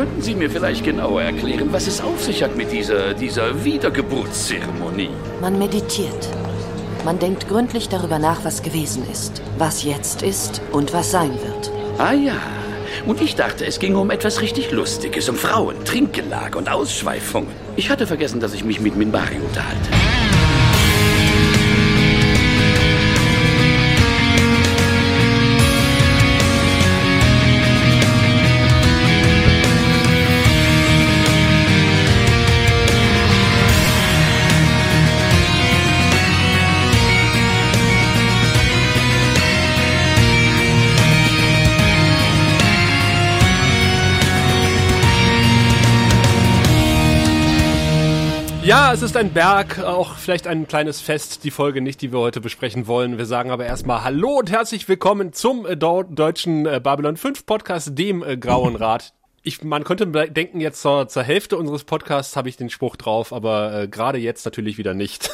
Könnten Sie mir vielleicht genauer erklären, was es auf sich hat mit dieser, dieser Wiedergeburtszeremonie? Man meditiert. Man denkt gründlich darüber nach, was gewesen ist, was jetzt ist und was sein wird. Ah ja. Und ich dachte, es ging um etwas richtig Lustiges, um Frauen, Trinkgelage und Ausschweifungen. Ich hatte vergessen, dass ich mich mit Minbari unterhalte. Ja, es ist ein Berg, auch vielleicht ein kleines Fest, die Folge nicht, die wir heute besprechen wollen. Wir sagen aber erstmal Hallo und herzlich willkommen zum äh, deutschen äh, Babylon 5 Podcast, dem äh, Grauen Rat, ich, man könnte denken, jetzt zur, zur Hälfte unseres Podcasts habe ich den Spruch drauf, aber äh, gerade jetzt natürlich wieder nicht.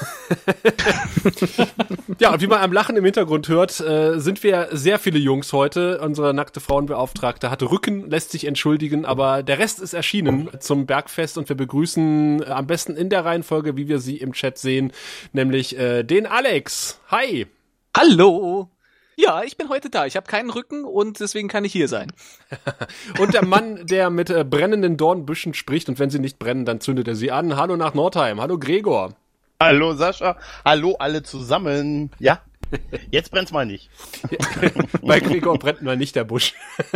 ja, und wie man am Lachen im Hintergrund hört, äh, sind wir sehr viele Jungs heute. Unsere nackte Frauenbeauftragte hatte Rücken, lässt sich entschuldigen, aber der Rest ist erschienen zum Bergfest und wir begrüßen äh, am besten in der Reihenfolge, wie wir sie im Chat sehen, nämlich äh, den Alex. Hi. Hallo. Ja, ich bin heute da. Ich habe keinen Rücken und deswegen kann ich hier sein. und der Mann, der mit äh, brennenden Dornbüschen spricht und wenn sie nicht brennen, dann zündet er sie an. Hallo nach Nordheim. Hallo Gregor. Hallo Sascha. Hallo alle zusammen. Ja, Jetzt brennt's mal nicht. Bei Gregor brennt mal nicht der Busch.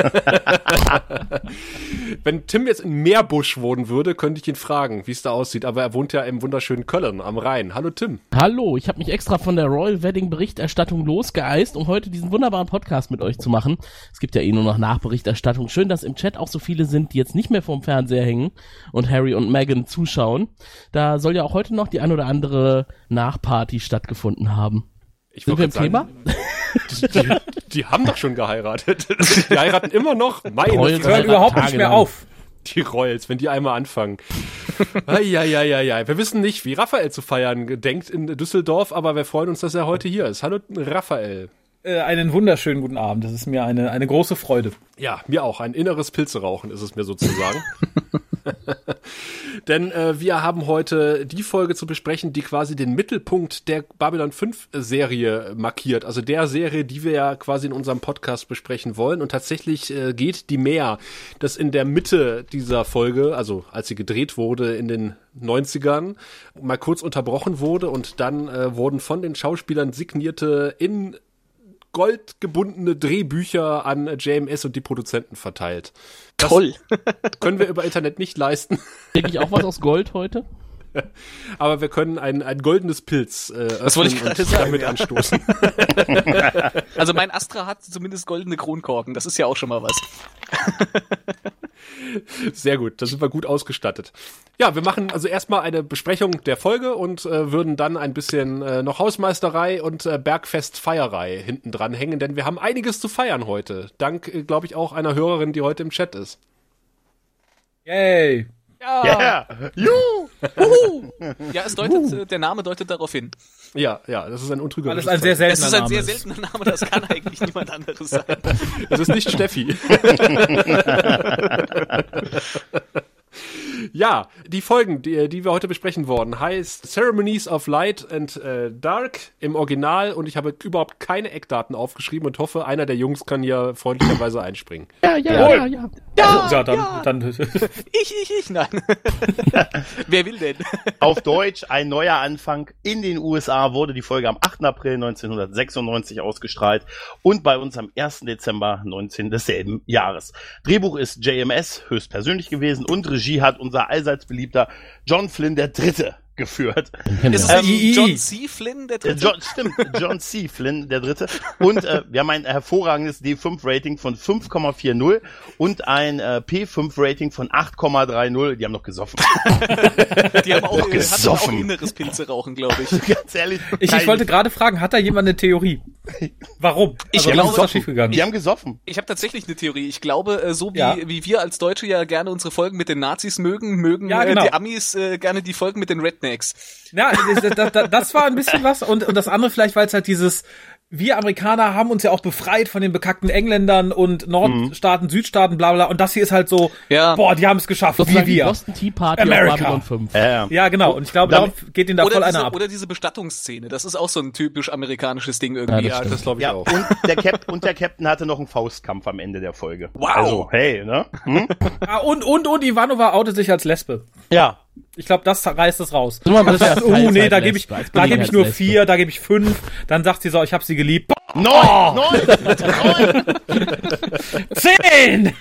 Wenn Tim jetzt in Meerbusch wohnen würde, könnte ich ihn fragen, wie es da aussieht. Aber er wohnt ja im wunderschönen Köln am Rhein. Hallo Tim. Hallo, ich habe mich extra von der Royal Wedding Berichterstattung losgeeist, um heute diesen wunderbaren Podcast mit euch zu machen. Es gibt ja eh nur noch Nachberichterstattung. Schön, dass im Chat auch so viele sind, die jetzt nicht mehr vorm Fernseher hängen und Harry und Meghan zuschauen. Da soll ja auch heute noch die ein oder andere Nachparty stattgefunden haben. Ich Sind wir im sagen, Thema? Die, die, die, haben doch schon geheiratet. Die heiraten immer noch. Meine Royals hören überhaupt nicht mehr auf. Die Royals, wenn die einmal anfangen. ja, ja, ja, ja. Wir wissen nicht, wie Raphael zu feiern denkt in Düsseldorf, aber wir freuen uns, dass er heute hier ist. Hallo, Raphael. Äh, einen wunderschönen guten Abend. Das ist mir eine, eine große Freude. Ja, mir auch. Ein inneres Pilzerauchen ist es mir sozusagen. Denn äh, wir haben heute die Folge zu besprechen, die quasi den Mittelpunkt der Babylon 5 Serie markiert. Also der Serie, die wir ja quasi in unserem Podcast besprechen wollen. Und tatsächlich äh, geht die mehr, dass in der Mitte dieser Folge, also als sie gedreht wurde in den 90ern, mal kurz unterbrochen wurde und dann äh, wurden von den Schauspielern signierte in goldgebundene Drehbücher an JMS und die Produzenten verteilt. Das Toll. können wir über Internet nicht leisten. Kriege ich auch was aus Gold heute? Aber wir können ein, ein goldenes Pilz äh, das wollte ich gerade sagen, damit ja. anstoßen. Also mein Astra hat zumindest goldene Kronkorken, das ist ja auch schon mal was. Sehr gut, da sind wir gut ausgestattet. Ja, wir machen also erstmal eine Besprechung der Folge und äh, würden dann ein bisschen äh, noch Hausmeisterei und äh, Bergfest-Feierei hinten dran hängen, denn wir haben einiges zu feiern heute. Dank, äh, glaube ich, auch einer Hörerin, die heute im Chat ist. Yay! Ja! Yeah. Juhu! ja, es deutet, der Name deutet darauf hin. Ja, ja, das ist ein untrügerisches Das ist ein sehr seltener Name. Das ist ein sehr seltener Name, das kann eigentlich niemand anderes sein. Das ist nicht Steffi. Ja, die Folgen, die, die wir heute besprechen wollen, heißt Ceremonies of Light and äh, Dark im Original und ich habe überhaupt keine Eckdaten aufgeschrieben und hoffe, einer der Jungs kann hier freundlicherweise einspringen. Ja, ja, ja, ja. Ja, ja, ja, dann, ja. dann. ich, ich, ich, nein. Wer will denn? Auf Deutsch, ein neuer Anfang. In den USA wurde die Folge am 8. April 1996 ausgestrahlt und bei uns am 1. Dezember 19 desselben Jahres. Drehbuch ist JMS höchstpersönlich gewesen und Regie hat unser allseits beliebter John Flynn der Dritte geführt. Ist es ähm, John C. Flynn der Dritte? John, stimmt, John C. Flynn der Dritte. Und äh, wir haben ein hervorragendes D5-Rating von 5,40 und ein äh, P5-Rating von 8,30. Die haben noch gesoffen. Die haben auch, gesoffen. auch inneres Pilze rauchen, glaube ich. Ganz ehrlich. Ich, ich wollte gerade fragen, hat da jemand eine Theorie? Warum? Ich also, glaube, ist gegangen? die haben gesoffen. Ich habe tatsächlich eine Theorie. Ich glaube, äh, so wie, ja. wie wir als Deutsche ja gerne unsere Folgen mit den Nazis mögen, mögen ja, genau. äh, die Amis äh, gerne die Folgen mit den Rednecks. Ja, das, das, das war ein bisschen was und, und das andere vielleicht, weil es halt dieses wir Amerikaner haben uns ja auch befreit von den bekackten Engländern und Nordstaaten, mhm. Südstaaten, bla bla. Und das hier ist halt so, ja. boah, die haben es geschafft, Sozusagen wie wir. Boston Tea Party America. Babylon 5. Ja, ja, genau. Und ich glaube, darauf geht ihnen da voll diese, einer ab. Oder diese Bestattungsszene, das ist auch so ein typisch amerikanisches Ding irgendwie. Ja, das, das glaube ich auch. Und der, Cap und der Captain hatte noch einen Faustkampf am Ende der Folge. Wow. Also, hey, ne? Hm? ah, und, und, und Ivanova outet sich als Lesbe. Ja. Ich glaube, das reißt es raus. Das, oh nee, da gebe ich, da gebe ich nur vier, da gebe ich fünf. Dann sagt sie so, ich habe sie geliebt. Neun! Oh. Neun! Zehn!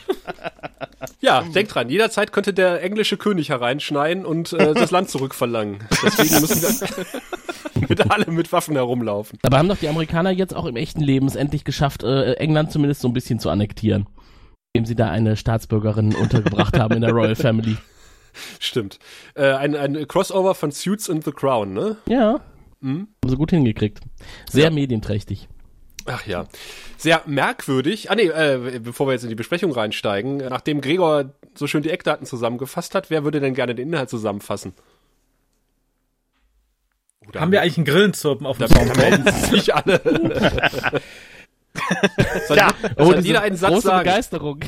Ja, denk dran, jederzeit könnte der englische König hereinschneien und äh, das Land zurückverlangen. Deswegen müssen wir mit alle mit Waffen herumlaufen. Aber haben doch die Amerikaner jetzt auch im echten Leben es endlich geschafft, äh, England zumindest so ein bisschen zu annektieren. Indem sie da eine Staatsbürgerin untergebracht haben in der Royal Family. Stimmt. Äh, ein, ein Crossover von Suits and the Crown, ne? Ja. Mhm. Haben sie gut hingekriegt. Sehr ja. medienträchtig. Ach ja. Sehr merkwürdig. Ah nee, äh, bevor wir jetzt in die Besprechung reinsteigen, nachdem Gregor so schön die Eckdaten zusammengefasst hat, wer würde denn gerne den Inhalt zusammenfassen? Oder haben wir eigentlich einen Grillenzirpen auf dem Sound? sich alle. soll, ja. soll oh, jeder einen Satz große sagen? Begeisterung.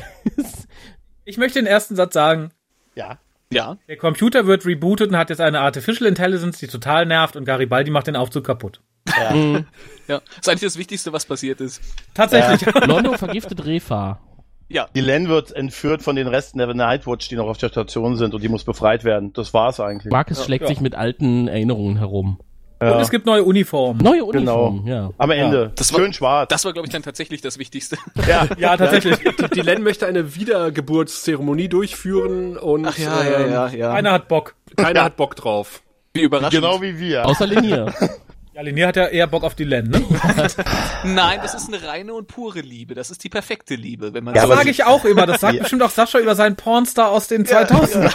ich möchte den ersten Satz sagen. Ja. Ja. Der Computer wird rebootet und hat jetzt eine Artificial Intelligence, die total nervt und Garibaldi macht den Aufzug kaputt. Ja. Mhm. ja. Das ist eigentlich das Wichtigste, was passiert ist. Tatsächlich. Ja. Londo vergiftet Refa. Ja. Die Len wird entführt von den Resten der Nightwatch, die noch auf der Station sind und die muss befreit werden. Das war's eigentlich. Marcus ja. schlägt sich mit alten Erinnerungen herum. Ja. Und es gibt neue Uniformen. Neue Uniformen, genau. ja. Am Ende. Ja. Das war, Schön schwarz. Das war, glaube ich, dann tatsächlich das Wichtigste. Ja, ja tatsächlich. die, die Len möchte eine Wiedergeburtszeremonie durchführen und Ach, ja, ähm, ja, ja, ja. keiner hat Bock. Keiner hat Bock drauf. Wie überraschend. Genau wie wir. Außer Linier. Ja, Linier hat ja eher Bock auf die Len, ne? Nein, das ist eine reine und pure Liebe. Das ist die perfekte Liebe, wenn man ja, Das sage ich auch immer. Das sagt ja. bestimmt auch Sascha über seinen Pornstar aus den 2000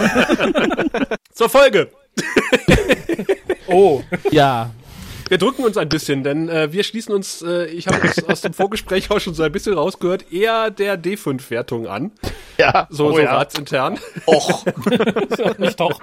Zur Folge. Oh. Ja. Wir drücken uns ein bisschen, denn äh, wir schließen uns, äh, ich habe aus dem Vorgespräch auch schon so ein bisschen rausgehört, eher der D5-Wertung an. Ja. So, oh, so ja. ratsintern. Och. Nicht doch.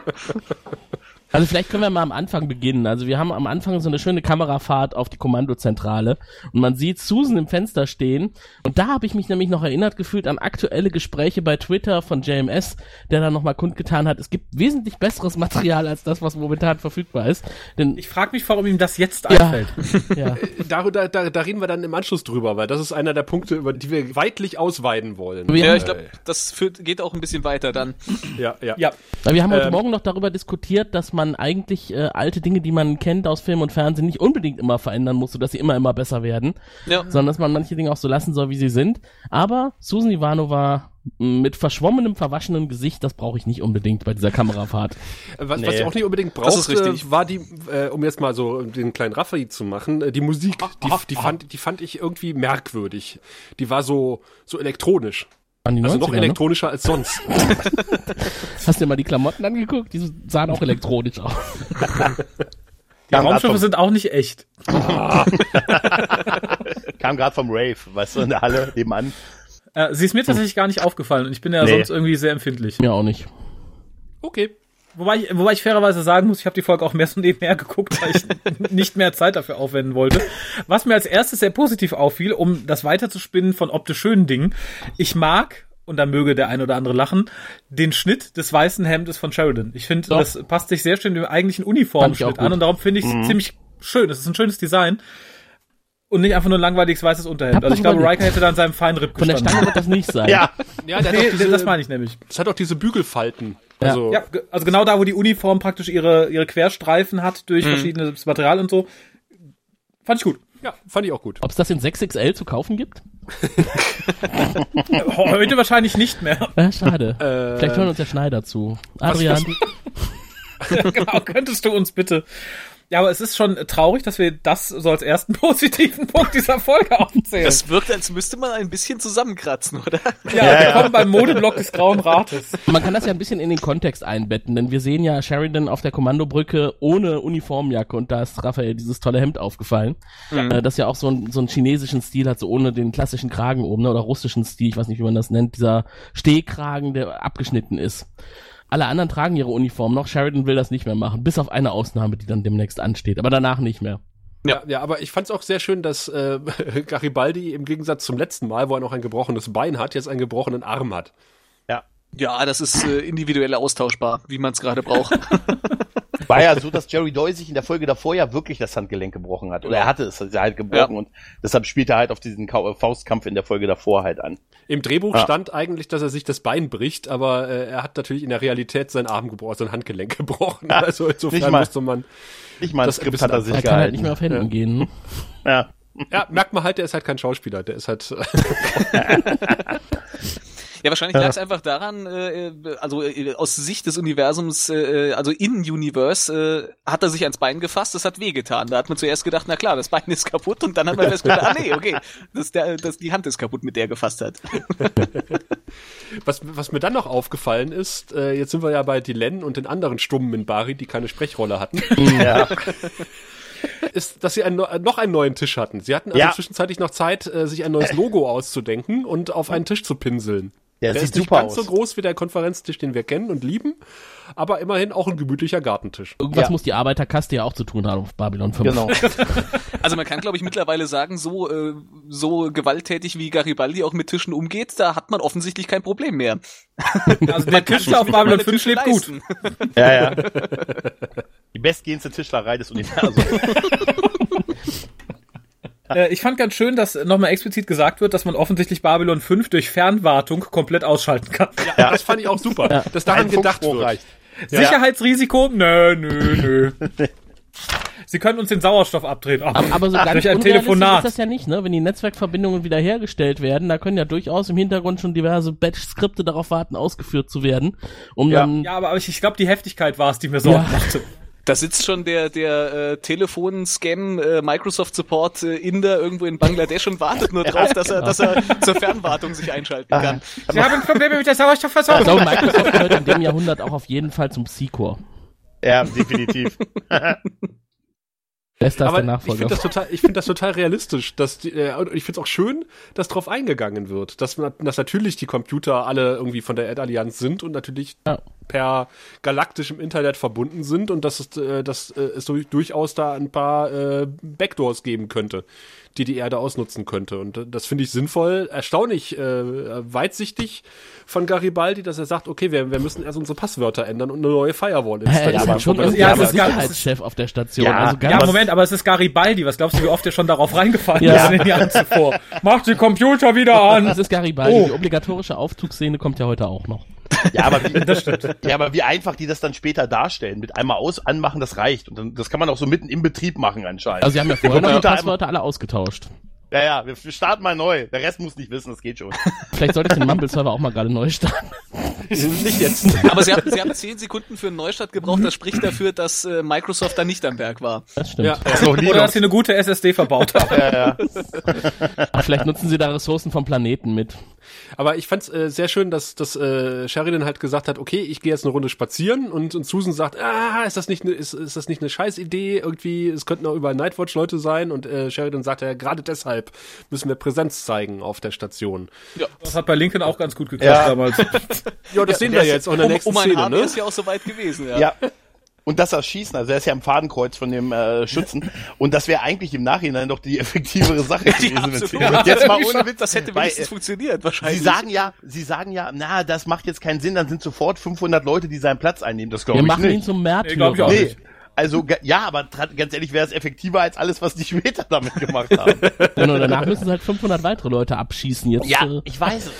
Also vielleicht können wir mal am Anfang beginnen. Also wir haben am Anfang so eine schöne Kamerafahrt auf die Kommandozentrale und man sieht Susan im Fenster stehen und da habe ich mich nämlich noch erinnert gefühlt an aktuelle Gespräche bei Twitter von JMS, der dann nochmal kundgetan hat, es gibt wesentlich besseres Material als das, was momentan verfügbar ist. Denn ich frage mich, warum ihm das jetzt einfällt. Ja. da, da, da, da reden wir dann im Anschluss drüber, weil das ist einer der Punkte, über die wir weitlich ausweiten wollen. Ja, ich glaube, das führt, geht auch ein bisschen weiter dann. Ja, ja. ja. Weil wir haben heute ähm, Morgen noch darüber diskutiert, dass man man eigentlich äh, alte Dinge, die man kennt aus Film und Fernsehen, nicht unbedingt immer verändern muss, sodass sie immer, immer besser werden. Ja. Sondern dass man manche Dinge auch so lassen soll, wie sie sind. Aber Susan Ivanova mit verschwommenem, verwaschenem Gesicht, das brauche ich nicht unbedingt bei dieser Kamerafahrt. Was, nee. was ich auch nicht unbedingt brauchte, war die, äh, um jetzt mal so den kleinen Raffael zu machen, äh, die Musik, die, die, fand, die fand ich irgendwie merkwürdig. Die war so, so elektronisch. An die also noch ne? elektronischer ne? als sonst. Hast du dir mal die Klamotten angeguckt? Die sahen auch elektronisch aus. Die Raumschiffe sind auch nicht echt. Kam gerade vom Rave, weißt du, in der Halle nebenan. Äh, sie ist mir tatsächlich gar nicht aufgefallen und ich bin ja nee. sonst irgendwie sehr empfindlich. Mir auch nicht. Okay. Wobei ich, wobei ich fairerweise sagen muss, ich habe die Folge auch mehr so nebenher geguckt, weil ich nicht mehr Zeit dafür aufwenden wollte. Was mir als erstes sehr positiv auffiel, um das weiterzuspinnen von optisch schönen Dingen. Ich mag, und da möge der ein oder andere lachen, den Schnitt des weißen Hemdes von Sheridan. Ich finde, das passt sich sehr schön dem eigentlichen Uniformschnitt an und darum finde ich es mhm. ziemlich schön. Es ist ein schönes Design. Und nicht einfach nur ein langweiliges weißes Unterhemd. Also ich glaube, Riker hätte dann seinem feinen Ripp Von der Stange wird das nicht sein. ja, ja nee, diese, das meine ich nämlich. Das hat auch diese Bügelfalten. Also, ja, also genau da, wo die Uniform praktisch ihre, ihre Querstreifen hat durch mhm. verschiedenes Material und so. Fand ich gut. Ja, fand ich auch gut. Ob es das in 6XL zu kaufen gibt? Heute wahrscheinlich nicht mehr. Ja, schade. Äh, Vielleicht hören uns der Schneider zu. Adrian. genau, könntest du uns bitte ja, aber es ist schon traurig, dass wir das so als ersten positiven Punkt dieser Folge aufzählen. Das wirkt, als müsste man ein bisschen zusammenkratzen, oder? Ja, ja wir kommen beim Modeblock des Grauen Rates. Man kann das ja ein bisschen in den Kontext einbetten, denn wir sehen ja Sheridan auf der Kommandobrücke ohne Uniformjacke und da ist Raphael dieses tolle Hemd aufgefallen. Mhm. Äh, das ja auch so, ein, so einen chinesischen Stil hat, so ohne den klassischen Kragen oben, ne, oder russischen Stil, ich weiß nicht, wie man das nennt, dieser Stehkragen, der abgeschnitten ist. Alle anderen tragen ihre Uniform noch. Sheridan will das nicht mehr machen, bis auf eine Ausnahme, die dann demnächst ansteht, aber danach nicht mehr. Ja, ja, aber ich fand es auch sehr schön, dass äh, Garibaldi im Gegensatz zum letzten Mal, wo er noch ein gebrochenes Bein hat, jetzt einen gebrochenen Arm hat. Ja. Das ist äh, individuell austauschbar, wie man es gerade braucht. War ja so, dass Jerry Doy sich in der Folge davor ja wirklich das Handgelenk gebrochen hat. Oder er hatte es halt gebrochen ja. und deshalb spielt er halt auf diesen Faustkampf in der Folge davor halt an. Im Drehbuch ja. stand eigentlich, dass er sich das Bein bricht, aber äh, er hat natürlich in der Realität seinen Arm gebrochen, sein Handgelenk gebrochen. Ja, also insofern musste man. Ich meine, das Skript hat er sich er kann halt nicht mehr auf Händen gehen. Ne? Ja. Ja, merkt man halt, der ist halt kein Schauspieler, der ist halt. Ja, wahrscheinlich lag es einfach daran, äh, also äh, aus Sicht des Universums, äh, also in Universe, äh, hat er sich ans Bein gefasst, das hat wehgetan. Da hat man zuerst gedacht, na klar, das Bein ist kaputt und dann hat man festgestellt, ah nee, okay, das, der, das, die Hand ist kaputt, mit der er gefasst hat. was, was mir dann noch aufgefallen ist, äh, jetzt sind wir ja bei Dylan und den anderen Stummen in Bari, die keine Sprechrolle hatten. Ja. ist, dass sie einen, noch einen neuen Tisch hatten. Sie hatten also ja. zwischenzeitlich noch Zeit, äh, sich ein neues Logo auszudenken und auf einen Tisch zu pinseln. Der, der sieht ist nicht ganz aus. so groß wie der Konferenztisch, den wir kennen und lieben, aber immerhin auch ein gemütlicher Gartentisch. Irgendwas ja. muss die Arbeiterkaste ja auch zu tun haben auf Babylon 5. Genau. also man kann, glaube ich, mittlerweile sagen, so, äh, so gewalttätig wie Garibaldi auch mit Tischen umgeht, da hat man offensichtlich kein Problem mehr. Also der Tisch auf Babylon 5 schlägt gut. Ja, ja. Die bestgehendste Tischlerei des Universums. Äh, ich fand ganz schön, dass nochmal explizit gesagt wird, dass man offensichtlich Babylon 5 durch Fernwartung komplett ausschalten kann. Ja, das fand ich auch super, ja. dass daran gedacht wird. Reicht. Sicherheitsrisiko? Nö, nö, nö. Sie können uns den Sauerstoff abdrehen. Oh, aber, aber so ganz durch ein Telefonat. ist das ja nicht, ne? Wenn die Netzwerkverbindungen wiederhergestellt werden, da können ja durchaus im Hintergrund schon diverse Batch-Skripte darauf warten, ausgeführt zu werden. Um ja. dann ja, aber ich, ich glaube, die Heftigkeit war es, die mir Sorgen ja. machte. Da sitzt schon der, der äh, Telefon-Scam äh, Microsoft Support äh, Inder irgendwo in Bangladesch und wartet nur drauf, dass er, dass er zur Fernwartung sich einschalten kann. Sie haben Probleme mit der Sauerstoffversorgung. Ich glaube, Microsoft gehört in dem Jahrhundert auch auf jeden Fall zum C-Core. Ja, definitiv. Bester Aber der Nachfolger. Ich finde das total, ich finde das total realistisch, dass die, äh, ich finde es auch schön, dass drauf eingegangen wird, dass man, dass natürlich die Computer alle irgendwie von der Ad-Allianz sind und natürlich ja. per galaktischem Internet verbunden sind und dass es, äh, dass äh, es durchaus da ein paar äh, Backdoors geben könnte, die die Erde ausnutzen könnte. Und äh, das finde ich sinnvoll, erstaunlich äh, weitsichtig von Garibaldi, dass er sagt, okay, wir, wir müssen erst unsere Passwörter ändern und eine neue Firewall installieren. Ja, aber schon also, ja, aber Sicherheitschef auf der Station. Ja, also ja Moment, aber es ist Garibaldi. Was glaubst du, wie oft er schon darauf reingefallen ja. ist in den Jahren zuvor? Mach die Computer wieder an! Das ist Garibaldi. Oh. Die obligatorische Aufzugsszene kommt ja heute auch noch. Ja, aber wie, das stimmt. Ja, aber wie einfach die das dann später darstellen. Mit einmal aus, anmachen, das reicht. Und dann, das kann man auch so mitten im Betrieb machen anscheinend. Also sie haben ja vorher noch die Passwörter alle ausgetauscht. Ja, ja, wir starten mal neu. Der Rest muss nicht wissen, das geht schon. Vielleicht sollte ich den Mumble-Server auch mal gerade neu starten. nicht jetzt. Aber sie haben, sie haben zehn Sekunden für einen Neustart gebraucht. Das spricht dafür, dass äh, Microsoft da nicht am Werk war. Das stimmt. Ja. Das Oder dass sie eine gute SSD verbaut haben. ja, ja. Ach, vielleicht nutzen sie da Ressourcen vom Planeten mit. Aber ich fand's äh, sehr schön, dass, dass äh, Sheridan halt gesagt hat, okay, ich gehe jetzt eine Runde spazieren und, und Susan sagt, ah, ist das nicht eine, ist, ist das nicht eine Scheißidee? Irgendwie, es könnten auch überall Nightwatch-Leute sein und äh, Sheridan sagt ja, gerade deshalb müssen wir Präsenz zeigen auf der Station. Ja, das hat bei Lincoln auch ganz gut geklappt ja. damals. ja, das ja, sehen wir jetzt auch in der um, nächsten um Szene, ne? ist ja auch so weit gewesen, ja. ja. Und das Erschießen, also er ist ja am Fadenkreuz von dem äh, Schützen. Und das wäre eigentlich im Nachhinein doch die effektivere Sache gewesen. Ja, jetzt mal ohne Witz, das hätte wenigstens weil, äh, funktioniert wahrscheinlich. Sie sagen ja, sie sagen ja, na, das macht jetzt keinen Sinn, dann sind sofort 500 Leute, die seinen Platz einnehmen. Das glaube ich nicht. Wir machen ihn zum Märtyrer. Nee, nee. Also ja, aber ganz ehrlich wäre es effektiver als alles, was die später damit gemacht haben. Genau, danach müssen sie halt 500 weitere Leute abschießen. Jetzt, ja, äh, ich weiß.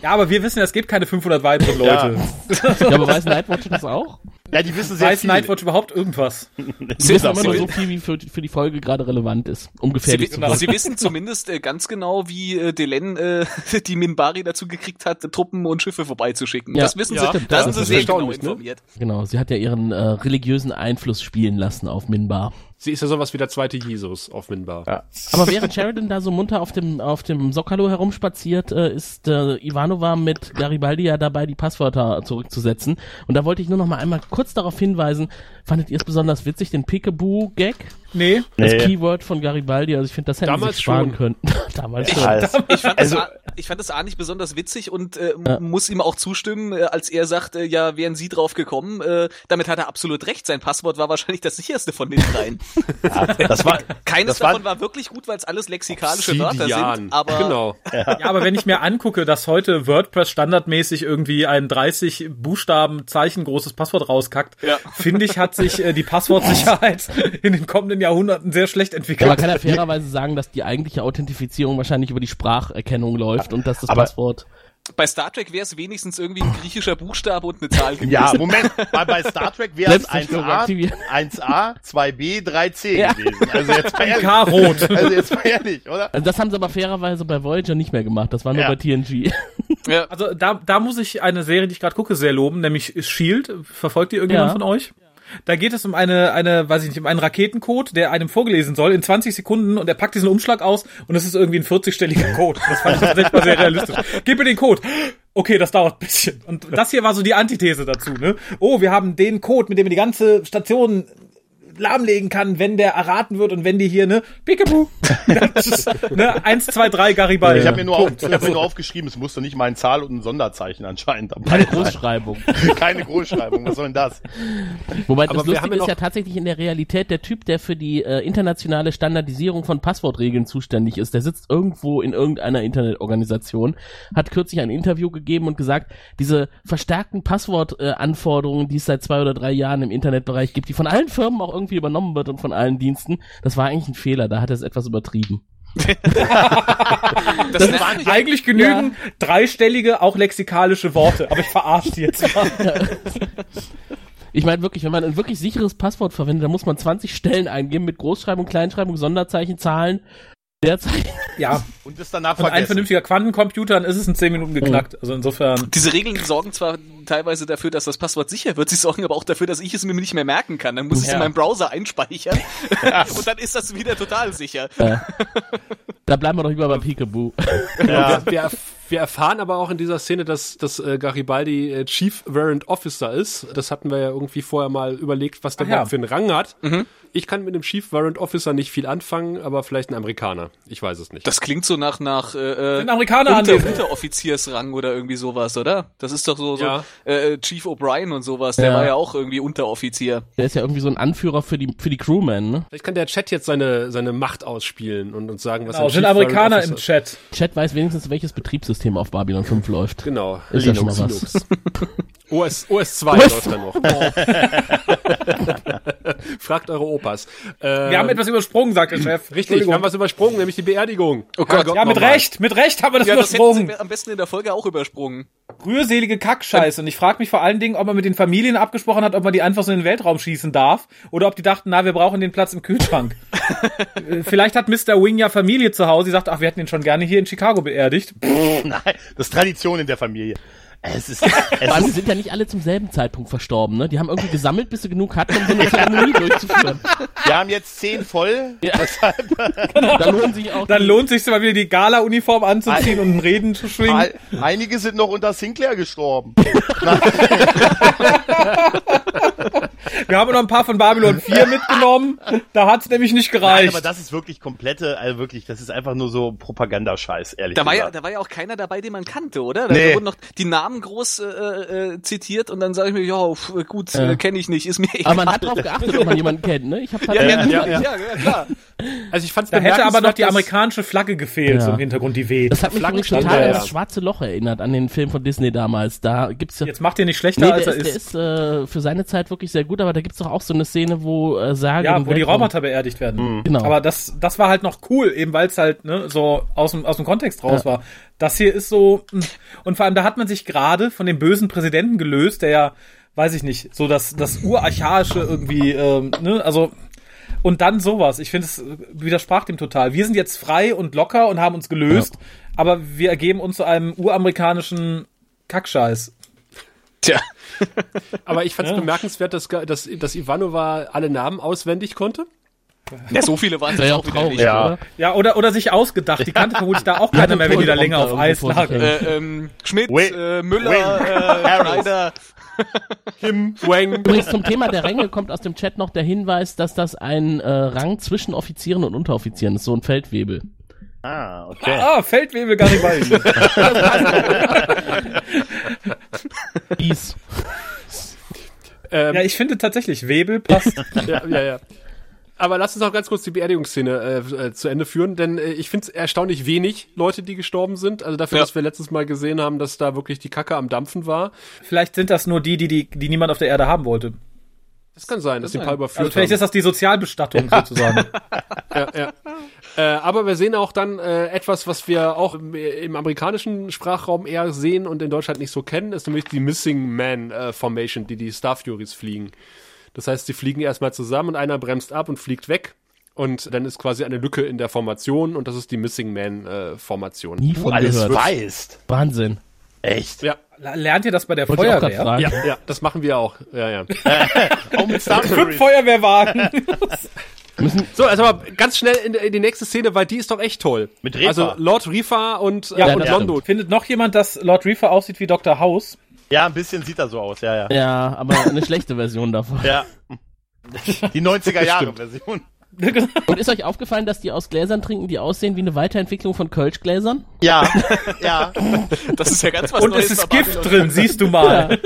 Ja, aber wir wissen, es gibt keine 500 weitere Leute. Ja, ja aber weiß Nightwatch das auch? Ja, die wissen sehr Weiß viel. Nightwatch überhaupt irgendwas? Sie wissen immer nur so viel, wie für, für die Folge gerade relevant ist, um gefährlich Sie, zu. Sie wissen zumindest äh, ganz genau, wie äh, Delen äh, die Minbari dazu gekriegt hat, Truppen und Schiffe vorbeizuschicken. Ja. Das wissen ja, Sie, da sind Sie sehr genau informiert. Ne? Genau, sie hat ja ihren äh, religiösen Einfluss spielen lassen auf Minbar. Sie ist ja sowas wie der zweite Jesus auf Minbar. Ja. Aber während Sheridan da so munter auf dem, auf dem Sokalo herumspaziert, äh, ist äh, Ivanova mit Garibaldi ja dabei, die Passwörter zurückzusetzen. Und da wollte ich nur noch mal einmal kurz darauf hinweisen, fandet ihr es besonders witzig, den Peekaboo-Gag? Nee. Das Nee. Keyword von Garibaldi, also ich finde, das hätten sie Damals sich sparen schon. können. Damals Ich, schon. weiß. Ich fand, Also- das, A- ich fand das A nicht besonders witzig und äh, Ja. muss ihm auch zustimmen, äh, als er sagt, äh, ja, wären Sie drauf gekommen. Äh, damit hat er absolut recht. Sein Passwort war wahrscheinlich das sicherste von den dreien. Das war, Keines Das war- davon war wirklich gut, weil es alles lexikalische Wörter Obsidian. sind. Aber genau. Ja, aber wenn ich mir angucke, dass heute WordPress standardmäßig irgendwie ein 30 Buchstaben Zeichen großes Passwort rauskackt, Ja. finde ich, hat sich äh, die Passwortsicherheit in den kommenden Jahrhunderten sehr schlecht Aber entwickelt. man kann ja fairerweise sagen, dass die eigentliche Authentifizierung wahrscheinlich über die Spracherkennung läuft und dass das Aber- Passwort. bei Star Trek wäre es wenigstens irgendwie ein griechischer Buchstabe und eine Zahl gewesen. ja, Moment, bei, bei Star Trek wäre es Selbstzerstörung 1A, aktivieren. 1A, 2B, 3C Ja. gewesen. Also jetzt mal ehrlich. K-Rot. Also jetzt mal ehrlich, oder? Also das haben sie aber fairerweise bei Voyager nicht mehr gemacht. Das war nur Ja. bei TNG. Ja. Also da, da muss ich eine Serie, die ich gerade gucke, sehr loben, nämlich Shield. Verfolgt ihr irgendjemand Ja. von euch? Da geht es um eine, eine, weiß ich nicht, um einen Raketencode, der einem vorgelesen soll in 20 Sekunden und er packt diesen Umschlag aus und es ist irgendwie ein 40-stelliger Code. Das fand ich tatsächlich mal sehr realistisch. Gib mir den Code. Okay, das dauert ein bisschen. Und das hier war so die Antithese dazu, ne? Oh, wir haben den Code, mit dem wir die ganze Station lahmlegen kann, wenn der erraten wird und wenn die hier, ne, Peekaboo, ne, 1, 2, 3, Garibaldi. Ich habe mir, nur auf, Punkt. ich hab mir nur aufgeschrieben, es musste nicht mal ein Zahl und ein Sonderzeichen anscheinend dabei Keine. Großschreibung. Keine Großschreibung, was soll denn das? Wobei Aber das haben Lustige ist ja tatsächlich in der Realität der Typ, der für die äh, internationale Standardisierung von Passwortregeln zuständig ist. Der sitzt irgendwo in irgendeiner Internetorganisation, hat kürzlich ein Interview gegeben und gesagt, diese verstärkten Passwortanforderungen, äh, die es seit zwei oder drei Jahren im Internetbereich gibt, die von allen Firmen auch irgendwie übernommen wird und von allen Diensten, das war eigentlich ein Fehler. Da hat er es etwas übertrieben. Das, nervt mich Eigentlich genügen dreistellige, auch lexikalische Worte, aber ich verarsche die jetzt mal. Ich meine wirklich, wenn man ein wirklich sicheres Passwort verwendet, dann muss man 20 Stellen eingeben mit Großschreibung, Kleinschreibung, Sonderzeichen, Zahlen, Leerzeichen. Ja, Und das danach und ein vergessen. vernünftiger Quantencomputer, dann ist es in 10 Minuten geknackt. Also insofern. Diese Regeln sorgen zwar teilweise dafür, dass das Passwort sicher wird, sie sorgen aber auch dafür, dass ich es mir nicht mehr merken kann. Dann muss ich es Ja. in meinem Browser einspeichern und dann ist das wieder total sicher. Da bleiben wir doch lieber bei Peekaboo. Ja. Wir, erf- wir erfahren aber auch in dieser Szene, dass, dass äh, Garibaldi äh, Chief Warrant Officer ist. Das hatten wir ja irgendwie vorher mal überlegt, was der Ach ja. für einen Rang hat. Ich kann mit dem Chief Warrant Officer nicht viel anfangen, aber vielleicht ein Amerikaner. Ich weiß es nicht. Das klingt so nach nach äh, Sind Amerikaner unter? Unteroffiziersrang oder irgendwie sowas, oder? Das ist doch so, so Ja. äh, Chief O'Brien und sowas, der Ja. war ja auch irgendwie Unteroffizier. Der ist ja irgendwie so ein Anführer für die, für die Crewmen, ne? vielleicht kann der Chat jetzt seine, seine Macht ausspielen und uns sagen, was Genau, ein sind Chief Warrant Amerikaner im Chat. Chat weiß wenigstens, welches Betriebssystem auf Babylon 5 läuft. Genau. Ist ja schon mal was. OS, OS 2 läuft da noch. Fragt eure Opas. Ähm, Wir haben etwas übersprungen, sagt der Chef. Richtig, wir haben was übersprungen, nämlich die Beerdigung. Oh Gott. Ja, mit nochmal. Recht, mit Recht haben wir das Ja, das übersprungen. sie am besten in der Folge auch übersprungen. Rührselige Kackscheiße. Und ich frage mich vor allen Dingen, ob man mit den Familien abgesprochen hat, ob man die einfach so in den Weltraum schießen darf. Oder ob die dachten, na, wir brauchen den Platz im Kühlschrank. Äh, Vielleicht hat Mr. Wing ja Familie zu Hause. Sie sagt, ach, wir hätten ihn schon gerne hier in Chicago beerdigt. Nein, das ist Tradition in der Familie. Es ist, es ist sind ja nicht alle zum selben Zeitpunkt verstorben, ne? Die haben irgendwie gesammelt, bis sie genug hatten, um so eine Zeremonie durchzuführen. wir haben jetzt zehn voll. Ja. Da lohnen sich auch Dann die- lohnt sich mal wieder die Gala-Uniform anzuziehen und ein Reden zu schwingen. Ein- Einige sind noch unter Sinclair gestorben. Wir haben noch ein paar von Babylon 4 mitgenommen. Da hat's nämlich nicht Nein, gereicht. aber das ist wirklich komplette, also wirklich, das ist einfach nur so Propagandascheiß, ehrlich Da war, ja, gesagt. da war ja auch keiner dabei, den man kannte, oder? Da Nee. wurden noch die Namen groß äh, äh, zitiert und dann sage ich mir, ja, pf, gut, äh, kenne ich nicht, ist mir egal. Aber man hat drauf geachtet, ob man jemanden kennt, ne? Ich habe ja, ja, Ja, ja, ja. klar. Also ich fand's da hätte aber noch die amerikanische Flagge gefehlt, Ja. so im Hintergrund, die weht. Das hat mich übrigens Flaggenstand, total an ja. das Schwarze Loch erinnert, an den Film von Disney damals. Da gibt's ja. Jetzt macht ihr nicht schlechter, Nee, als er ist, ist. der ist äh, für seine Zeit wirklich sehr gut, aber da gibt's doch auch so eine Szene, wo äh, Sagen. Ja, im wo die Roboter beerdigt werden. Genau. Aber das, das war halt noch cool, eben weil es halt ne, so aus dem, aus dem Kontext raus Ja. war. Das hier ist so, mh. und vor allem da hat man sich gerade von dem bösen Präsidenten gelöst, der ja, weiß ich nicht, so das, das urarchaische irgendwie, ähm, ne, also und dann sowas. Ich finde, es widersprach dem total. Wir sind jetzt frei und locker und haben uns gelöst, aber wir ergeben uns zu einem uramerikanischen Kackscheiß. Tja. Aber ich fand's Ja. bemerkenswert, dass, dass, dass Ivanova alle Namen auswendig konnte. Ja, so viele waren es ja auch traurig, nicht. Ja. oder? Ja, oder, oder sich ausgedacht. Die kannte vermutlich da auch keiner mehr, wenn die da länger auf Eis Irgendwo vor lag. sich hin. Äh, ähm, Schmidt, äh, Müller, äh, Harris. Schneider. Kim Wang. Übrigens zum Thema der Ränge kommt aus dem Chat noch der Hinweis, dass das ein äh, Rang zwischen Offizieren und Unteroffizieren ist, so ein Feldwebel. Ah, okay. Ah, Feldwebel Garibaldi. Dies. Ähm, ja, ich finde tatsächlich, Webel passt. ja, ja, ja. Aber lass uns auch ganz kurz die Beerdigungsszene äh, äh, zu Ende führen, denn äh, ich finde es erstaunlich wenig Leute, die gestorben sind. Also dafür, Ja. dass wir letztes Mal gesehen haben, dass da wirklich die Kacke am Dampfen war. Vielleicht sind das nur die, die, die, die niemand auf der Erde haben wollte. Das kann sein, dass die ein paar überführt Also vielleicht haben. ist das die Sozialbestattung sozusagen. ja, ja. Äh, aber wir sehen auch dann äh, etwas, was wir auch im, im amerikanischen Sprachraum eher sehen und in Deutschland nicht so kennen, ist nämlich die Missing Man äh, Formation, die die Star Furies fliegen. Das heißt, sie fliegen erstmal zusammen und einer bremst ab und fliegt weg. Und dann ist quasi eine Lücke in der Formation und das ist die Missing Man äh, Formation. Nie von alles gehört. weißt. Wahnsinn. Echt. Ja, Lernt ihr das bei der Wollte ich auch grad Feuerwehr? ja, ja, das machen wir auch. Ja, ja. Fünf. Feuerwehrwagen. So, also aber ganz schnell in, in die nächste Szene, weil die ist doch echt toll. Mit Reefer. Also Lord Reefer und, Ja, äh, und das Londo. Findet noch jemand, dass Lord Reefer aussieht wie Dr. House? Ja, ein bisschen sieht er so aus, ja, ja. Ja, aber eine schlechte Version davon. Ja. Die 90er Jahre Version. Und ist euch aufgefallen, dass die aus Gläsern trinken, die aussehen wie eine Weiterentwicklung von Kölschgläsern? Ja, ja. Das ist ja ganz was Und Neues es ist Gift Babylon. drin, siehst du mal.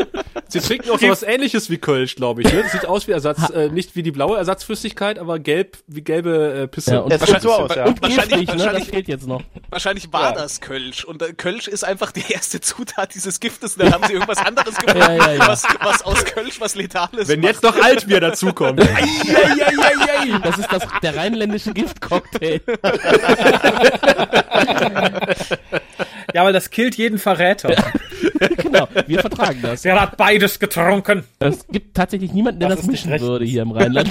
Sie trinken auch so was ähnliches wie Kölsch, glaube ich. Ne? Das sieht aus wie Ersatz, äh, nicht wie die blaue Ersatzflüssigkeit, aber gelb wie gelbe äh, Pisse. Ja, und- Das sieht so aus, ja. Und Wahrscheinlich- giftig, ne? Das wahrscheinlich- fehlt jetzt noch. Wahrscheinlich war das Kölsch. Und äh, Kölsch ist einfach die erste Zutat dieses Giftes. Und dann haben sie irgendwas anderes gefunden, Ja, ja, ja. Was, was aus Kölsch was Letales Wenn macht. jetzt noch Altbier dazukommt. Das ist das, der rheinländische Giftcocktail. Ja, weil das killt jeden Verräter. genau, wir vertragen das. Der hat beides getrunken. Es gibt tatsächlich niemanden, der Das das, mischen würde hier im Rheinland.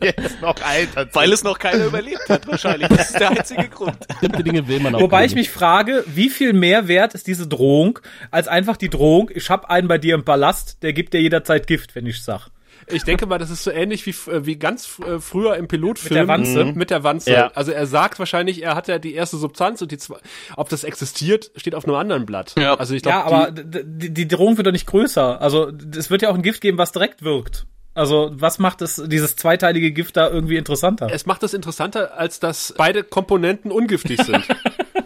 Jetzt noch alter. Weil es noch keiner überlebt hat, wahrscheinlich. Das ist der einzige Grund. Bestimmte Dinge will man auch. Wobei ich mich frage, wie viel mehr wert ist diese Drohung, als einfach die Drohung, ich hab einen bei dir im Palast, der gibt dir jederzeit Gift, wenn ich sag. Ich denke mal, das ist so ähnlich wie, äh, wie ganz äh, früher im Pilotfilm. Mit der Wanze? Mhm. Mit der Wanze. Ja. Also er sagt wahrscheinlich, er hat ja die erste Substanz und die zwei, ob das existiert, steht auf einem anderen Blatt. Ja. Also ich glaube, Ja, aber d- d- die Drohung wird doch nicht größer. Also es wird ja auch ein Gift geben, was direkt wirkt. Also was macht es, dieses zweiteilige Gift da irgendwie interessanter? es macht es interessanter, als dass beide Komponenten ungiftig sind.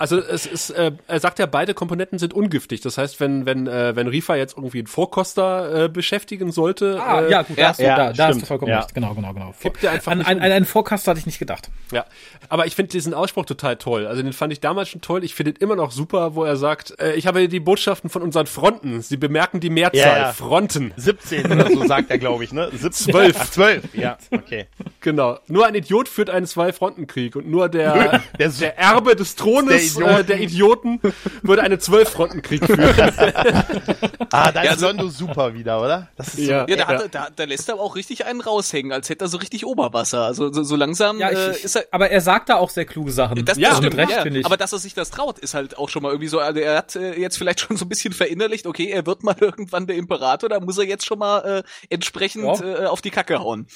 Also es ist, äh, er sagt ja, beide Komponenten sind ungiftig. Das heißt, wenn wenn äh, wenn Rifa jetzt irgendwie einen Vorkoster äh, beschäftigen sollte, Ah, äh, ja, gut, da, ja, hast du, ja, da, da hast du vollkommen Ja. recht. Genau, genau, genau. Gibt ja einfach an, nicht an, an einen Vorkast hatte ich nicht gedacht. Ja, aber ich finde diesen Ausspruch total toll. Also den fand ich damals schon toll. Ich finde ihn immer noch super, wo er sagt, äh, ich habe die Botschaften von unseren Fronten. Sie bemerken die Mehrzahl. Ja, ja. Fronten. 17 oder so sagt er, glaube ich, ne? 17. Zwölf. Ach, 12. Ja, okay. Genau. Nur ein Idiot führt einen Zwei-Fronten-Krieg und nur der, Der- der Erbe des Thrones Idioten. Äh, der Idioten würde einen Zwölf-Fronten-Krieg führen. Ah, da Ja, ist also- Londo super wieder, oder? Das ist Ja. Ja, da, hat, er- da, da lässt er aber auch richtig einen raushängen, als hätte er so richtig Oberwasser. Also so, so langsam Ja, ich, äh, ist er. aber er sagt da auch sehr kluge Sachen. Das, Ja, das stimmt, mit Recht, ja. finde ich. Aber dass er sich das traut, ist halt auch schon mal irgendwie so. Also er hat äh, jetzt vielleicht schon so ein bisschen verinnerlicht, okay, er wird mal irgendwann der Imperator, da muss er jetzt schon mal äh, entsprechend Ja. äh, auf die Kacke hauen.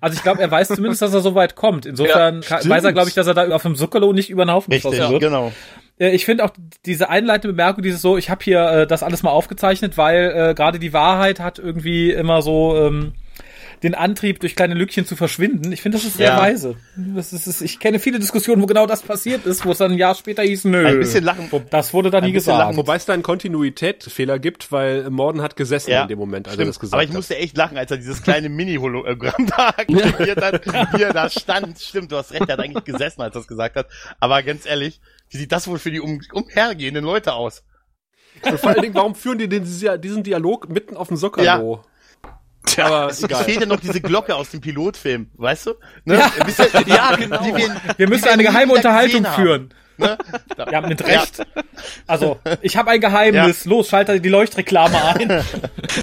Also ich glaube, er weiß zumindest, dass er so weit kommt. Insofern stimmt. weiß er, glaube ich, dass er da auf dem Zuckerlo nicht über den Haufen Richtig, geschossen wird. genau. Äh, Ich finde auch diese einleitende Bemerkung, dieses so, ich habe hier äh, das alles mal aufgezeichnet, weil äh, gerade die Wahrheit hat irgendwie immer so ähm, den Antrieb, durch kleine Lückchen zu verschwinden. Ich finde, das ist sehr Ja. weise. Das ist, ist, ich kenne viele Diskussionen, wo genau das passiert ist, wo es dann ein Jahr später hieß, nö. Ein bisschen lachen. Das wurde da nie gesagt. lachen. Wobei es da einen Kontinuitätsfehler gibt, weil Morden hat gesessen Ja, in dem Moment, als er Stimmt. das gesagt Aber ich hat. musste echt lachen, als er dieses kleine Mini-Hologramm da aktiviert hat, wie er da stand. Stimmt, du hast recht, er hat eigentlich gesessen, als er das gesagt hat. Aber ganz ehrlich, wie sieht das wohl für die um, umhergehenden Leute aus? Und vor allen Dingen, warum führen die den, diesen Dialog mitten auf dem Sockerlo? Tja, Aber Es egal. fehlt ja noch diese Glocke aus dem Pilotfilm, weißt du? Ne? Ja, Ja, genau. Die wir, Wir müssen die eine geheime Unterhaltung führen. Ne? Ja, mit Recht. Also, ich habe ein Geheimnis. Los, schalte die Leuchtreklame ein.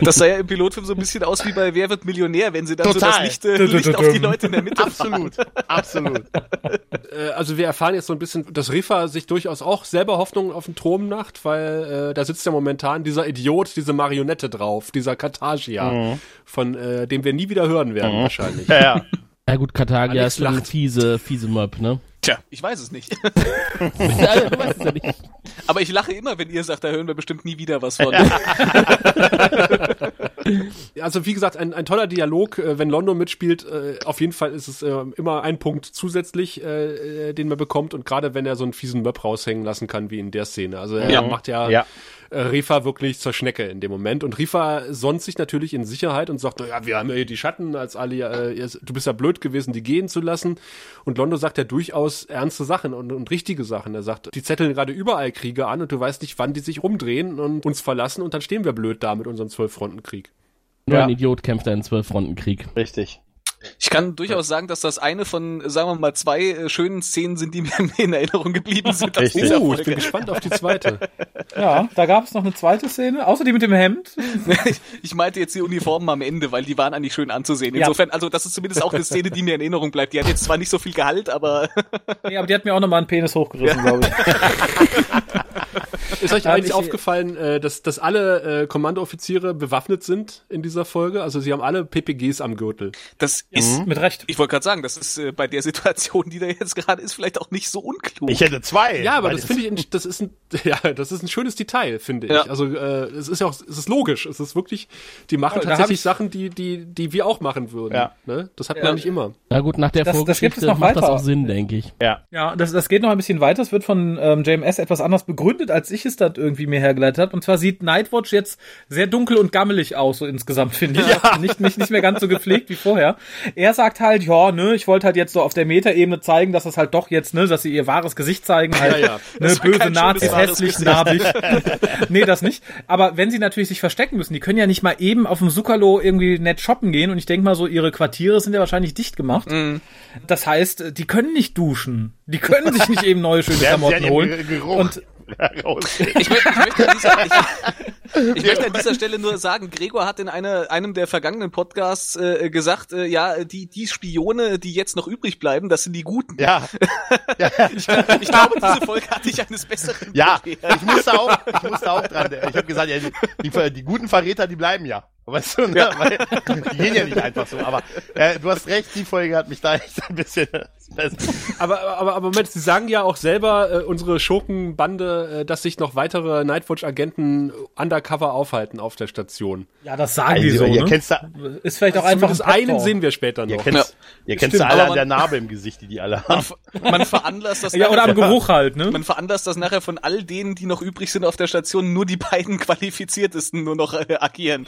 das sah ja im Pilotfilm so ein bisschen aus wie bei Wer wird Millionär, wenn sie dann so das Total. Licht, äh, Licht auf die Leute in der Mitte fahren. Absolut, absolut. Äh, also wir erfahren jetzt so ein bisschen, dass Rifa sich durchaus auch selber Hoffnung auf den Thron macht, weil äh, da sitzt ja momentan dieser Idiot, diese Marionette drauf, dieser Kartagia, von äh, dem wir nie wieder hören werden wahrscheinlich. Ja, ja. Ja gut, Katagia ist lacht. fiese, fiese Möb, ne? Tja, ich weiß es nicht. ja, du weißt es ja nicht. Aber ich lache immer, wenn ihr sagt, da hören wir bestimmt nie wieder was von. Also wie gesagt, ein, ein toller Dialog, äh, wenn London mitspielt. Äh, auf jeden Fall ist es äh, immer ein Punkt zusätzlich, den man bekommt. Und gerade wenn er so einen fiesen Möb raushängen lassen kann, wie in der Szene. Also er Ja. macht ja, Ja. Äh, Rifa wirklich zur Schnecke in dem Moment. Und Rifa sonnt sich natürlich in Sicherheit und sagt, ja, wir haben ja hier die Schatten, als Ali, äh, du bist ja blöd gewesen, die gehen zu lassen. Und Londo sagt ja durchaus ernste Sachen und, und richtige Sachen. Er sagt, die zetteln gerade überall Kriege an und du weißt nicht, wann die sich rumdrehen und uns verlassen und dann stehen wir blöd da mit unserem Zwölf-Fronten-Krieg. Nur Ja. ein Idiot kämpft einen Zwölf-Fronten-Krieg. Richtig. Ich kann durchaus sagen, dass das eine von, sagen wir mal, zwei äh, schönen Szenen sind, die mir in Erinnerung geblieben sind Richtig. Oh, ich bin gespannt auf die zweite. Ja, da gab es noch eine zweite Szene, außer die mit dem Hemd. Ich meinte jetzt die Uniformen am Ende, weil die waren eigentlich schön anzusehen. Ja. Insofern, also das ist zumindest auch eine Szene, die mir in Erinnerung bleibt. Die hat jetzt zwar nicht so viel Gehalt, aber Nee, aber die hat mir auch nochmal einen Penis hochgerissen, glaube ich. Ist euch Ja, eigentlich ich- aufgefallen, äh, dass, dass alle äh, Kommandooffiziere bewaffnet sind in dieser Folge? Also sie haben alle PPGs am Gürtel. das ist, Mit Recht. ich wollte gerade sagen, das ist äh, bei der Situation, die da jetzt gerade ist, vielleicht auch nicht so unklug. Ich hätte zwei. Ja, aber das finde ich, ein- das ist ein, ja, das ist ein schönes Detail, finde ich. Ja. Also äh, es ist ja auch, es ist logisch. Es ist wirklich, die machen hab tatsächlich ich- Sachen, die, die, die wir auch machen würden. Ja. Ne? Das hat Ja. man nicht immer. Na gut, nach der Das- das es Vorgeschichte noch macht das weiter. auch Sinn, denke ich. Ja. Ja, das, das geht noch ein bisschen weiter. Es wird von ähm, JMS etwas anders begründet, als ich es dann irgendwie mir hergeleitet habe. Und zwar sieht Nightwatch jetzt sehr dunkel und gammelig aus, so insgesamt, finde ich. Nicht, nicht, nicht mehr ganz so gepflegt wie vorher. Er sagt halt, ja, ne, ich wollte halt jetzt so auf der Metaebene zeigen, dass es halt doch jetzt, ne, dass sie ihr wahres Gesicht zeigen, halt, Ja, ja. ne, Das böse Nazis, hässlich, narbig. nee, das nicht. Aber wenn sie natürlich sich verstecken müssen, die können ja nicht mal eben auf dem Zuckerlo irgendwie nett shoppen gehen. Und ich denke mal so, ihre Quartiere sind ja wahrscheinlich dicht gemacht. Das heißt, die können nicht duschen. Die können sich nicht eben neue schöne Klamotten holen. Und raus. Ich, mö- ich, möchte an dieser, ich, ich möchte an dieser Stelle nur sagen, Gregor hat in einer, einem der vergangenen Podcasts äh, gesagt, äh, ja, die, die Spione, die jetzt noch übrig bleiben, das sind die Guten. Ja. ja. Ich glaube, diese Folge hatte ich eines Besseren Ja, ich musste auch, ich musste auch dran. Ich habe gesagt, ja, die, die, die guten Verräter, die bleiben ja. Weißt du, ne? Weil, die gehen ja nicht einfach so. Aber äh, du hast recht, die Folge hat mich da echt ein bisschen. Aber, aber, aber Moment, sie sagen ja auch selber, äh, unsere Schurkenbande, äh, dass sich noch weitere Nightwatch-Agenten undercover aufhalten auf der Station. ja, das sagen die so. ihr Ne? kennst da, Ist vielleicht auch einfach Zumindest ein einen sehen wir später ihr noch. kennst, ihr kennst Stimmt, alle aber an der Narbe im Gesicht, die die alle haben. Man veranlasst das Ja, oder am Geruch halt, ne? man veranlasst das nachher von all denen, die noch übrig sind auf der Station, nur die beiden qualifiziertesten nur noch äh, agieren.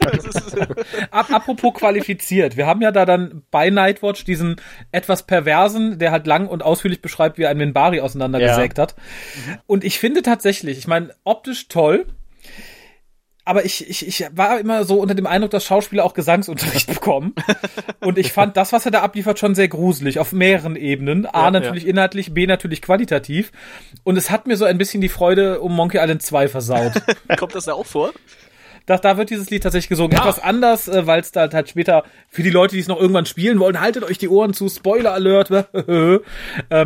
Apropos qualifiziert. Wir haben ja da dann bei Nightwatch diesen etwas perversen, der halt lang und ausführlich beschreibt, wie er einen Minbari auseinandergesägt hat. Und ich finde tatsächlich, ich meine, optisch toll. Aber ich, ich, ich war immer so unter dem Eindruck, dass Schauspieler auch Gesangsunterricht bekommen. Und ich fand das, was er da abliefert, schon sehr gruselig auf mehreren Ebenen. A, Ja, natürlich inhaltlich, B, natürlich qualitativ. Und es hat mir so ein bisschen die Freude um Monkey Island 2 versaut. kommt das da auch vor? Da, da wird dieses Lied tatsächlich gesungen. Etwas anders, äh, weil es da halt später für die Leute, die es noch irgendwann spielen wollen, haltet euch die Ohren zu, Spoiler Alert. ähm,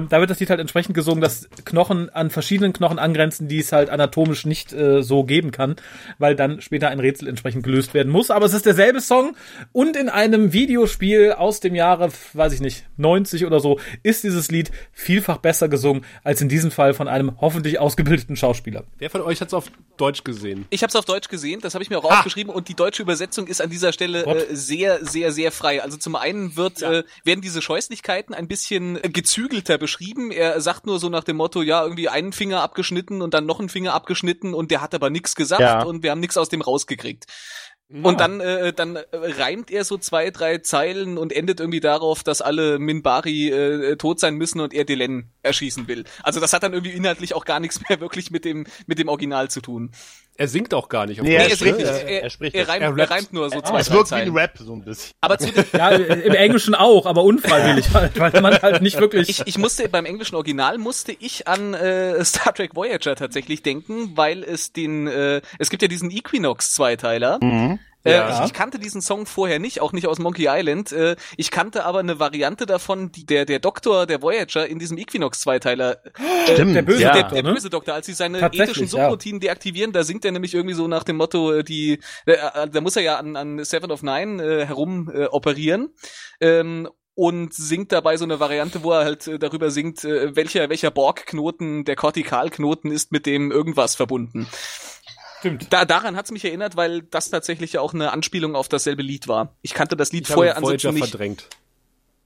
da wird das Lied halt entsprechend gesungen, dass Knochen an verschiedenen Knochen angrenzen, die es halt anatomisch nicht äh, so geben kann, weil dann später ein Rätsel entsprechend gelöst werden muss. Aber es ist derselbe Song und in einem Videospiel aus dem Jahre, weiß ich nicht, 90 oder so, ist dieses Lied vielfach besser gesungen als in diesem Fall von einem hoffentlich ausgebildeten Schauspieler. Wer von euch hat es auf Deutsch gesehen? Ich habe es auf Deutsch gesehen, das habe ich mir auch aufgeschrieben und die deutsche Übersetzung ist an dieser Stelle äh, sehr, sehr, sehr frei. Also zum einen wird äh, werden diese Scheußlichkeiten ein bisschen äh, gezügelter beschrieben. Er sagt nur so nach dem Motto, ja, irgendwie einen Finger abgeschnitten und dann noch einen Finger abgeschnitten und der hat aber nichts gesagt Ja. und wir haben nichts aus dem rausgekriegt. Und dann, äh, dann äh, reimt er so zwei, drei Zeilen und endet irgendwie darauf, dass alle Minbari äh, tot sein müssen und er Delenn erschießen will. Also das hat dann irgendwie inhaltlich auch gar nichts mehr wirklich mit dem mit dem Original zu tun. Er singt auch gar nicht. Nee, er er, spricht ne? nicht. er, er, Er spricht er, reimt, Er er, rappt. reimt nur so zwei, Es wirkt wie ein. Rap, so ein bisschen. Aber zu Ja, im Englischen auch, aber unfreiwillig halt, weil man halt nicht wirklich. ich, ich musste beim englischen Original musste ich an äh, Star Trek Voyager tatsächlich denken, weil es den äh, es gibt ja diesen Equinox Zweiteiler. Äh, Ja. ich, ich kannte diesen Song vorher nicht, auch nicht aus Monkey Island. Äh, ich kannte aber eine Variante davon, die der der Doktor der Voyager in diesem Equinox Zweiteiler Stimmt, der böse ja. der, Doktor, der ne? böse Doktor, als sie seine ethischen ja. Subroutinen deaktivieren, da singt er nämlich irgendwie so nach dem Motto, äh, die, äh, äh, da muss er ja an, an Seven of Nine äh, herum äh, operieren. Ähm, und singt dabei so eine Variante, wo er halt äh, darüber singt, äh, welcher, welcher Borg-Knoten, der Kortikalknoten ist mit dem irgendwas verbunden. Stimmt. Da, daran hat's mich erinnert, weil das tatsächlich ja auch eine Anspielung auf dasselbe Lied war. Ich kannte das Lied Ich vorher Voyager ansonsten nicht. verdrängt.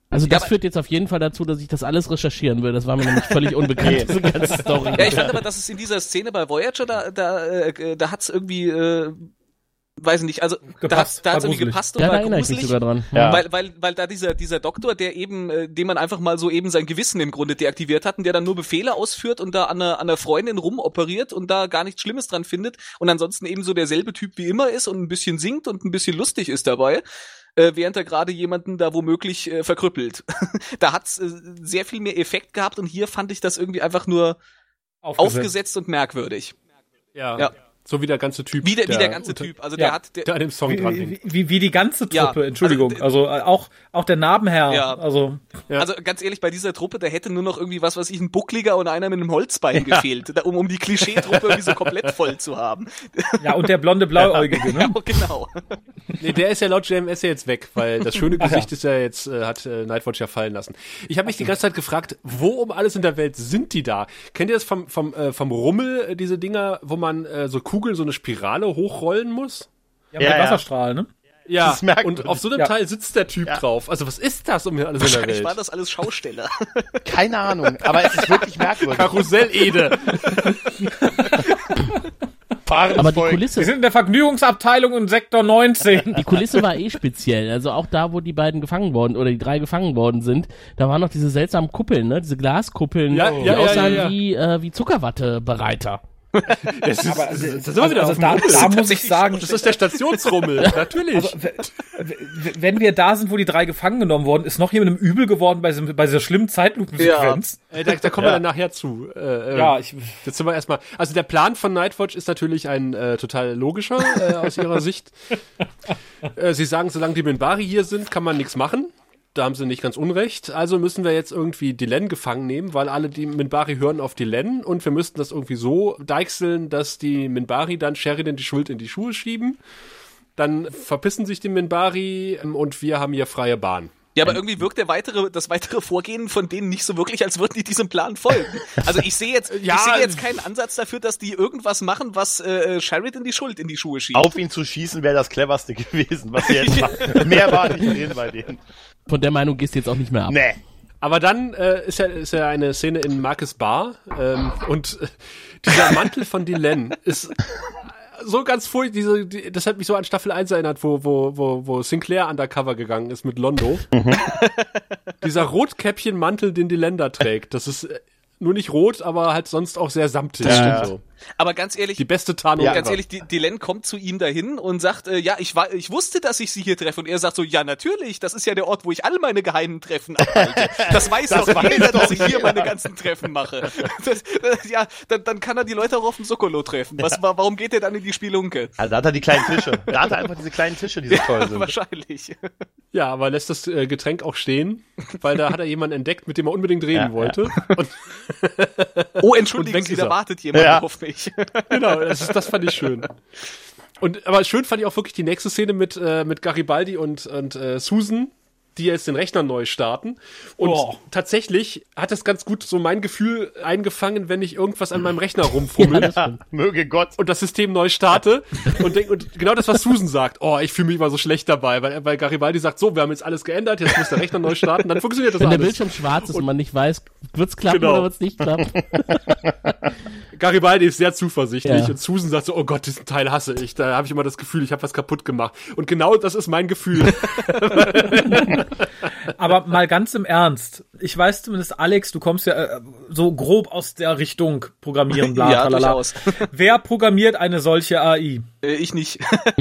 Also das Ja, führt jetzt auf jeden Fall dazu, dass ich das alles recherchieren will. Das war mir nämlich völlig unbekannt, diese ganze Story. Ja, ich fand aber, dass es in dieser Szene bei Voyager, da, da, äh, da hat's irgendwie, äh, weiß ich nicht, also da Gepasst, hat's, da hat's war irgendwie gruselig. gepasst und ja, da war erinnere ich mich gruselig. sogar dran. Ja. Weil, weil, weil da dieser, dieser Doktor, der eben, äh, dem man einfach mal so eben sein Gewissen im Grunde deaktiviert hat und der dann nur Befehle ausführt und da an einer, an einer Freundin rumoperiert und da gar nichts Schlimmes dran findet und ansonsten eben so derselbe Typ wie immer ist und ein bisschen singt und ein bisschen lustig ist dabei, äh, während er gerade jemanden da womöglich äh, verkrüppelt. da hat's äh, sehr viel mehr Effekt gehabt und hier fand ich das irgendwie einfach nur aufgesetzt und merkwürdig. Ja. Ja. So wie der ganze Typ. Wie der, wie der ganze Typ. Also Ja. der hat, der, Der an dem Song Wie, dranhängt. wie, wie, wie die ganze Ja, Truppe, Entschuldigung. also, Also, auch, auch der Narbenherr. Ja. Also, Ja. Also ganz ehrlich, bei dieser Truppe, da hätte nur noch irgendwie was, was ich, ein Buckliger und einer mit einem Holzbein gefehlt, um, um die Klischee-Truppe irgendwie so komplett voll zu haben. ja, und der blonde Blauäugige, Ja, ne? genau. Nee, der ist ja laut JMS ja jetzt weg, weil das schöne Gesicht ist ja jetzt, äh, hat äh, Nightwatch ja fallen lassen. Ich habe mich die ganze Zeit gefragt, wo um alles in der Welt sind die da? Kennt ihr das vom, vom, äh, vom Rummel, äh, diese Dinger, wo man äh, so Kugeln, so eine Spirale hochrollen muss? Ja, Ja, mit ja. Wasserstrahl, ne? Ja, und auf so einem Ja. Teil sitzt der Typ drauf. Also was ist das um alles in der Wahrscheinlich Welt? waren das alles Schausteller. Keine Ahnung, aber es ist wirklich merkwürdig. Karussell-Ede. Aber die Volk. Wir Kulisse, sind in der Vergnügungsabteilung in Sektor 19. die Kulisse war eh speziell. Also auch da, wo die beiden gefangen worden oder die drei gefangen worden sind, da waren noch diese seltsamen Kuppeln, ne? Diese Glaskuppeln, Ja, die ja, ja, aussahen ja, ja. wie äh, wie Zuckerwattebereiter. Das ist, also, das ist immer wieder also auf dem da, da muss ich sagen, Das ist der Stationsrummel, natürlich. Also, wenn wir da sind, wo die drei gefangen genommen wurden, ist noch jemandem übel geworden bei, bei dieser schlimmen Zeitlupensequenz. Äh, da, da kommen wir dann nachher zu. Äh, äh, Ja, ich, Jetzt sind wir erstmal. Also der Plan von Nightwatch ist natürlich ein äh, total logischer äh, aus ihrer Sicht. Äh, sie sagen, solange die Minbari hier sind, kann man nichts machen. Da haben sie nicht ganz unrecht. Also müssen wir jetzt irgendwie Dylan gefangen nehmen, weil alle die Minbari hören auf Dylan und wir müssten das irgendwie so deichseln, dass die Minbari dann Sheridan die Schuld in die Schuhe schieben. Dann verpissen sich die Minbari ähm, und wir haben hier freie Bahn. Ja, aber irgendwie wirkt der weitere, das weitere Vorgehen von denen nicht so wirklich, als würden die diesem Plan folgen. Also ich sehe jetzt, Ja. ich sehe jetzt keinen Ansatz dafür, dass die irgendwas machen, was äh, Sheridan die Schuld in die Schuhe schiebt. Auf ihn zu schießen wäre das cleverste gewesen, was sie jetzt machen. Mehr war nicht drin bei denen. Von der Meinung gehst du jetzt auch nicht mehr ab. Nee. Aber dann äh, ist, ja, ist ja eine Szene in Marcus Bar ähm, und äh, dieser Mantel von Dylan ist so ganz furchtbar, diese, die, das hat mich so an Staffel 1 erinnert, wo, wo, wo, wo Sinclair undercover gegangen ist mit Londo. dieser Rotkäppchenmantel, den Dylan da trägt, das ist äh, nur nicht rot, aber halt sonst auch sehr samtig. Ja. So. Aber ganz ehrlich, Die beste Tarnung. ganz ever. ehrlich, die, die Len kommt zu ihm dahin und sagt, äh, ja, ich war, ich wusste, dass ich sie hier treffe. Und er sagt so, ja, natürlich, das ist ja der Ort, wo ich all meine geheimen Treffen abhalte. Das weiß Das doch jeder, dass ich hier meine ganzen Treffen mache. Das, das, ja, dann, dann kann er die Leute auch auf dem Sokolo treffen. Was, wa- warum geht er dann in die Spielunke? Also da hat er die kleinen Tische. Da hat er einfach diese kleinen Tische, die so toll sind. Wahrscheinlich. Ja, aber lässt das äh, Getränk auch stehen, weil da hat er jemanden entdeckt, mit dem er unbedingt reden Ja, wollte. Und Oh, entschuldigen Sie, da wartet jemand Ja. auf mich. Genau, das, ist, das fand ich schön. Und aber schön fand ich auch wirklich die nächste Szene mit äh, mit Garibaldi und und äh, Susan, die jetzt den Rechner neu starten. Und Oh. tatsächlich hat es ganz gut so mein Gefühl eingefangen, wenn ich irgendwas an meinem Rechner rumfummel Ja, möge Gott. und das System neu starte und denk, und genau das, was Susan sagt. Oh, ich fühle mich immer so schlecht dabei, weil, weil Garibaldi sagt, so, wir haben jetzt alles geändert, jetzt muss der Rechner neu starten, dann funktioniert das Wenn der alles. Bildschirm schwarz ist und, man nicht weiß, wird's klappen Genau. oder wird's nicht klappen. Garibaldi ist sehr zuversichtlich Ja. und Susan sagt so, oh Gott, diesen Teil hasse ich. Da habe ich immer das Gefühl, ich habe was kaputt gemacht. Und genau das ist mein Gefühl. aber mal ganz im Ernst. Ich weiß zumindest, Alex, du kommst ja äh, so grob aus der Richtung Programmieren, bla, Ja, tralala. durchaus. Wer programmiert eine solche AI? Äh, ich nicht.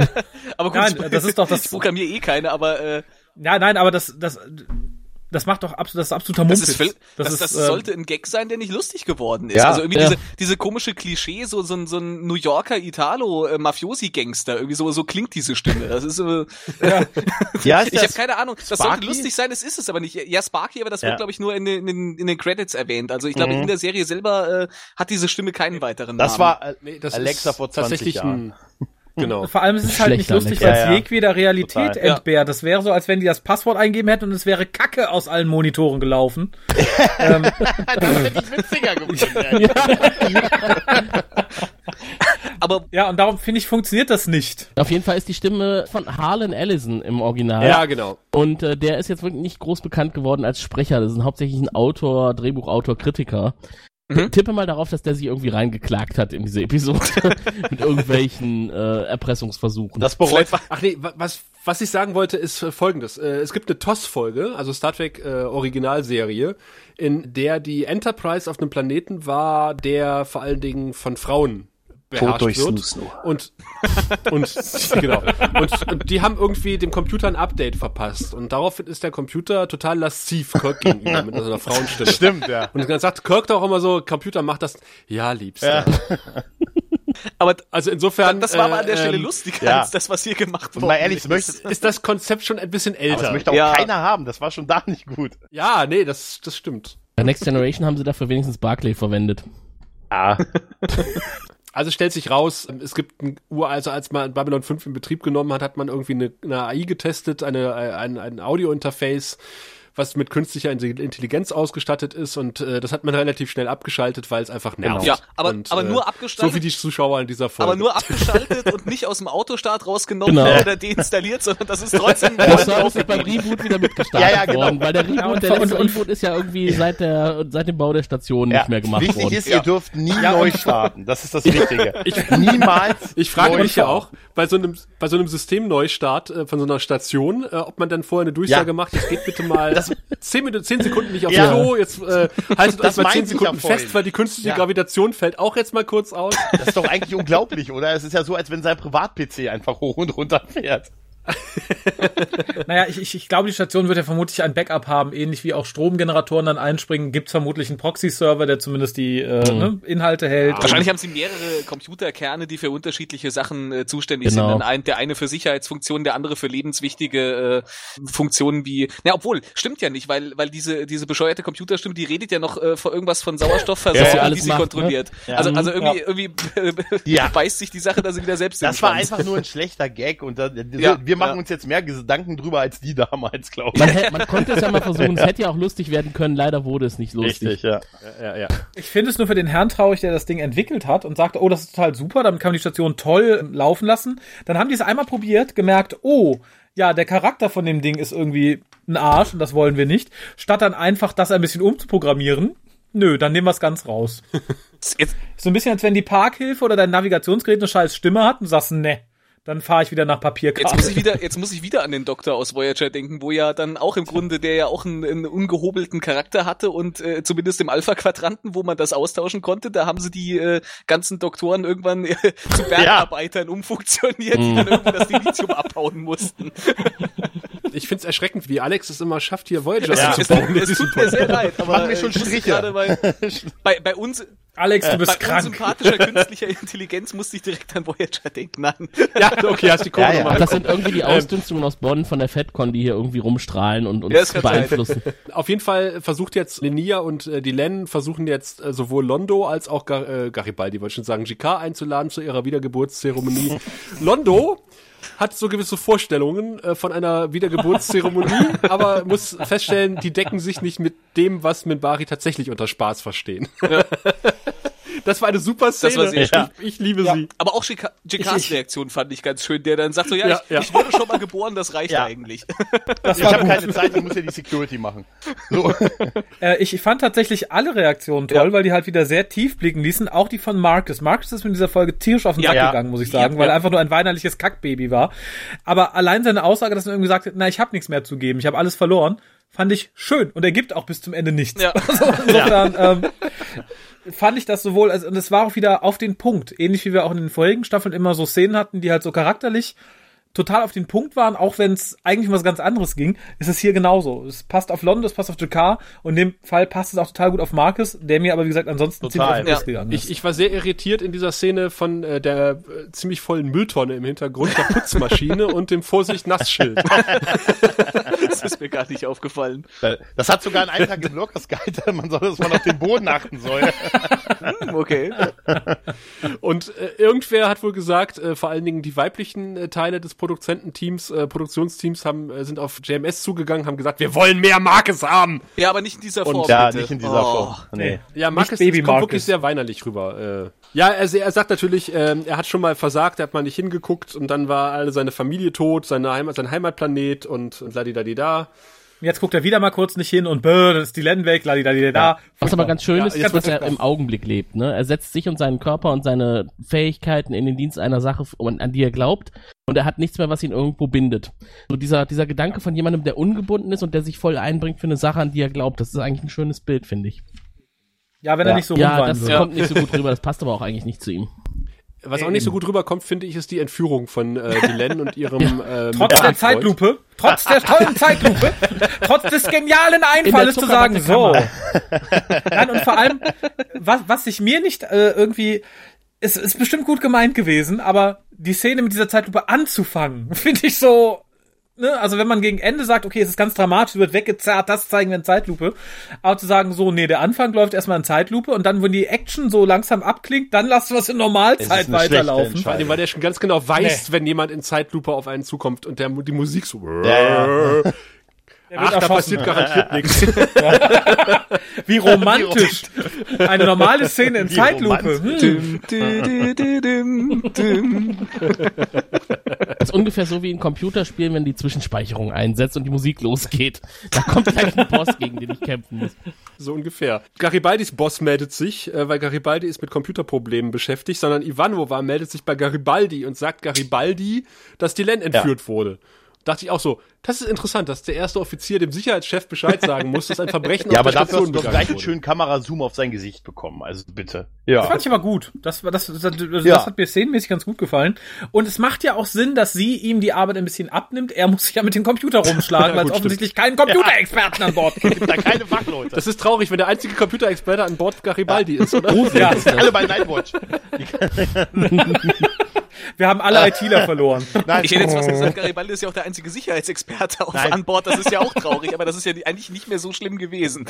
aber gut, Nein, ich, das ist doch das- ich programmiere eh keine, aber äh, Ja, nein, aber das, das, das macht doch absolut, das ist absoluter das Mumpitz. ist, völ- das, das, ist, äh, sollte ein Gag sein, der nicht lustig geworden ist. Ja, also irgendwie ja. diese, diese komische Klischee, so, so, ein- so ein New Yorker Italo-Mafiosi-Gangster, irgendwie so, so klingt diese Stimme. Das ist, äh, Ja, ist ich habe das, keine Ahnung. Das Sparky? sollte lustig sein, es ist es aber nicht. Ja, Sparky, aber das Ja. wird, glaube ich, nur in den, in, den, in den Credits erwähnt. Also ich glaube, Mhm. in der Serie selber äh, hat diese Stimme keinen weiteren das Namen. war äh, Nee, das Alexa ist vor 20 tatsächlich Jahren. ein Genau. Vor allem ist es halt nicht lustig, weil es Ja, ja. jegweder Realität Total. entbehrt. Das wäre so, als wenn die das Passwort eingeben hätten und es wäre Kacke aus allen Monitoren gelaufen. ähm, Das hätte ich witziger gefunden. Aber ja, und darum finde ich, funktioniert das nicht. Auf jeden Fall ist die Stimme von Harlan Ellison im Original. Ja, genau. Und äh, der ist jetzt wirklich nicht groß bekannt geworden als Sprecher. Das ist ein hauptsächlich ein Autor, Drehbuchautor, Kritiker. Mhm. Tippe mal darauf, dass der sich irgendwie reingeklagt hat in diese Episode mit irgendwelchen äh, Erpressungsversuchen. Das bereut Ach nee, wa- was, was ich sagen wollte, ist äh, folgendes. Äh, Es gibt eine TOS-Folge, also Star Trek äh, Originalserie, in der die Enterprise auf einem Planeten war, der vor allen Dingen von Frauen beherrscht durch wird. Snoo Und, und, genau. Und, und die haben irgendwie dem Computer ein Update verpasst. Und daraufhin ist der Computer total lasziv Kirk gegenüber mit so einer Frauenstimme. Stimmt, ja. Und dann sagt Kirk doch auch immer so, Computer macht das, ja, Liebster. Ja. aber Also insofern. das war aber an der äh, Stelle ähm, lustiger ja. als das, was hier gemacht wurde. mal ehrlich, möchte, Ist das Konzept schon ein bisschen aber das älter? möchte auch Ja. keiner haben. Das war schon da nicht gut. Ja, nee, das, das stimmt. Bei Next Generation haben sie dafür wenigstens Barclay verwendet. Ah. Also stellt sich raus, es gibt ein Ur, also als man Babylon 5 in Betrieb genommen hat, hat man irgendwie eine, eine AI getestet, eine, ein, ein Audio-Interface, was mit künstlicher Intelligenz ausgestattet ist und äh, das hat man relativ schnell abgeschaltet, weil es einfach nervt. Ja, aber- und, aber nur äh, abgeschaltet- So wie die Zuschauer in dieser Folge. aber nur abgeschaltet und nicht aus dem Autostart rausgenommen Genau. oder deinstalliert, sondern das ist trotzdem Der Service ist beim Reboot wieder mitgestartet Ja, ja, genau. worden, weil der Reboot, Ja, und- der letzte Reboot ist ja irgendwie seit der seit dem Bau der Station Ja. nicht mehr gemacht Wichtig worden. ist, ihr dürft nie neu starten. Das ist das Wichtige. Ich- Niemals. Ich frage mich ja auch, bei so einem, bei so einem Systemneustart äh, von so einer Station, äh, ob man dann vorher eine Durchsage Ja. macht, jetzt geht bitte mal zehn, Minuten, zehn Sekunden nicht aufs Ja. Klo, jetzt äh, haltet Das euch mal zehn ja Sekunden vorhin. fest, weil die künstliche Ja. Gravitation fällt auch jetzt mal kurz aus. Das ist doch eigentlich unglaublich, oder? Es ist ja so, als wenn sein Privat-PC einfach hoch und runter fährt. Naja, ich, ich, ich glaube, die Station wird ja vermutlich ein Backup haben, ähnlich wie auch Stromgeneratoren dann einspringen. Gibt's vermutlich einen Proxy-Server, der zumindest die äh, ne, Inhalte hält. Wahrscheinlich haben sie mehrere Computerkerne, die für unterschiedliche Sachen äh, zuständig Genau. sind. Dann ein, der eine für Sicherheitsfunktionen, der andere für lebenswichtige äh, Funktionen wie. Na, obwohl, stimmt ja nicht, weil, weil diese, diese bescheuerte Computerstimme, die redet ja noch äh, vor irgendwas von Sauerstoffversorgung, Ja, die alles sie macht, kontrolliert. Ja. Also, also irgendwie, Ja. irgendwie Ja. beißt sich die Sache da sie wieder selbst in Das war einfach nur ein schlechter Gag und da, Ja, wir machen ja. uns jetzt mehr Gedanken drüber als die damals, glaube ich. Man, hätte, man konnte es ja mal versuchen, es hätte ja auch lustig werden können, leider wurde es nicht lustig. Richtig, ja. ja, ja. Ich finde es nur für den Herrn traurig, der das Ding entwickelt hat und sagte, oh, das ist total super, damit kann man die Station toll laufen lassen. Dann haben die es einmal probiert, gemerkt, oh, ja, der Charakter von dem Ding ist irgendwie ein Arsch und das wollen wir nicht. Statt dann einfach das ein bisschen umzuprogrammieren, nö, dann nehmen wir es ganz raus. So ein bisschen, als wenn die Parkhilfe oder dein Navigationsgerät eine scheiß Stimme hat und sagst, ne, dann fahre ich wieder nach Jetzt muss Papierkarte. ich wieder, jetzt muss ich wieder an den Doktor aus Voyager denken, wo ja dann auch im Grunde, der ja auch einen, einen ungehobelten Charakter hatte und äh, zumindest im Alpha-Quadranten, wo man das austauschen konnte, da haben sie die äh, ganzen Doktoren irgendwann äh, zu Bergarbeitern umfunktioniert, die dann irgendwann das Dilithium abbauen mussten. Ich find's erschreckend, wie Alex es immer schafft, hier Voyager Es, Ja. es, einzubauen. tut, es tut mir sehr leid, aber Machen mir schon Striche. gerade Bei, bei, bei uns, Alex, du bei bist krank. unsympathischer künstlicher Intelligenz musste ich direkt an Voyager denken. Nein. ja, okay, hast die Kurve Ja, ja. Das sind irgendwie die Ausdünstungen aus Bonn von der FedCon, die hier irgendwie rumstrahlen und uns Ja, beeinflussen. Auf jeden Fall versucht jetzt Lenia und äh, die Len versuchen jetzt äh, sowohl Londo als auch Gar äh, Garibaldi, wollte ich schon sagen, GK einzuladen zu ihrer Wiedergeburtszeremonie. Londo hat so gewisse Vorstellungen äh, von einer Wiedergeburtszeremonie, aber muss feststellen, die decken sich nicht mit dem, was Minbari tatsächlich unter Spaß verstehen. Das war eine super Szene. war sehr schön. ich, ich liebe Ja. sie. Aber auch Jk- JKs Reaktion fand ich ganz schön, der dann sagt so, ja, Ja, ich, ja. ich wurde schon mal geboren, das reicht Ja. eigentlich. Ich habe keine Zeit, ich muss ja die Security machen. So. Äh, ich fand tatsächlich alle Reaktionen toll, Ja. weil die halt wieder sehr tief blicken ließen. Auch die von Marcus. Marcus ist mir in dieser Folge tierisch auf den Ja. Sack Ja. gegangen, muss ich sagen, Ja, weil ja. er einfach nur ein weinerliches Kackbaby war. Aber allein seine Aussage, dass er irgendwie gesagt hat, na, ich habe nichts mehr zu geben, ich habe alles verloren, fand ich schön. Und er gibt auch bis zum Ende nichts. Ja. Also insofern ähm, fand ich das sowohl, also, und es war auch wieder auf den Punkt. Ähnlich wie wir auch in den vorigen Staffeln immer so Szenen hatten, die halt so charakterlich total auf den Punkt waren, auch wenn es eigentlich um was ganz anderes ging, ist es hier genauso. Es passt auf London, es passt auf Jakar und in dem Fall passt es auch total gut auf Marcus, der mir aber wie gesagt ansonsten Total. ziemlich auf den Ja. Gegangen ist. Ich, ich war sehr irritiert in dieser Szene von äh, der äh, ziemlich vollen Mülltonne im Hintergrund, der Putzmaschine und dem Vorsicht Nassschild. das ist mir gar nicht aufgefallen. Das hat sogar einen Eintrag im Blockers Guide, man soll, dass man auf den Boden achten soll. Hm, okay. Und äh, irgendwer hat wohl gesagt, äh, vor allen Dingen die weiblichen äh, Teile des Produzententeams, äh, Produktionsteams haben, äh, sind auf JMS zugegangen, haben gesagt, wir wollen mehr Marcus haben. Ja, aber nicht in dieser Form. Und ja, bitte. nicht in dieser Oh. Form. Nee. Ja, Marcus Baby es kommt Marcus. wirklich sehr weinerlich rüber. Äh. Ja, also er sagt natürlich, ähm, er hat schon mal versagt, er hat mal nicht hingeguckt und dann war alle seine Familie tot, seine Heimat, sein Heimatplanet und, und ladidadida. Jetzt guckt er wieder mal kurz nicht hin und bäh, das ist die Len weg, ladidadida. Was aber ganz schön Ja, ist, ist, dass er im Augenblick lebt. Ne? Er setzt sich und seinen Körper und seine Fähigkeiten in den Dienst einer Sache, an die er glaubt. Und er hat nichts mehr, was ihn irgendwo bindet. So dieser, dieser Gedanke von jemandem, der ungebunden ist und der sich voll einbringt für eine Sache, an die er glaubt, das ist eigentlich ein schönes Bild, finde ich. Ja, wenn er nicht so ja, rumweinen das würde. kommt nicht so gut rüber, das passt aber auch eigentlich nicht zu ihm. Was auch nicht so gut rüberkommt, finde ich, ist die Entführung von äh, Dylan und ihrem äh, Trotz der. Zeitlupe, trotz der tollen Zeitlupe, trotz des genialen Einfalles zu sagen, so. Nein, und vor allem, was, was sich mir nicht äh, irgendwie, es ist bestimmt gut gemeint gewesen, aber die Szene mit dieser Zeitlupe anzufangen, finde ich so, ne, also wenn man gegen Ende sagt, okay, es ist ganz dramatisch, wird weggezerrt, das zeigen wir in Zeitlupe, aber zu sagen, so, nee, der Anfang läuft erstmal in Zeitlupe und dann, wenn die Action so langsam abklingt, dann lassen wir es in Normalzeit weiterlaufen. Vor allem, weil der schon ganz genau weiß, wenn jemand in Zeitlupe auf einen zukommt und der, die Musik so. Ja, wird Ach, da passiert garantiert nichts. Wie romantisch. Eine normale Szene in Wie Zeitlupe. Hm. Das ist ungefähr so wie in Computerspielen, wenn die Zwischenspeicherung einsetzt und die Musik losgeht. Da kommt gleich ein Boss, gegen den ich kämpfen muss. So ungefähr. Garibaldis Boss meldet sich, äh, weil Garibaldi ist mit Computerproblemen beschäftigt, sondern Ivanova meldet sich bei Garibaldi und sagt Garibaldi, dass Dylan entführt wurde. Dachte ich auch so, das ist interessant, dass der erste Offizier dem Sicherheitschef Bescheid sagen muss, dass ein Verbrechen Ja, auf aber der dafür Station du doch begangen gleich einen wurde. schönen Kamerazoom auf sein Gesicht bekommen. Also bitte. Das Ja. fand ich aber gut. Das, war- das, das, das, das Ja. hat mir szenenmäßig ganz gut gefallen. Und es macht ja auch Sinn, dass sie ihm die Arbeit ein bisschen abnimmt. Er muss sich ja mit dem Computer rumschlagen, Ja, weil es offensichtlich keinen Computerexperten an Bord gibt. Gibt da keine Fachleute. Das ist traurig, wenn der einzige Computerexperte an Bord Garibaldi ist, oder? Ja, alle bei Nightwatch. wir haben alle ITler verloren. Nein, Ich hätte jetzt was gesagt, Garibaldi ist ja auch der einzige Sicherheitsexperte auf, Nein. an Bord. Das ist ja auch traurig, aber das ist ja eigentlich nicht mehr so schlimm gewesen.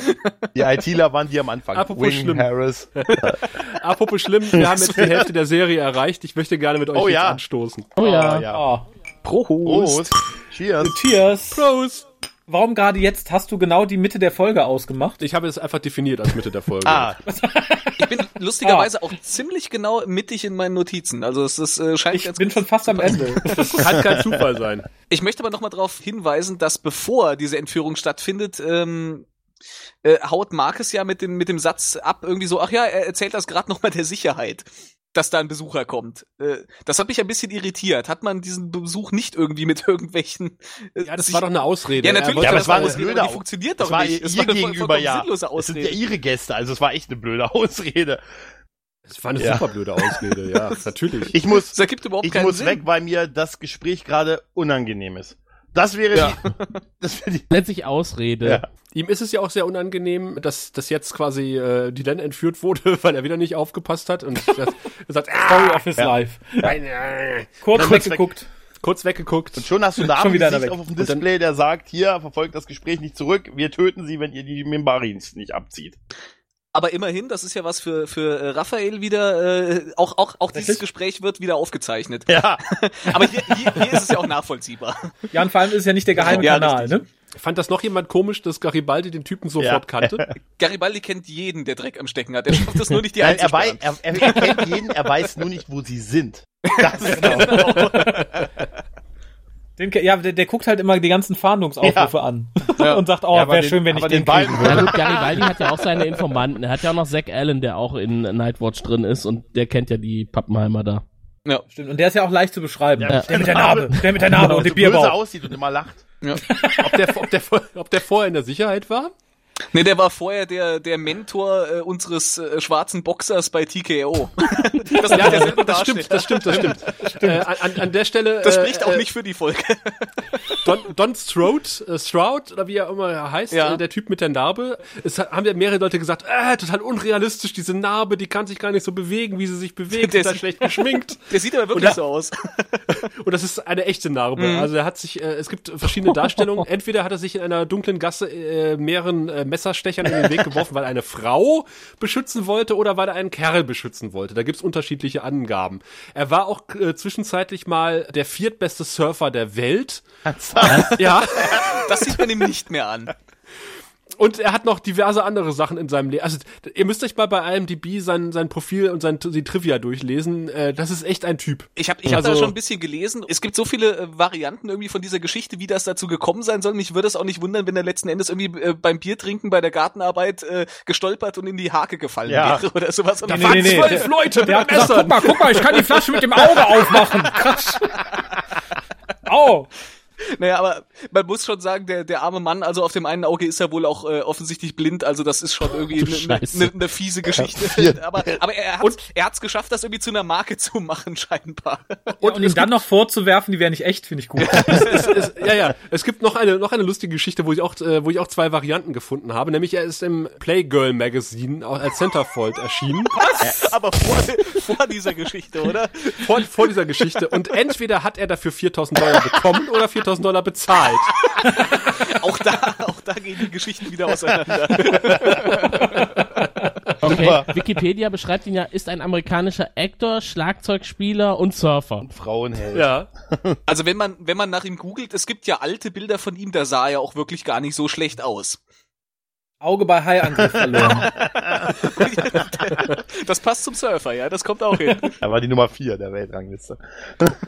die ITler waren die am Anfang. Apropos Wing, schlimm. Harris. Apropos schlimm, wir haben jetzt die Hälfte der Serie erreicht. Ich möchte gerne mit euch Oh jetzt ja. anstoßen. Oh ja. ja. Oh. Prost. Cheers. Cheers. Prost! Warum gerade jetzt hast du genau die Mitte der Folge ausgemacht? Ich habe es einfach definiert als Mitte der Folge. Ah, Ich bin lustigerweise auch ziemlich genau mittig in meinen Notizen. Also es ist, äh, scheint Ich ganz bin schon fast am Ende. Das kann kein Zufall sein. Ich möchte aber nochmal darauf hinweisen, dass bevor diese Entführung stattfindet, ähm, äh, haut Marcus ja mit dem, mit dem Satz ab, irgendwie so, ach ja, er erzählt das gerade nochmal der Sicherheit, dass da ein Besucher kommt. Äh, das hat mich ein bisschen irritiert. Hat man diesen Besuch nicht irgendwie mit irgendwelchen... Äh, Ja, das sich- war doch eine Ausrede. Ja, natürlich, Ja, aber das es war eine Ausrede, blöde die funktioniert das doch war nicht. ihr Es war eine gegenüber ja. sinnlose Es sind ja Ausrede. ihre Gäste, also es war echt eine blöde Ausrede. Das war eine Ja. super blöde Ausrede, ja, natürlich. Ich muss, Das ergibt überhaupt ich keinen muss Sinn. weg, weil mir das Gespräch gerade unangenehm ist. Das wäre die, das wäre die, Nennt sich Ausrede. Ja. Ihm ist es ja auch sehr unangenehm, dass, dass jetzt quasi äh, Dylan entführt wurde, weil er wieder nicht aufgepasst hat und das, er sagt, Story ah, of his life. nein, äh, Kurz weggeguckt. kurz weggeguckt. Und schon hast du da Schon wieder Gesicht weg. auf dem Display, der sagt, hier, verfolgt das Gespräch nicht zurück, wir töten sie, wenn ihr die Mimbarins nicht abzieht. Aber immerhin, das ist ja was für, für äh, Raphael wieder, äh, auch, auch, auch dieses? Gespräch wird wieder aufgezeichnet. Ja, Aber hier, hier, hier ist es ja auch nachvollziehbar. Ja, und vor allem ist es ja nicht der geheime Ja, Kanal, richtig. ne? Fand das noch jemand komisch, dass Garibaldi den Typen sofort Ja. kannte? Garibaldi kennt jeden, der Dreck am Stecken hat. Er schafft es nur nicht, die Nein, er, er, er, er kennt jeden, er weiß nur nicht, wo sie sind. Das ist genau. Den, ja, der, der guckt halt immer die ganzen Fahndungsaufrufe an. Ja. Und sagt, oh, Ja, aber wäre schön, wenn ich aber den, den beiden kriegen würde. Na gut, Garibaldi hat ja auch seine Informanten. Er hat ja auch noch Zack Allen, der auch in Nightwatch drin ist und der kennt ja die Pappenheimer da. Ja. Stimmt. Und der ist ja auch leicht zu beschreiben. Ja. Der mit der Narbe, der mit der Narbe und so dem böse Bierbauch. aussieht und immer lacht. Ja. Ob der, ob, der, vor- ob der vorher in der Sicherheit war? Nee, der war vorher der, der Mentor äh, unseres äh, schwarzen Boxers bei TKO. das, ja, das, das stimmt, das stimmt, das stimmt. stimmt. Äh, an, an der Stelle. Das spricht äh, auch nicht für die Folge. Don, Don Stroud, äh, Stroud, oder wie er immer heißt, ja. äh, der Typ mit der Narbe. Es haben ja mehrere Leute gesagt, äh, total unrealistisch, diese Narbe, die kann sich gar nicht so bewegen, wie sie sich bewegt, der ist schlecht geschminkt. Der sieht aber wirklich da, so aus. und das ist eine echte Narbe. Mhm. Also er hat sich, äh, es gibt verschiedene Darstellungen. Entweder hat er sich in einer dunklen Gasse äh, mehreren äh, Messerstechern in den Weg geworfen, weil er eine Frau beschützen wollte oder weil er einen Kerl beschützen wollte. Da gibt's unterschiedliche Angaben. Er war auch äh, zwischenzeitlich mal der viertbeste Surfer der Welt. ja. Das sieht man ihm nicht mehr an. Und er hat noch diverse andere Sachen in seinem Leben. Also ihr müsst euch mal bei IMDb sein, sein Profil und sein die Trivia durchlesen. Äh, das ist echt ein Typ. Ich habe ich hab also, da schon ein bisschen gelesen. Es gibt so viele äh, Varianten irgendwie von dieser Geschichte, wie das dazu gekommen sein soll. Mich würde es auch nicht wundern, wenn er letzten Endes irgendwie äh, beim Biertrinken bei der Gartenarbeit äh, gestolpert und in die Hake gefallen ja. wäre oder sowas. Und da nee, waren nee, nee, zwölf der, Leute der hat gesagt, guck mal, guck mal, ich kann die Flasche mit dem Auge aufmachen. Krass. Au. Naja, aber man muss schon sagen, der, der arme Mann, also auf dem einen Auge ist er wohl auch äh, offensichtlich blind, also das ist schon irgendwie eine ne, ne, ne fiese Geschichte. Ja. aber aber er hat er hat's geschafft, das irgendwie zu einer Marke zu machen, scheinbar. Ja, und, und ihm dann noch vorzuwerfen, die wäre nicht echt, finde ich gut. es, es, es, ja, ja. Es gibt noch eine, noch eine lustige Geschichte, wo ich auch, äh, wo ich auch zwei Varianten gefunden habe. Nämlich er ist im Playgirl Magazine als Centerfold erschienen. Was? Aber vor, vor dieser Geschichte, oder? Vor, vor dieser Geschichte. Und entweder hat er dafür 4000 Dollar bekommen oder 4000 Dollar bezahlt. auch, da, auch da gehen die Geschichten wieder auseinander. Okay, Wikipedia beschreibt ihn ja, ist ein amerikanischer Actor, Schlagzeugspieler und Surfer. Und Frauenheld. Ja. Also wenn man, wenn man nach ihm googelt, es gibt ja alte Bilder von ihm, da sah er auch wirklich gar nicht so schlecht aus. Auge bei Haiangriff verloren. das passt zum Surfer, ja, das kommt auch hin. Er war die Nummer 4 der Weltrangliste.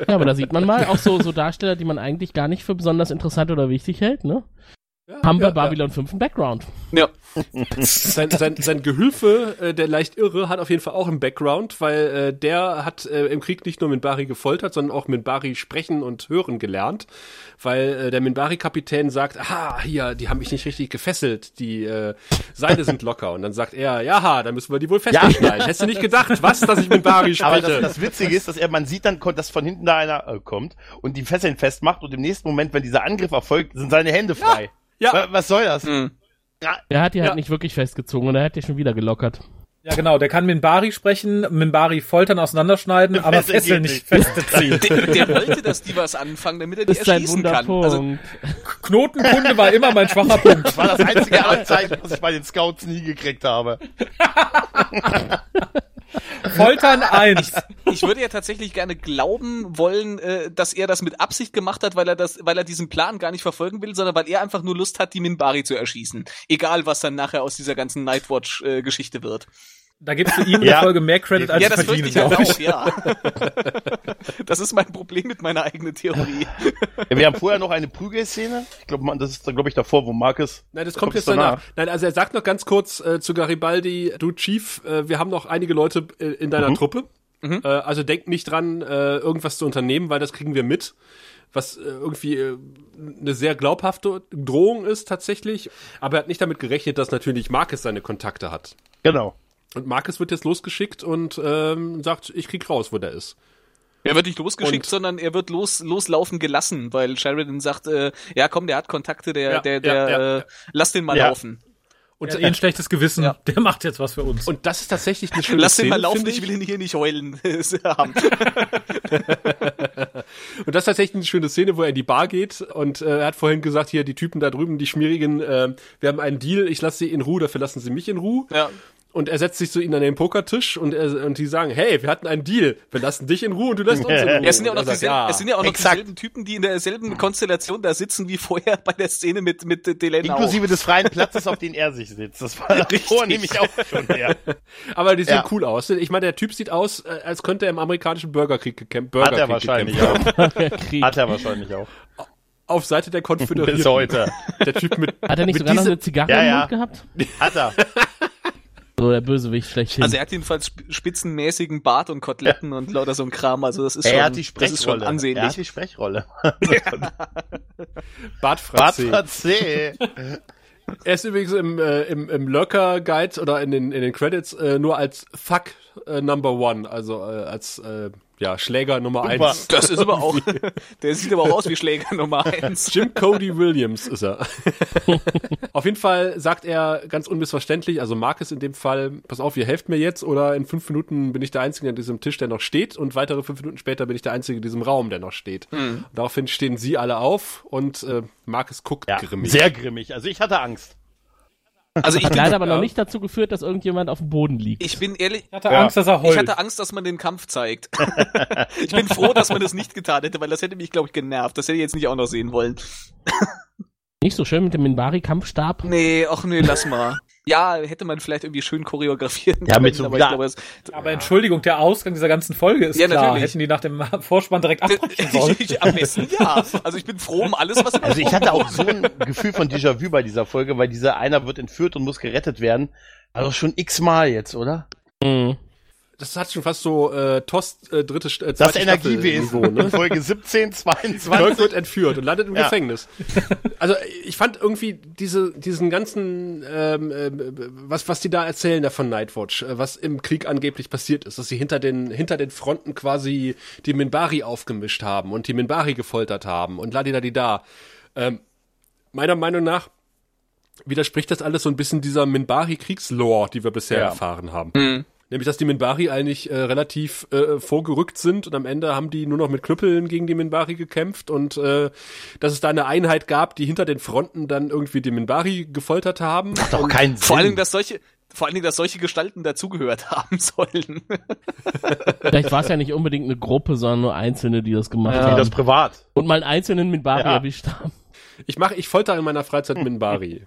Ja, aber da sieht man mal auch so, so Darsteller, die man eigentlich gar nicht für besonders interessant oder wichtig hält, ne? Ja, haben wir ja, Babylon ja. 5 einen Background. Ja. sein, sein, sein Gehülfe, äh, der leicht irre, hat auf jeden Fall auch einen Background, weil äh, der hat äh, im Krieg nicht nur Minbari gefoltert, sondern auch Minbari sprechen und hören gelernt, weil äh, der Minbari-Kapitän sagt, aha, hier, die haben mich nicht richtig gefesselt, die äh, Seile sind locker. Und dann sagt er, ja, dann müssen wir die wohl festschneiden. Ja. Hättest du nicht gedacht, was, dass ich Minbari spreche? Aber das, das Witzige ist, dass er, man sieht dann, dass von hinten da einer äh, kommt und die Fesseln festmacht und im nächsten Moment, wenn dieser Angriff erfolgt, sind seine Hände frei. Ja. Ja. Was soll das? Mhm. Ja. Er hat die halt nicht wirklich festgezogen und er hat die schon wieder gelockert. Ja, genau, der kann Minbari sprechen, Minbari foltern, auseinanderschneiden, aber Fesseln nicht festziehen. Der, der, wollte, dass die was anfangen, damit er die ist erschießen kann. Also, Knotenkunde war immer mein schwacher Punkt. Das war das einzige Anzeichen, was ich bei den Scouts nie gekriegt habe. Foltern eins. Ich, ich, würde ja tatsächlich gerne glauben wollen, äh, dass er das mit Absicht gemacht hat, weil er das, weil er diesen Plan gar nicht verfolgen will, sondern weil er einfach nur Lust hat, die Minbari zu erschießen. Egal, was dann nachher aus dieser ganzen Nightwatch-Geschichte äh, wird. Da gibst du ihm ja. Folge mehr Credit als ja, das verdienen, ich halt auch, ja. das ist mein Problem mit meiner eigenen Theorie. Ja, wir haben vorher noch eine Prügelszene. Ich glaube, das ist, glaube ich, davor, wo Marcus. Nein, das kommt jetzt danach. danach. Nein, also er sagt noch ganz kurz äh, zu Garibaldi, du Chief, äh, wir haben noch einige Leute äh, in deiner mhm. Truppe. Mhm. Äh, also denk nicht dran, äh, irgendwas zu unternehmen, weil das kriegen wir mit was äh, irgendwie eine sehr glaubhafte Drohung ist tatsächlich. Aber er hat nicht damit gerechnet, dass natürlich Marcus seine Kontakte hat. Genau. Und Marcus wird jetzt losgeschickt und ähm, sagt, ich krieg raus, wo der ist. Er wird nicht losgeschickt, und sondern er wird los, loslaufen gelassen, weil Sheridan sagt, äh, ja komm, der hat Kontakte, der, ja, der, der, ja, ja, äh, lass den mal laufen. Und er hat eh ein schlechtes Gewissen, ja. der macht jetzt was für uns. Und das ist tatsächlich eine schöne Lass den mal laufen, ich will ihn hier nicht heulen und das ist tatsächlich eine schöne Szene, wo er in die Bar geht und äh, er hat vorhin gesagt, hier die Typen da drüben, die Schmierigen, äh, wir haben einen Deal, ich lasse sie in Ruhe, dafür lassen sie mich in Ruhe. Ja. Und er setzt sich so ihnen an den Pokertisch und, er, und die sagen, hey, wir hatten einen Deal. Wir lassen dich in Ruhe und du lässt uns in Ruhe. Es sind ja auch noch, dieselben, ja. es sind ja auch noch dieselben Typen, die in derselben Konstellation da sitzen wie vorher bei der Szene mit, mit Delaney Inklusive auch. des freien Platzes, auf den er sich sitzt. Das war davor nämlich auch schon her. Aber die sehen ja. cool aus. Ich meine, der Typ sieht aus, äh, als könnte er im amerikanischen Bürgerkrieg gekämpft Burger Hat er wahrscheinlich auch. Hat er wahrscheinlich auch auf Seite der Konföderierten. Bis heute. Der Typ mit. Hat er nicht sogar noch eine Zigarre ja, im Mund gehabt? Hat er. So der Bösewicht schlechthin. Also er hat jedenfalls spitzenmäßigen Bart und Koteletten ja. und lauter so ein Kram. Also das ist er schon, hat die Sprechrolle. das ist schon ansehnlich. Er hat die Sprechrolle. Bartfratze. Bartfratze. Er ist übrigens im, äh, im, im Lurker Guide oder in den, in den Credits äh, nur als Fuck äh, Number One, also äh, als äh, ja, Schläger Nummer Super. eins. Das ist aber auch, der sieht aber auch aus wie Schläger Nummer eins. Jim Cody Williams ist er. auf jeden Fall sagt er ganz unmissverständlich, also Marcus in dem Fall, pass auf, ihr helft mir jetzt oder in fünf Minuten bin ich der Einzige an diesem Tisch, der noch steht und weitere fünf Minuten später bin ich der Einzige in diesem Raum, der noch steht. Und daraufhin stehen sie alle auf und äh, Marcus guckt Ja, grimmig. sehr grimmig. Also ich hatte Angst. Also ich Hat bin, leider aber Ja. noch nicht dazu geführt, dass irgendjemand auf dem Boden liegt. ich bin ehrlich, Ich hatte Ja. Angst, dass er ich hatte Angst, dass man den Kampf zeigt. ich bin froh, dass man das nicht getan hätte, weil das hätte mich, glaube ich, genervt. Das hätte ich jetzt nicht auch noch sehen wollen. Nicht so schön mit dem Minbari-Kampfstab. Nee, ach nee, lass mal. Ja, hätte man vielleicht irgendwie schön choreografieren Ja, mit können, so aber ich Bla- glaube, es, Aber Entschuldigung, der Ausgang dieser ganzen Folge ist Ja, klar. natürlich. Hätten die nach dem Vorspann direkt abbrechen sollen. ich, am besten ja. Also ich bin froh um alles, was Also ich hatte auch so ein Gefühl von Déjà-vu bei dieser Folge, weil dieser einer wird entführt und muss gerettet werden. Also schon x-mal jetzt, oder? Mhm. Das hat schon fast so äh, Tost äh, dritte äh, Das zweite Energiewesen. Ne? Folge 17, Kirk 22. wird entführt und landet im Ja. Gefängnis. Also ich fand irgendwie diese diesen ganzen ähm, ähm, was was die da erzählen da von Nightwatch, äh, was im Krieg angeblich passiert ist, dass sie hinter den hinter den Fronten quasi die Minbari aufgemischt haben und die Minbari gefoltert haben und ladidadida. Ähm, meiner Meinung nach widerspricht das alles so ein bisschen dieser Minbari Kriegslore, die wir bisher Ja. erfahren haben. Nämlich, dass die Minbari eigentlich äh, relativ äh, vorgerückt sind und am Ende haben die nur noch mit Knüppeln gegen die Minbari gekämpft und äh, dass es da eine Einheit gab, die hinter den Fronten dann irgendwie die Minbari gefoltert haben. Doch keinen vor allen Dingen, Sinn. dass solche, vor allen Dingen, dass solche Gestalten dazugehört haben sollen. Vielleicht war es ja nicht unbedingt eine Gruppe, sondern nur Einzelne, die das gemacht Wie haben. das privat. Und mal einen Einzelnen Minbari Ja. erwischt haben. Ich mache, ich folter in meiner Freizeit Minbari.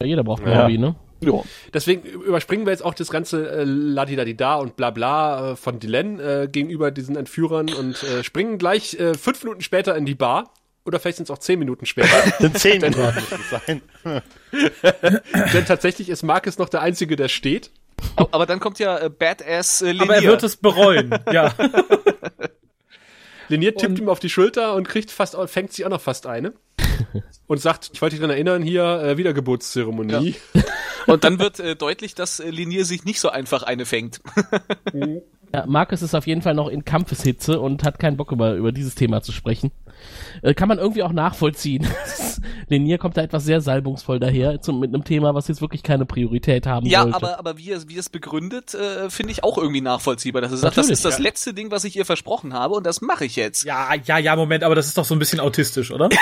Ja, jeder braucht ein Ja. Hobby, ne? Ja. Deswegen überspringen wir jetzt auch das ganze äh, Ladidadida und bla bla äh, von Dylan äh, gegenüber diesen Entführern und äh, springen gleich äh, fünf Minuten später in die Bar. Oder vielleicht sind es auch zehn Minuten später. Sind 10 Minuten sein. Denn tatsächlich ist Marcus noch der Einzige, der steht. Aber dann kommt ja äh, Badass äh, Aber er Linier. wird es bereuen. Ja. Liniert tippt Und- ihm auf die Schulter und kriegt fast, fängt sich auch noch fast eine. Und sagt, ich wollte dich daran erinnern, hier äh, Wiedergeburtszeremonie. Und dann wird äh, deutlich, dass äh, Linier sich nicht so einfach eine fängt. Ja, Markus ist auf jeden Fall noch in Kampfeshitze und hat keinen Bock über, über dieses Thema zu sprechen. Äh, kann man irgendwie auch nachvollziehen. Lenier kommt da etwas sehr salbungsvoll daher, zum, mit einem Thema, was jetzt wirklich keine Priorität haben Ja, sollte. aber, aber wie er, wie es begründet, äh, finde ich auch irgendwie nachvollziehbar. Dass er sagt, das Natürlich, ist das ja. letzte Ding, was ich ihr versprochen habe und das mache ich jetzt. Ja, ja, ja, Moment, aber das ist doch so ein bisschen autistisch, oder?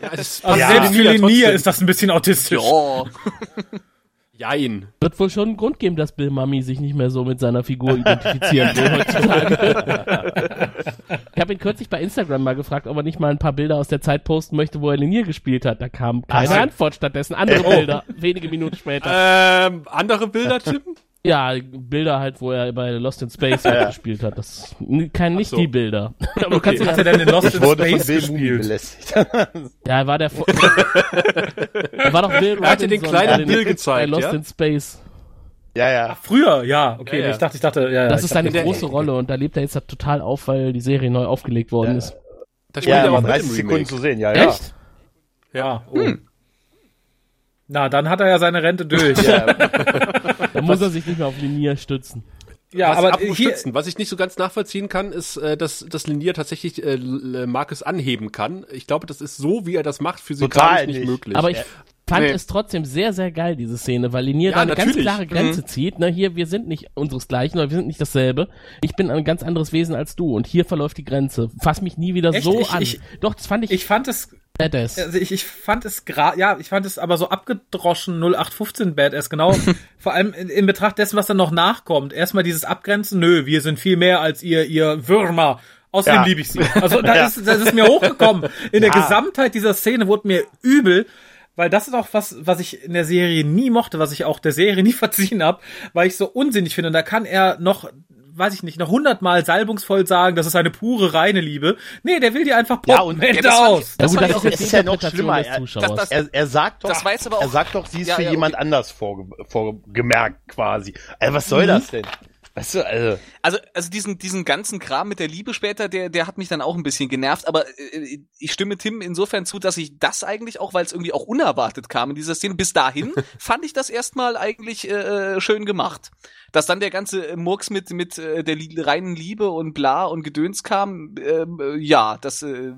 Ja, Also Ja, selbst für trotzdem. ist das ein bisschen autistisch. Ja. Jein. Wird wohl schon einen Grund geben, dass Bill Mummy sich nicht mehr so mit seiner Figur identifizieren will heutzutage. ich habe ihn kürzlich bei Instagram mal gefragt, ob er nicht mal ein paar Bilder aus der Zeit posten möchte, wo er Linier gespielt hat. Da kam keine Ach. Antwort, stattdessen andere Bilder, wenige Minuten später. Ähm, andere Bilder, Tim? Ja, Bilder halt, wo er bei Lost in Space gespielt hat. Das kein nicht so. die Bilder. Aber du kannst er ja, denn in Lost Ich in wurde Space gespielt? belästigt. ja, er war der Er war doch Bill Er hatte den kleinen bei Bill bei gezeigt, Lost ja? in Space. ja, ja. Früher, ja. Okay, Ja, ja. ich dachte, ich dachte, ja, ja. Das ich ist seine der- große Rolle und da lebt er jetzt halt total auf, weil die Serie neu aufgelegt worden ist. Da spielt Ja, er mit 30 im Sekunden zu sehen, ja, ja. Echt? Ja, oh. Na, dann hat er ja seine Rente durch. ja. Da muss er sich nicht mehr auf Linie stützen. Ja, was, aber hier, stützen, was ich nicht so ganz nachvollziehen kann, ist, äh, dass, dass Linier tatsächlich äh, Marcus anheben kann. Ich glaube, das ist so, wie er das macht, physikalisch nicht, nicht. möglich. Aber ich fand Nee. es trotzdem sehr, sehr geil, diese Szene, weil Linier Ja, da eine ganz natürlich. klare Grenze zieht. Ne, hier, wir sind nicht unseresgleichen oder wir sind nicht dasselbe. Ich bin ein ganz anderes Wesen als du und hier verläuft die Grenze. Fass mich nie wieder Echt? so Ich- an. ich- Doch, das fand ich, ich fand es, badass. also ich, ich fand es gra ja, ich fand es aber so abgedroschen 0815 Badass, genau. Vor allem in, in Betracht dessen, was dann noch nachkommt. Erstmal dieses Abgrenzen, nö, wir sind viel mehr als ihr, ihr Würmer. Außerdem Ja. liebe ich sie. Also das, Ja. ist, das ist mir hochgekommen. In der Ja. Gesamtheit dieser Szene wurde mir übel, weil das ist auch was, was ich in der Serie nie mochte, was ich auch der Serie nie verziehen habe, weil ich so unsinnig finde. Und da kann er noch weiß ich nicht, noch hundertmal salbungsvoll sagen, das ist eine pure, reine Liebe. Nee, der will die einfach poppen. Ja, und- Ende Ja, das aus. Ja, gut, fand das ich ist ja noch schlimmer. Er- das- Er, er sagt doch, Das jetzt aber auch- er sagt doch, sie ist Ja, für ja, jemand okay. anders vorge vorgemerkt quasi. Also was soll das denn? Weißt du, also, Also, also diesen, diesen ganzen Kram mit der Liebe später, der, der hat mich dann auch ein bisschen genervt, aber äh, ich stimme Tim insofern zu, dass ich das eigentlich auch, weil es irgendwie auch unerwartet kam in dieser Szene, bis dahin fand ich das erstmal eigentlich äh, schön gemacht dass dann der ganze Murks mit mit äh, der reinen Liebe und bla und Gedöns kam, ähm, äh, ja, das äh,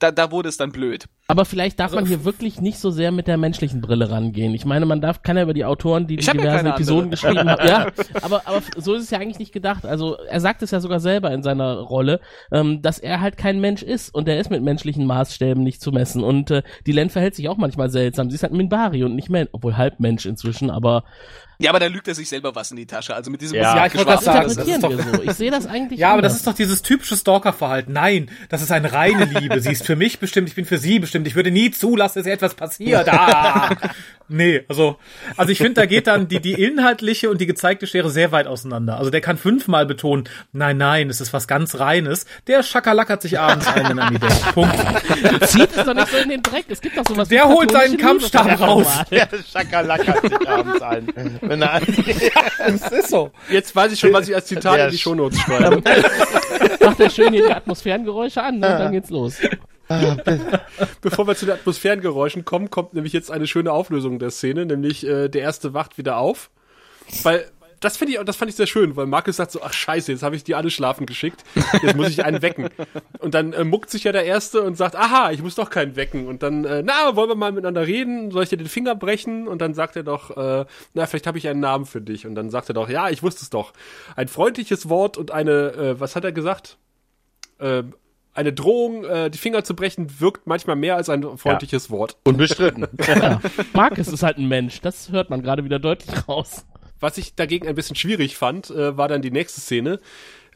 da da wurde es dann blöd. Aber vielleicht darf also, man hier wirklich nicht so sehr mit der menschlichen Brille rangehen. Ich meine, man darf kann ja über die Autoren, die die diversen ja Episoden andere. geschrieben haben, ja, aber aber so ist es ja eigentlich nicht gedacht. Also er sagt es ja sogar selber in seiner Rolle, ähm, dass er halt kein Mensch ist und er ist mit menschlichen Maßstäben nicht zu messen und äh, die Len verhält sich auch manchmal seltsam. Sie ist halt Minbari und nicht Mensch, obwohl halb Mensch inzwischen, aber ja, aber da lügt er sich selber was in die Tasche. Also mit diesem ja, ja ich wollte das sagen. Das ist doch, so. Ich sehe das eigentlich. Ja, anders. aber das ist doch dieses typische Stalker-Verhalten. Nein, das ist eine reine Liebe. Sie ist für mich bestimmt, ich bin für sie bestimmt. Ich würde nie zulassen, dass ihr etwas passiert. Ah. Nee, also, also ich finde, da geht dann die, die inhaltliche und die gezeigte Schere sehr weit auseinander. Also der kann fünfmal betonen, nein, nein, es ist was ganz Reines. Der schakalackert sich abends ein in Ami Punkt. Zieht es doch nicht so in den Dreck. Es gibt doch sowas. Der holt seinen Kampfstab raus. Der schakalackert sich abends ein. Wenn er ja, es ist so. Jetzt weiß ich schon, was ich als Zitat in die Shownotes schreibe. Macht er schön hier die Atmosphärengeräusche an, ne? dann geht's los. Ah, Bevor wir zu den Atmosphärengeräuschen kommen, kommt nämlich jetzt eine schöne Auflösung der Szene, nämlich äh, der erste wacht wieder auf. Weil das finde ich, das fand ich sehr schön, weil Markus sagt so, ach scheiße, jetzt habe ich die alle schlafen geschickt, jetzt muss ich einen wecken. Und dann äh, muckt sich ja der Erste und sagt, aha, ich muss doch keinen wecken. Und dann, äh, na, wollen wir mal miteinander reden? Soll ich dir den Finger brechen? Und dann sagt er doch, äh, na, vielleicht habe ich einen Namen für dich. Und dann sagt er doch, ja, ich wusste es doch. Ein freundliches Wort und eine, äh, was hat er gesagt? Äh, eine Drohung, äh, die Finger zu brechen, wirkt manchmal mehr als ein freundliches ja. Wort. Unbestritten. ja. Marcus ist halt ein Mensch, das hört man gerade wieder deutlich raus. Was ich dagegen ein bisschen schwierig fand, äh, war dann die nächste Szene,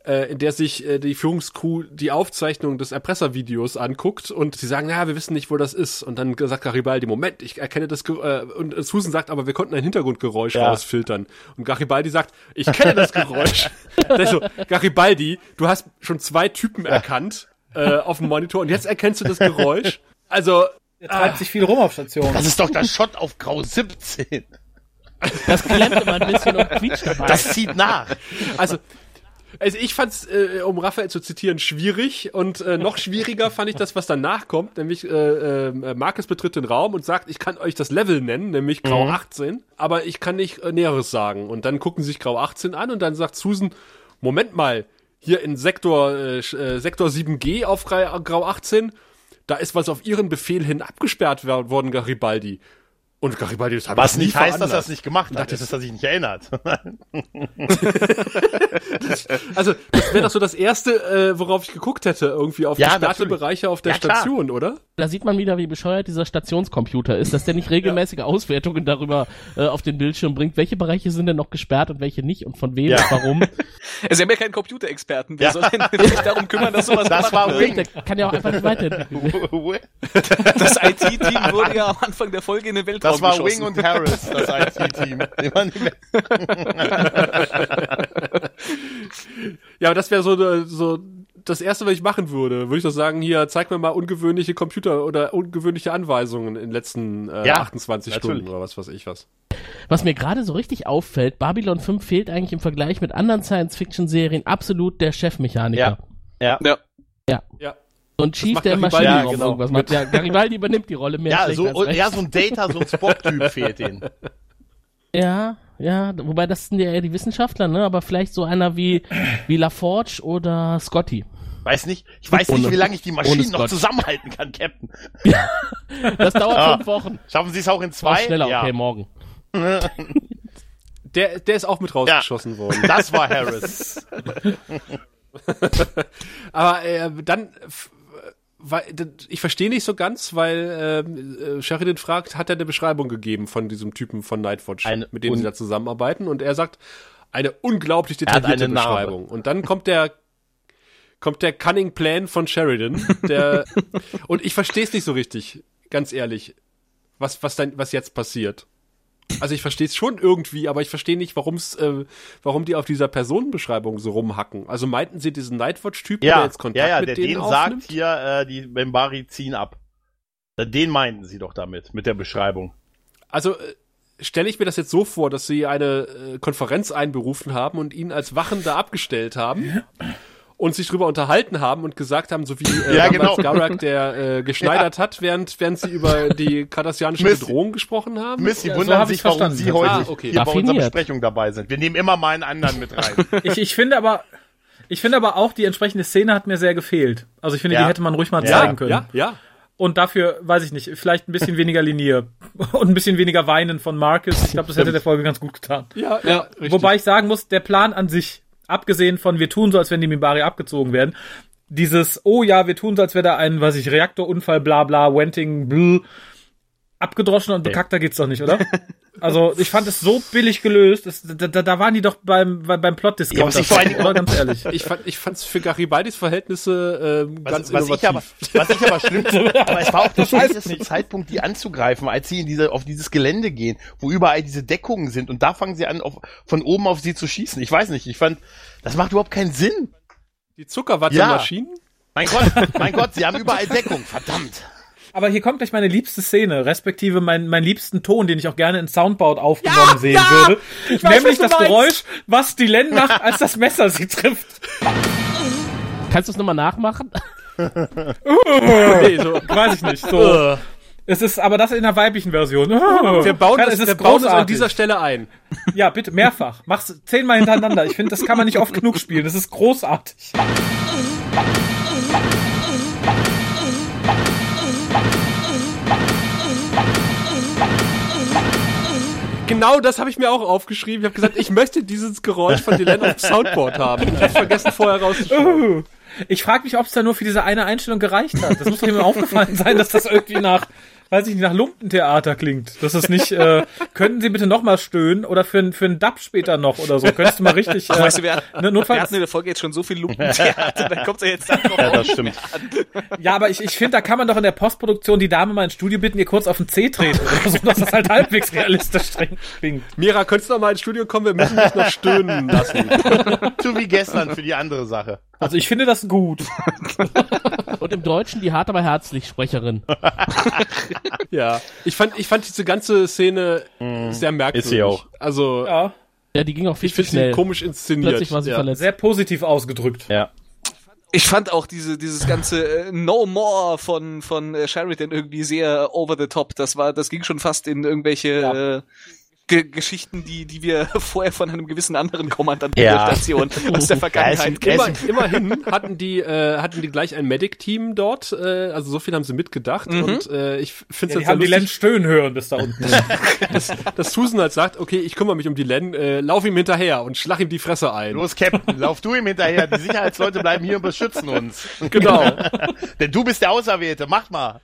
äh, in der sich äh, die Führungscrew die Aufzeichnung des Erpresservideos anguckt und sie sagen, ja, wir wissen nicht, wo das ist. Und dann sagt Garibaldi, Moment, ich erkenne das, Ge äh, und Susan sagt, aber wir konnten ein Hintergrundgeräusch ja. rausfiltern. Und Garibaldi sagt, ich kenne das Geräusch. also, Garibaldi, du hast schon zwei Typen erkannt äh, auf dem Monitor und jetzt erkennst du das Geräusch. Also. Er treibt ah, sich viel rum auf Station. Das ist doch der Shot auf Grau 17. Das klemmt immer ein bisschen und quietscht dabei. Das zieht nach. Also, also ich fand's, äh, um Raphael zu zitieren, schwierig und äh, noch schwieriger fand ich das, was danach kommt, nämlich äh, äh, Marcus betritt den Raum und sagt, ich kann euch das Level nennen, nämlich Grau mhm. 18, aber ich kann nicht äh, Näheres sagen. Und dann gucken sie sich Grau 18 an und dann sagt Susan, Moment mal, hier in Sektor, äh, äh Sektor 7G auf Grau 18, da ist was auf ihren Befehl hin abgesperrt worden, Garibaldi. Und Garibaldi, das habe Was nicht heißt, dass er es nicht gemacht hat, das ist, dass er sich nicht erinnert. das, also, das wäre doch so das Erste, äh, worauf ich geguckt hätte, irgendwie auf ja, gesperrte Bereiche auf der ja, Station, klar. oder? Da sieht man wieder, wie bescheuert dieser Stationscomputer ist, dass der nicht regelmäßige ja. Auswertungen darüber äh, auf den Bildschirm bringt, welche Bereiche sind denn noch gesperrt und welche nicht und von wem und warum. Sie haben ja keinen Computerexperten, der soll sich darum kümmern, dass sowas Das war Wing. Der kann ja auch einfach nicht weiterentwickeln. das IT-Team wurde ja am Anfang der Folge in den Weltraum das war Wing und Harris, das IT-Team. ja, aber das wäre so, so das erste, was ich machen würde. Würde ich doch sagen, hier, zeig mir mal ungewöhnliche Computer oder ungewöhnliche Anweisungen in den letzten äh, ja, 28 natürlich. Stunden oder was weiß ich was. Was mir gerade so richtig auffällt, Babylon 5 fehlt eigentlich im Vergleich mit anderen Science-Fiction-Serien absolut der Chefmechaniker. Ja. Ja. Ja. ja und Chief, der Maschinenraum ja, genau. irgendwas macht. Ja, Garibaldi übernimmt die Rolle mehr ja, so, als Ja, so ein Data, so ein Spock-Typ fehlt denen. Ja, ja, wobei das sind ja eher die Wissenschaftler, ne? Aber vielleicht so einer wie, wie LaForge oder Scotty. Weiß nicht, ich weiß ohne, nicht, wie lange ich die Maschinen noch zusammenhalten kann, Captain. Ja, das dauert ah, fünf Wochen. Schaffen Sie es auch in zwei? Auch schneller, ja. okay, morgen. Der, der ist auch mit rausgeschossen ja, worden. Das war Harris. Aber äh, dann weil, ich verstehe nicht so ganz, weil ähm, äh, Sheridan fragt, hat er eine Beschreibung gegeben von diesem Typen von Nightwatch, eine mit dem sie da zusammenarbeiten? Und er sagt, eine unglaublich detaillierte eine Beschreibung. Und dann kommt der kommt der Cunning Plan von Sheridan, der und ich verstehe es nicht so richtig, ganz ehrlich, was was dann was jetzt passiert. Also ich verstehe es schon irgendwie, aber ich verstehe nicht, warum's, äh, warum die auf dieser Personenbeschreibung so rumhacken. Also meinten sie diesen Nightwatch-Typ, ja, der jetzt Kontakt ja, ja, mit der denen den aufnimmt? sagt hier, äh, die Membari ziehen ab. Den meinten sie doch damit, mit der Beschreibung. Also, äh, stelle ich mir das jetzt so vor, dass sie eine äh, Konferenz einberufen haben und ihn als Wachender abgestellt haben und sich drüber unterhalten haben und gesagt haben, so wie äh, Ja, damals genau. Garak, der äh, geschneidert hat, während, während sie über die kardassianische Miss- Bedrohung gesprochen haben. Miss, Sie Ja, so wundern hab sich, warum verstanden. Sie heute Ah, okay. hier bei unserer. Besprechung dabei sind. Wir nehmen immer mal einen anderen mit rein. Ich, ich finde aber, ich finde aber auch, die entsprechende Szene hat mir sehr gefehlt. Also ich finde, Ja. die hätte man ruhig mal Ja, zeigen können. ja, ja. Und dafür, weiß ich nicht, vielleicht ein bisschen weniger Linie und ein bisschen weniger Weinen von Marcus. Ich glaube, das hätte der Folge ganz gut getan. Ja, ja, richtig. Wobei ich sagen muss, der Plan an sich, abgesehen von wir tun so, als wenn die Mimbari abgezogen werden, dieses, oh ja, wir tun so, als wäre da ein, weiß ich, Reaktorunfall, bla bla, Wenting, bl, abgedroschen und bekackter geht's doch nicht, oder? Also ich fand es so billig gelöst, das, da, da, da waren die doch beim, beim, beim Plot-Discounter, Ja, was ich vor oder ganz ehrlich. ich fand, ich fand's für Garibaldis Verhältnisse ähm, ganz Was, was, innovativ. ich aber, was ich aber schlimm aber es war auch der schlechteste Zeitpunkt, die anzugreifen, als sie in diese, auf dieses Gelände gehen, wo überall diese Deckungen sind und da fangen sie an, auf, von oben auf sie zu schießen. Ich weiß nicht, ich fand, das macht überhaupt keinen Sinn. die Zuckerwatte-Maschinen? Mein Gott, mein Gott, sie haben überall Deckung, verdammt. Aber hier kommt gleich meine liebste Szene, respektive mein, mein liebsten Ton, den ich auch gerne in Soundboard aufgenommen sehen würde. weiß, Nämlich das meinst. Geräusch, was die Len macht, als das Messer sie trifft. Kannst du es nochmal nachmachen? Nee, so. Weiß ich nicht. So. Es ist aber das in der weiblichen Version. Wir bauen, Ja, das, es ist wir bauen das an dieser Stelle ein. Ja, bitte, mehrfach. Mach's zehnmal hintereinander. Ich finde, das kann man nicht oft genug spielen. Das ist großartig. Genau das habe ich mir auch aufgeschrieben. Ich habe gesagt, ich möchte dieses Geräusch von Dylan auf Soundboard haben. Ich habe vergessen vorher rauszuschreiben. Ich frage mich, ob es da nur für diese eine Einstellung gereicht hat. Das muss jemandem aufgefallen sein, dass das irgendwie nach, weiß ich nicht, nach Lumpentheater klingt. Das ist nicht, äh, könnten Sie bitte noch mal stöhnen oder für, ein- für einen Dub später noch oder so. Könntest du mal richtig, Ach, äh, weißt du, wir, ne, wir notfalls, hatten in der Folge jetzt schon so viel Lumpentheater, da kommt er jetzt dann noch Ja, das stimmt. ja, aber ich, ich finde, da kann man doch in der Postproduktion die Dame mal ins Studio bitten, ihr kurz auf den C treten oder so, dass das halt halbwegs realistisch klingt. Mira, könntest du noch mal ins Studio kommen? Wir müssen dich noch stöhnen lassen. So wie gestern für die andere Sache. Also ich finde das gut. Und im Deutschen die hart aber herzlich Sprecherin. Ja. Ich fand, ich fand diese ganze Szene sehr merkwürdig. Ist sie auch. Also, Ja, Ja, die ging auch viel ich zu finde sie schnell. komisch inszeniert. Plötzlich war sie ja. verletzt. sehr positiv ausgedrückt. Ja. Ich fand auch diese, dieses ganze äh, No More von, von äh, Sheridan irgendwie sehr over the top. Das war, das ging schon fast in irgendwelche äh, Ge Geschichten, die, die wir vorher von einem gewissen anderen Kommandanten Ja. der Station aus der Vergangenheit Ja, kennen. Immer, immerhin hatten die, äh, hatten die gleich ein Medic-Team dort, äh, also so viel haben sie mitgedacht und äh, ich finde Ja, es die haben die Len stöhnen hören bis da unten. dass Susan halt sagt, okay, ich kümmere mich um die Len, äh, lauf ihm hinterher und schlag ihm die Fresse ein. Los, Captain, lauf du ihm hinterher. Die Sicherheitsleute bleiben hier und beschützen uns. Genau. Denn du bist der Auserwählte, mach mal.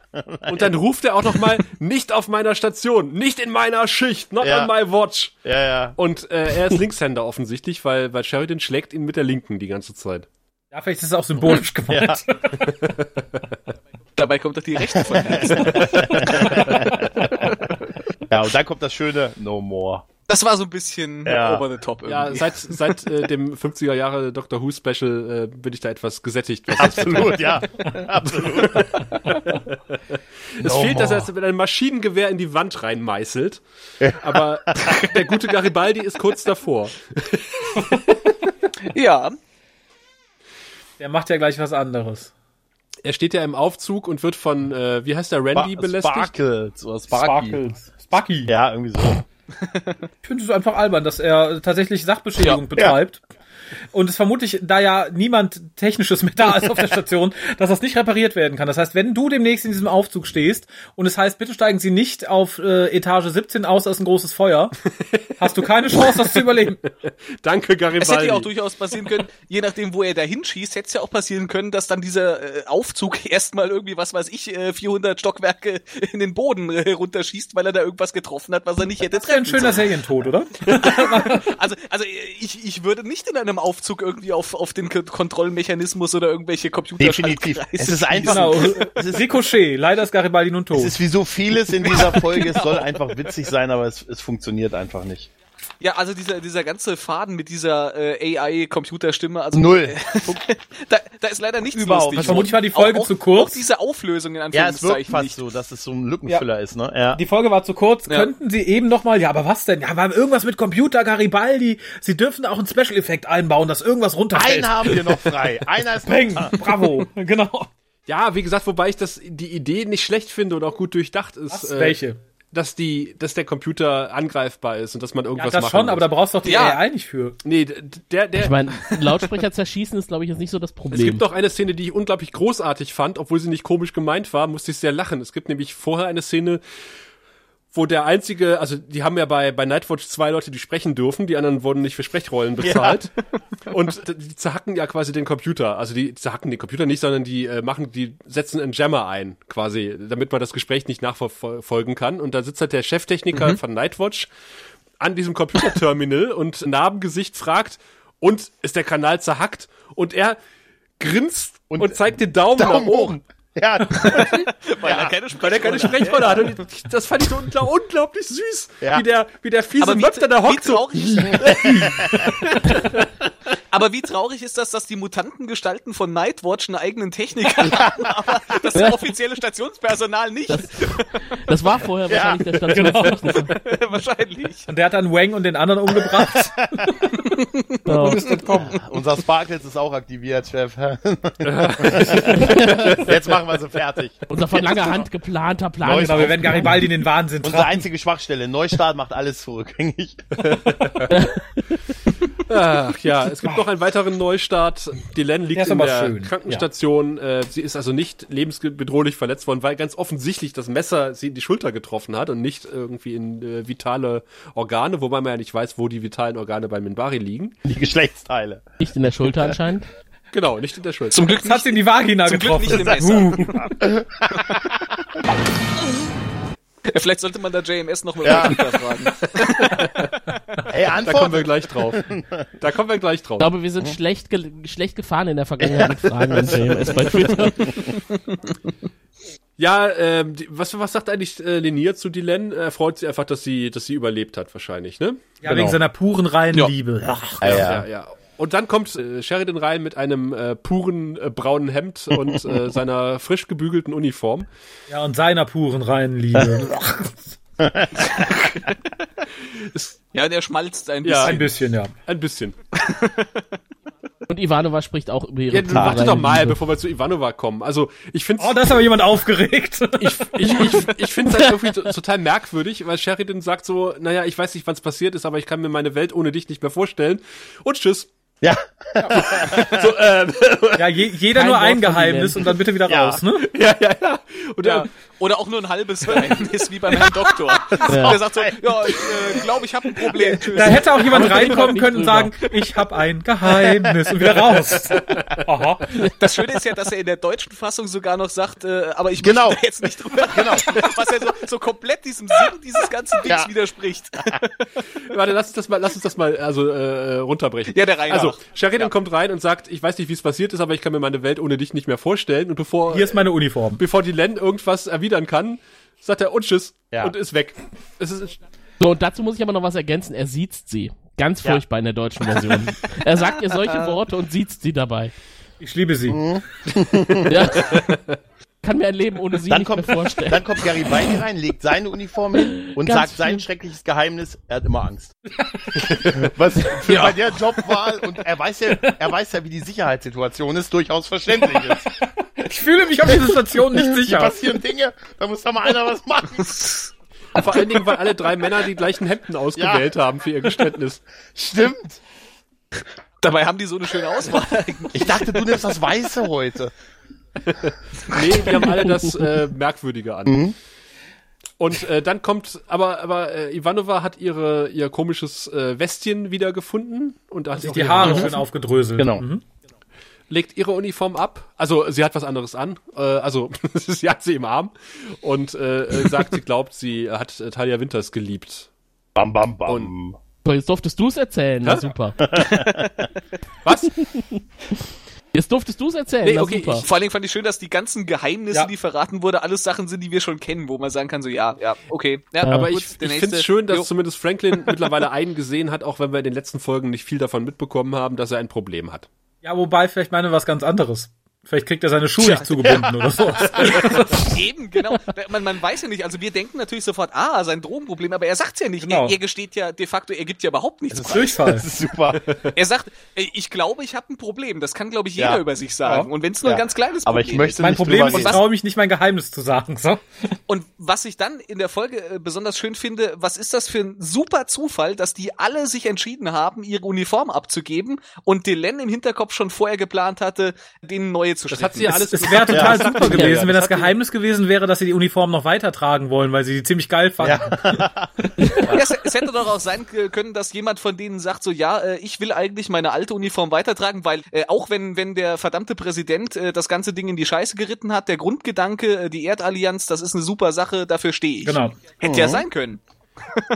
Und dann ruft er auch noch mal, nicht auf meiner Station, nicht in meiner Schicht, not Ja. on my watch. Ja, ja. Und äh, er ist Linkshänder offensichtlich, weil, weil Sheridan schlägt ihn mit der Linken die ganze Zeit. ja, vielleicht ist es auch symbolisch gemeint. Dabei kommt doch die Rechte von Ja, und dann kommt das schöne No More. Das war so ein bisschen Ja. over the top irgendwie. Ja, seit, seit äh, dem 50er Jahre Doctor Who Special äh, bin ich da etwas gesättigt. Absolut, ja. Absolut. Es fehlt, dass er es mit einem Maschinengewehr in die Wand reinmeißelt. Aber der gute Garibaldi ist kurz davor. ja. Der macht ja gleich was anderes. Er steht ja im Aufzug und wird von, äh, wie heißt der, Randy belästigt? Sparkles oder Sparky. Sparkles. Sparky. Ja, irgendwie so. Ich finde es einfach albern, dass er tatsächlich Sachbeschädigung Ja, betreibt. Und es vermutlich, da ja niemand Technisches mehr da ist auf der Station, dass das nicht repariert werden kann. Das heißt, wenn du demnächst in diesem Aufzug stehst und es heißt, bitte steigen Sie nicht auf äh, Etage 17 aus, da ist ein großes Feuer, hast du keine Chance, das zu überleben. Danke, Es hätte Garibaldi. ja auch durchaus passieren können, je nachdem, wo er da hinschießt, hätte es ja auch passieren können, dass dann dieser äh, Aufzug erstmal irgendwie, was weiß ich, äh, 400 Stockwerke in den Boden äh, runterschießt, weil er da irgendwas getroffen hat, was er nicht hätte Das wäre ein treffen schöner. Serientod, oder? Also, also ich, ich würde nicht in einem Aufzug irgendwie auf, auf den K Kontrollmechanismus oder irgendwelche Computer Definitiv. Es ist einfach, Genau. es ist, Ricochet. Leider ist Garibaldi nun tot. es ist wie so vieles in dieser Folge. Es soll einfach witzig sein, aber es, es funktioniert einfach nicht. Ja, also dieser, dieser ganze Faden mit dieser äh, AI-Computerstimme, also Null. da, da ist leider nichts Überhaupt. lustig. Vermutlich war die Folge auch, zu kurz. Auch diese Auflösung in Ja, es wirkt Anführungszeichen fast nicht. so, dass es so ein Lückenfüller ist, ne? Ja. Die Folge war zu kurz. Ja. Könnten Sie eben noch mal, ja, aber was denn? Ja, war irgendwas mit Computer Garibaldi. Sie dürfen auch einen Special-Effekt einbauen, dass irgendwas runterfällt. Einen haben wir noch frei. Einer ist Peng, noch bravo, genau. Ja, wie gesagt, wobei ich das die Idee nicht schlecht finde und auch gut durchdacht ist. Was? äh, Welche? Dass die, dass der Computer angreifbar ist und dass man Ja, irgendwas das machen schon, muss. aber da brauchst du doch die Ja. AI nicht für. nee, der, der. Ich meine, Lautsprecher zerschießen ist, glaube ich, jetzt nicht so das es Problem. gibt noch eine Szene, die ich unglaublich großartig fand, obwohl sie nicht komisch gemeint war, musste ich sehr lachen. Es gibt nämlich vorher eine Szene, wo der einzige, also die haben ja bei, bei Nightwatch zwei Leute, die sprechen dürfen, die anderen wurden nicht für Sprechrollen bezahlt. Und d- die zerhacken ja quasi den Computer. Also die zerhacken den Computer nicht, sondern die äh, machen, die setzen einen Jammer ein, quasi, damit man das Gespräch nicht nachverfolgen kann. Und da sitzt halt der Cheftechniker von Nightwatch an diesem Computerterminal und Narbengesicht fragt, und ist der Kanal zerhackt? Und er grinst und, Und- zeigt den Daumen, Daumen nach oben. Ja, Weil er keine Weil er keine Sprechrolle hat. Und das fand ich so ungl- unglaublich süß. Ja. Wie der, wie der fiese wie, Möpter da wie hockt. So. traurig. aber wie traurig ist das, dass die Mutantengestalten von Nightwatch einen eigenen Techniker haben, aber das offizielle Stationspersonal nicht. Das war vorher Ja, wahrscheinlich der Stationstechniker. Wahrscheinlich. Und der hat dann Wang und den anderen umgebracht. Genau. unser Sparkles ist auch aktiviert, Chef. Jetzt machen wir sie fertig. Unser von langer Hand geplanter Plan. Neues ist Genau, wir werden. Garibaldi in den Wahnsinn Unsere treiben. einzige Schwachstelle. Neustart macht alles zurückgängig. Ach ja, es gibt noch einen weiteren Neustart. Die Len Der liegt in der schön, Krankenstation. Äh, sie ist also nicht lebensbedrohlich verletzt worden, weil ganz offensichtlich das Messer sie in die Schulter getroffen hat und nicht irgendwie in äh, vitale Organe, wobei man ja nicht weiß, wo die vitalen Organe bei Minbari liegen. Die Geschlechtsteile. Nicht in der Schulter anscheinend. Genau, nicht in der Schulter. Zum Glück hat sie in die Vagina Zum Glück getroffen. nicht im Messer. Ja, Vielleicht sollte man da JMS noch mal Ja. fragen. Ey, Da kommen wir Antwort. gleich drauf. Da kommen wir gleich drauf. Ich glaube, wir sind schlecht, ge schlecht gefahren in der Vergangenheit mit Fragen an JMS bei Twitter. Ja, ähm, die, was, was sagt eigentlich äh, Linier zu Dylan? Er freut sich einfach, dass sie, dass sie überlebt hat, wahrscheinlich, ne? Ja, wegen seiner puren reinen Ja. Liebe. Ach, Ja, Ja, ja. Und dann kommt äh, Sheridan rein mit einem äh, puren äh, braunen Hemd und äh, seiner frisch gebügelten Uniform. ja, und seiner puren reinen Liebe. Ja, der schmalzt ein Ja. bisschen. Ein bisschen, ja. Ein bisschen. Und Ivanova spricht auch über ihre Ja, warte doch mal, Liebe. bevor wir zu Ivanova kommen. Also ich finde Oh, da ist aber jemand aufgeregt. ich, ich, ich, ich finde es halt irgendwie to- total merkwürdig, weil Sheridan sagt so, naja, ich weiß nicht, wann es passiert ist, aber ich kann mir meine Welt ohne dich nicht mehr vorstellen. Und tschüss. Ja. So, ähm, ja, je, jeder Kein nur Wort ein Geheimnis und dann bitte wieder Ja. raus, ne? ja, ja, ja. Und Ja. Oder auch nur ein halbes Geheimnis, wie beim Herrn Doktor. Der sagt so, ja, ich äh, glaube, ich habe ein Problem. Tschüss. Da hätte auch jemand reinkommen können und sagen, ich habe ein Geheimnis und wieder raus. Aha. Das Schöne ist ja, dass er in der deutschen Fassung sogar noch sagt, äh, aber ich Genau. möchte da jetzt nicht drüber. Genau. Was ja so, so komplett diesem Sinn dieses ganzen Dings Ja. widerspricht. warte, lass uns das mal, lass uns das mal also äh, runterbrechen. Ja, der Reihe Also. Sheridan kommt rein und sagt, ich weiß nicht, wie es passiert ist, aber ich kann mir meine Welt ohne dich nicht mehr vorstellen. Und bevor Hier ist meine Uniform. bevor die Len irgendwas erwidern kann, sagt er und tschüss Ja. und ist weg. Es ist So, und dazu muss ich aber noch was ergänzen. Er siezt sie. Ganz furchtbar in der deutschen Version. er sagt ihr solche Worte und siezt sie dabei. Ich liebe sie. Ja. Kann mir ein Leben ohne sie Dann nicht kommt, mehr vorstellen. dann kommt Gary Beini rein, legt seine Uniform hin und Ganz sagt sein viel. schreckliches Geheimnis, er hat immer Angst. Was für bei der Jobwahl und er weiß ja, er weiß ja, wie die Sicherheitssituation ist, durchaus verständlich ist. Ich fühle mich auf dieser Station nicht Hier sicher. passieren Dinge, da muss da mal einer was machen. vor allen Dingen, weil alle drei Männer die gleichen Hemden ausgewählt haben für ihr Geständnis. Stimmt. Dabei haben die so eine schöne Auswahl. Ich dachte, du nimmst das Weiße heute. Nee, die haben alle das äh, Merkwürdige an. Und äh, dann kommt, aber aber äh, Ivanova hat ihre ihr komisches äh, Westchen wiedergefunden und hat Sich auch die Haare Uniform, schön aufgedröselt. Genau. Mhm. legt ihre Uniform ab. Also sie hat was anderes an. Äh, also sie hat sie im Arm und äh, äh, sagt, sie glaubt, sie hat äh, Talia Winters geliebt. Bam, bam, bam. So, jetzt durftest du es erzählen. Na, Hä? super. Was? Jetzt durftest du es erzählen. Nee, okay, super. ich- Vor allen Dingen fand ich schön, dass die ganzen Geheimnisse, Ja. die verraten wurde, alles Sachen sind, die wir schon kennen, wo man sagen kann, so ja, ja, okay. Ja, Aber gut, ich, ich finde es schön, dass Jo. zumindest Franklin mittlerweile eingesehen hat, auch wenn wir in den letzten Folgen nicht viel davon mitbekommen haben, dass er ein Problem hat. Ja, wobei, vielleicht meine was ganz anderes. Vielleicht kriegt er seine Schuhe Tja. nicht zugebunden oder so. Eben, genau. Man, man weiß ja nicht, also wir denken natürlich sofort, ah, sein Drogenproblem, aber er sagt's ja nicht. Genau. Er, er gesteht ja de facto, er gibt ja überhaupt nichts preis. Durchfall. Das ist super. Er sagt, ich glaube, ich habe ein Problem. Das kann, glaube ich, jeder Ja. über sich sagen. Ja. Und wenn es nur Ja. ein ganz kleines Aber Problem ich möchte ist. Mein Problem ist, ich traue mich nicht, mein Geheimnis zu sagen. So. Und was ich dann in der Folge äh, besonders schön finde, was ist das für ein super Zufall, dass die alle sich entschieden haben, ihre Uniform abzugeben und Delenn im Hinterkopf schon vorher geplant hatte, denen neue zu Das stricken. hat sie ja Es, alles es wäre total Ja. super gewesen, ja, wenn das das hat die- Geheimnis gewesen wäre, dass sie die Uniform noch weitertragen wollen, weil sie die ziemlich geil fanden. Ja, es, es hätte doch auch sein können, dass jemand von denen sagt, so ja, äh, ich will eigentlich meine alte Uniform weitertragen, weil äh, auch wenn wenn der verdammte Präsident äh, das ganze Ding in die Scheiße geritten hat, der Grundgedanke, äh, die Erdallianz, das ist eine super Sache, dafür stehe ich. Genau. Hätte ja sein können.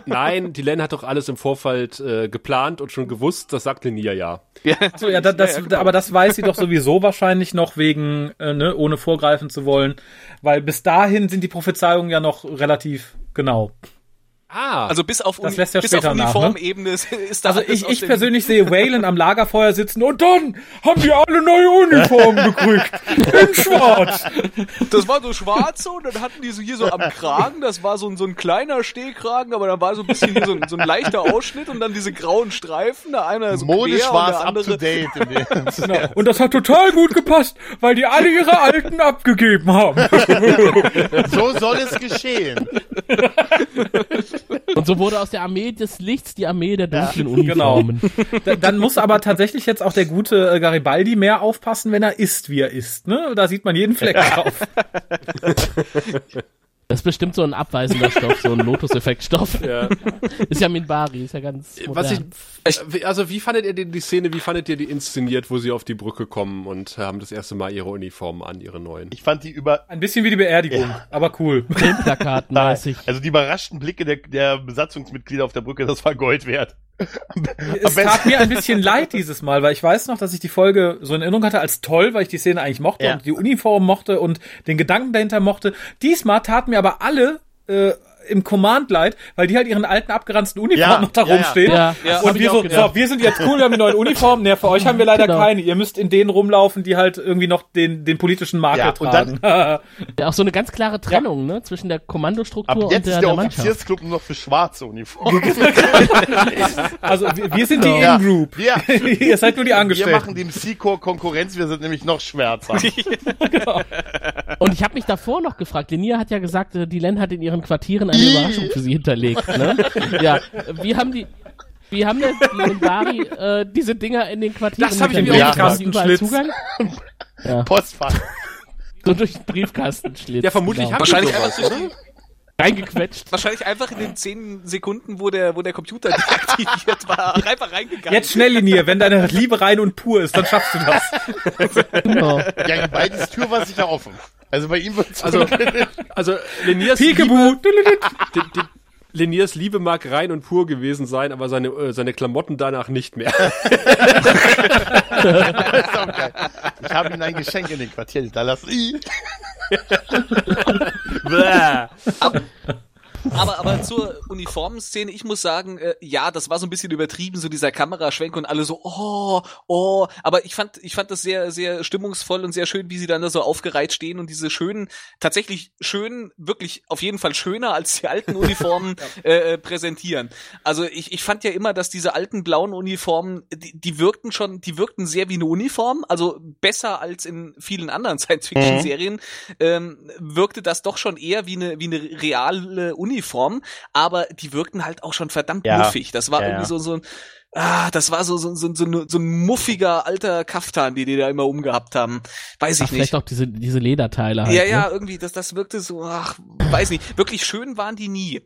Nein, die Len hat doch alles im Vorfeld äh, geplant und schon gewusst, das sagt Linia ja. So, ja, das, das, Ja, ja, genau. aber das weiß sie doch sowieso wahrscheinlich noch wegen, äh, ne, ohne vorgreifen zu wollen, weil bis dahin sind die Prophezeiungen ja noch relativ genau. Ah, Also bis auf, Das Uni lässt ja bis auf später nach, ne? Uniformebene ist da Also ich, ich persönlich sehe Waylon am Lagerfeuer sitzen und dann haben die alle neue Uniformen gekriegt. In schwarz. Das war so schwarze und dann hatten die so hier so am Kragen, das war so ein, so ein kleiner Stehkragen, aber dann war so ein bisschen hier so ein, so ein leichter Ausschnitt und dann diese grauen Streifen, der eine so Modisch quer und der up to andere date. in dem- Genau. Und das hat total gut gepasst, weil die alle ihre alten abgegeben haben. so soll es geschehen. Und so wurde aus der Armee des Lichts die Armee der dunklen genau. Uniformen. Da- Dann muss aber tatsächlich jetzt auch der gute äh, Garibaldi mehr aufpassen, wenn er isst, wie er isst. Ne? Da sieht man jeden Fleck drauf. Das ist bestimmt so ein abweisender Stoff, so ein Lotus-Effekt-Stoff. ja. Ist ja Minbari, ist ja ganz Was ich, modern. wie- also wie fandet ihr die, die Szene, wie fandet ihr die inszeniert, wo sie auf die Brücke kommen und haben das erste Mal ihre Uniformen an, ihre neuen? Ich fand die über, Ein bisschen wie die Beerdigung, aber cool. Filmplakatmäßig. also die überraschten Blicke der, der Besatzungsmitglieder auf der Brücke, das war Gold wert. Es tat mir ein bisschen leid dieses Mal, weil ich weiß noch, dass ich die Folge so in Erinnerung hatte als toll, weil ich die Szene eigentlich mochte Ja. und die Uniform mochte und den Gedanken dahinter mochte. Diesmal taten mir aber alle äh, im Command leid, weil die halt ihren alten abgeranzten Uniformen Ja, noch da ja, rumstehen. Ja, Ja. Und wir so, so, wir sind jetzt cool, wir haben die neuen Uniformen. Ne, für euch haben wir leider Genau. keine. Ihr müsst in denen rumlaufen, die halt irgendwie noch den, den politischen Makel Ja, tragen. Ja, auch so eine ganz klare Trennung, ne, zwischen der Kommandostruktur Ab und jetzt der, ist der der Mannschaft. Offiziersclub nur noch für schwarze Uniformen. also wir, wir sind die Ja. In-Group. Ja. Ihr seid nur die Wir Angestellten. machen dem C-Corps Konkurrenz, wir sind nämlich noch schwärzer. Und ich habe mich davor noch gefragt, Lenia hat ja gesagt, äh, die Len hat in ihren Quartieren eine Überraschung für sie hinterlegt. Ne? Ja, wie haben die, wie haben denn die Minbari äh, diese Dinger in den Quartieren Das hab ich mir auch Kastenschlitz. Zugang? Postfach. So durch den Briefkastenschlitz. Ja, vermutlich genau. haben Wahrscheinlich die einfach, sowas, oder? Reingequetscht. wahrscheinlich einfach in den zehn Sekunden, wo der, wo der Computer deaktiviert war, einfach reingegangen. Jetzt schnell, Linie, wenn deine Liebe rein und pur ist, dann schaffst du das. Genau. Ja, beides Tür war sicher offen. Also bei ihm wird's Also, also Leniers Peekaboo. Liebe, die, die, Leniers Liebe mag rein und pur gewesen sein, aber seine, äh, seine Klamotten danach nicht mehr. ist auch geil. Ich habe ihm ein Geschenk in den Quartier hinterlassen. Blæh! Aber, aber zur Uniformenszene, ich muss sagen, äh, ja, das war so ein bisschen übertrieben, so dieser Kameraschwenk und alle so, oh, oh. Aber ich fand, ich fand das sehr, sehr stimmungsvoll und sehr schön, wie sie dann da so aufgereiht stehen und diese schönen, tatsächlich schön, wirklich auf jeden Fall schöner als die alten Uniformen äh, äh, präsentieren. Also ich, ich fand ja immer, dass diese alten blauen Uniformen, die, die wirkten schon, die wirkten sehr wie eine Uniform, also besser als in vielen anderen Science-Fiction-Serien, ähm, wirkte das doch schon eher wie eine, wie eine reale Uniform, aber die wirkten halt auch schon verdammt Ja. muffig. Das war Ja, irgendwie ja. so, so ein, ah, das war so, so, so, so, ein- so ein muffiger alter Kaftan, die die da immer umgehabt haben. Weiß Ach, ich vielleicht nicht. auch diese, diese Lederteile halt. Ja, ne? ja, irgendwie, das, das wirkte so, ach, weiß nicht. Wirklich schön waren die nie.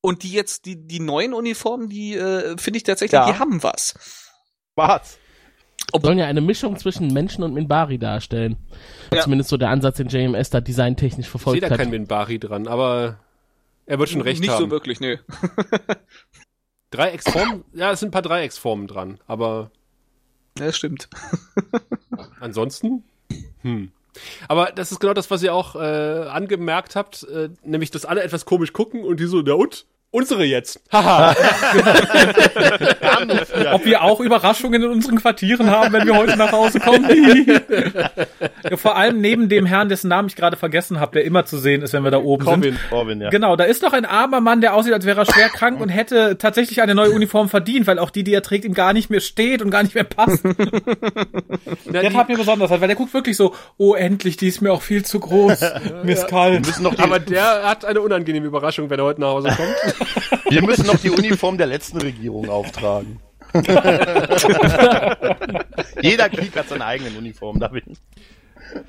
Und die jetzt, die, die neuen Uniformen, die äh, finde ich tatsächlich, Ja. die haben was. Schwarz. Sollen ja eine Mischung zwischen Menschen und Minbari darstellen. Ja. Zumindest so der Ansatz, den JMS da designtechnisch Ich sehe verfolgt da hat. kein Minbari dran, aber er wird schon recht Nicht haben. so wirklich, nö. Dreiecksformen, ja, es sind ein paar Dreiecksformen dran, aber Ja, stimmt. Ansonsten? Hm. Aber das ist genau das, was ihr auch äh, angemerkt habt, äh, nämlich, dass alle etwas komisch gucken und die so, na und? Unsere jetzt. Haha. Ob wir auch Überraschungen in unseren Quartieren haben, wenn wir heute nach Hause kommen. ja, vor allem neben dem Herrn, dessen Namen ich gerade vergessen habe, der immer zu sehen ist, wenn wir da oben Corbin. sind. Corbin, ja. Genau, da ist noch ein armer Mann, der aussieht, als wäre er schwer krank und hätte tatsächlich eine neue Uniform verdient, weil auch die, die er trägt, ihm gar nicht mehr steht und gar nicht mehr passt. Der die, tat mir besonders leid, weil der guckt wirklich so, oh endlich, die ist mir auch viel zu groß. mir ist kalt. müssen noch die, aber der hat eine unangenehme Überraschung, wenn er heute nach Hause kommt. Wir müssen noch die Uniform der letzten Regierung auftragen. Jeder Krieg hat seine eigenen Uniformen, da bin ich.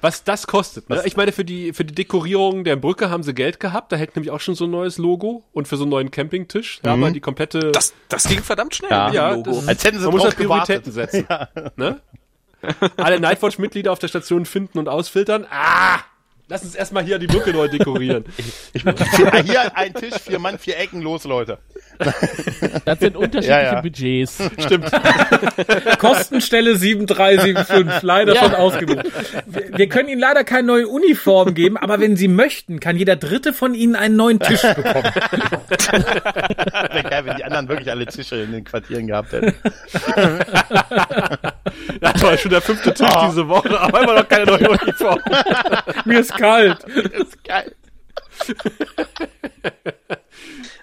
Was das kostet. Ne? Ich meine, für die, für die Dekorierung der Brücke haben sie Geld gehabt. Da hängt nämlich auch schon so ein neues Logo. Und für so einen neuen Campingtisch. Da haben wir die komplette. Das, das ging verdammt schnell Ja. ja, Logo. das- Als hätten sie man muss drauf halt Prioritäten gewartet. setzen. Ne? Alle Nightwatch-Mitglieder auf der Station finden und ausfiltern. Ah! Lass uns erstmal hier die Brücke neu dekorieren. Ah, Hier ein Tisch, vier Mann, vier Ecken, los, Leute. Das sind unterschiedliche Ja, ja. Budgets. Stimmt. Kostenstelle 7375, leider schon ausgebucht. Wir, wir können Ihnen leider keine neue Uniform geben, aber wenn Sie möchten, kann jeder dritte von Ihnen einen neuen Tisch bekommen. Wäre geil, wenn die anderen wirklich alle Tische in den Quartieren gehabt hätten. Das war schon der fünfte Tisch Ah. diese Woche, aber immer noch keine neue Uniform. Mir ist kalt. Das ist geil.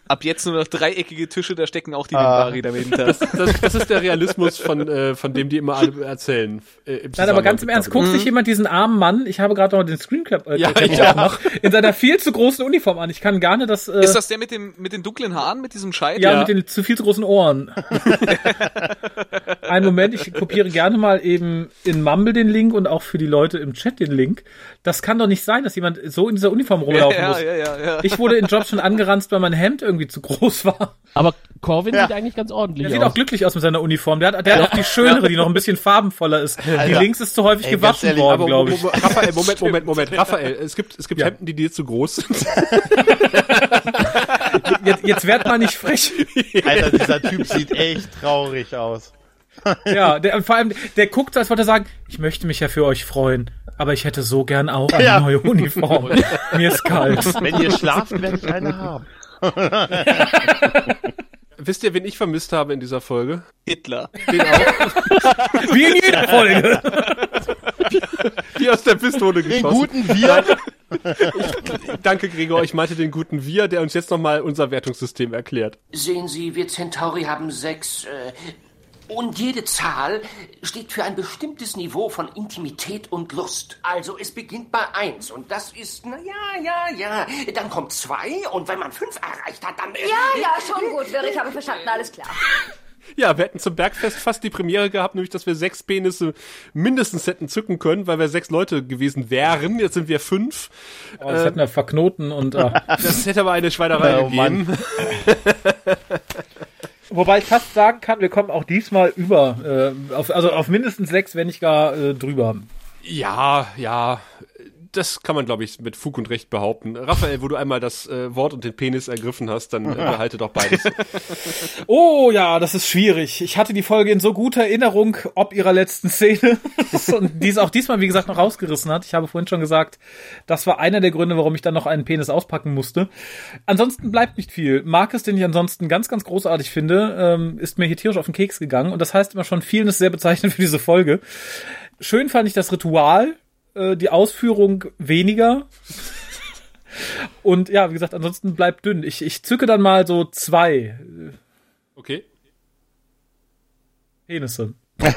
Ab jetzt nur noch dreieckige Tische, da stecken auch die Ah. Minbari dahinter. Das, das ist der Realismus, von, äh, von dem die immer alle erzählen. Äh, Nein, aber ganz im Ernst, guckt sich jemand diesen armen Mann, ich habe gerade noch den Screenclap äh, Ja, ja. aufgemacht, in seiner viel zu großen Uniform an. Ich kann gar nicht das, äh, Ist das der mit dem, mit den dunklen Haaren, mit diesem Scheit? ja, ja. mit den zu viel zu großen Ohren. Einen Moment, ich kopiere gerne mal eben in Mumble den Link und auch für die Leute im Chat den Link. Das kann doch nicht sein, dass jemand so in dieser Uniform rumlaufen ja, muss. ja, ja, ja. Ich wurde in Jobs schon angeranzt, weil mein Hemd irgendwie zu groß war. Aber Corvin Ja. sieht eigentlich ganz ordentlich Der sieht auch aus. glücklich aus mit seiner Uniform. Der hat, der hat auch die schönere, die noch ein bisschen farbenvoller ist. Die Alter. links ist zu häufig Ey, gewaschen ehrlich, worden, glaube ich. Raphael, Moment, Moment, Moment. Raphael, es gibt, es gibt Ja. Hemden, die dir zu groß sind. Jetzt, jetzt werd mal nicht frech. Alter, dieser Typ sieht echt traurig aus. Ja, der, vor allem, der guckt, als wollte er sagen, ich möchte mich ja für euch freuen, aber ich hätte so gern auch eine Ja. neue Uniform. Mir ist kalt. Wenn ihr schlaft, werde ich eine haben. Wisst ihr, wen ich vermisst habe in dieser Folge? Hitler. Den auch. Wie in jeder Folge. Wie aus der Pistole Den geschossen. guten Wir. Danke, Gregor. Ich meinte den guten Wir, der uns jetzt nochmal unser Wertungssystem erklärt. Sehen Sie, wir Centauri haben sechs. Äh, und jede Zahl steht für ein bestimmtes Niveau von Intimität und Lust. Also es beginnt bei eins und das ist, na ja, ja, ja. Dann kommt zwei und wenn man fünf erreicht hat, dann. äh, Ja, ja, schon gut, Wirr, ich habe verstanden, alles klar. Ja, wir hätten zum Bergfest fast die Premiere gehabt, nämlich, dass wir sechs Penisse mindestens hätten zücken können, weil wir sechs Leute gewesen wären. Jetzt sind wir fünf. Oh, das hätten wir verknoten und äh, Das hätte aber eine Schweinerei Oh, Mann. gegeben. wobei ich fast sagen kann, wir kommen auch diesmal über, äh, auf, also auf mindestens sechs, wenn nicht gar äh, drüber. Ja, ja. Das kann man, glaube ich, mit Fug und Recht behaupten. Raphael, wo du einmal das äh, Wort und den Penis ergriffen hast, dann äh, behalte doch beides. Oh ja, das ist schwierig. Ich hatte die Folge in so guter Erinnerung, ob ihrer letzten Szene. und die es auch diesmal, wie gesagt, noch rausgerissen hat. Ich habe vorhin schon gesagt, das war einer der Gründe, warum ich dann noch einen Penis auspacken musste. Ansonsten bleibt nicht viel. Marcus, den ich ansonsten ganz, ganz großartig finde, ähm, ist mir hier tierisch auf den Keks gegangen. Und das heißt immer schon, vielen ist sehr bezeichnend für diese Folge. Schön fand ich das Ritual, äh, die Ausführung weniger. Und ja, wie gesagt, ansonsten bleibt dünn. Ich, ich zücke dann mal so zwei Okay. Penisse. zwei.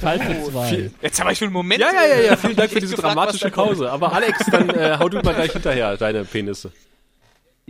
Fall für zwei. Jetzt habe ich für einen Moment. Ja, ja, ja, ja. Vielen Dank für diese gefragt, dramatische. Pause. Aber Alex, dann äh, hau du mal gleich hinterher, deine Penisse.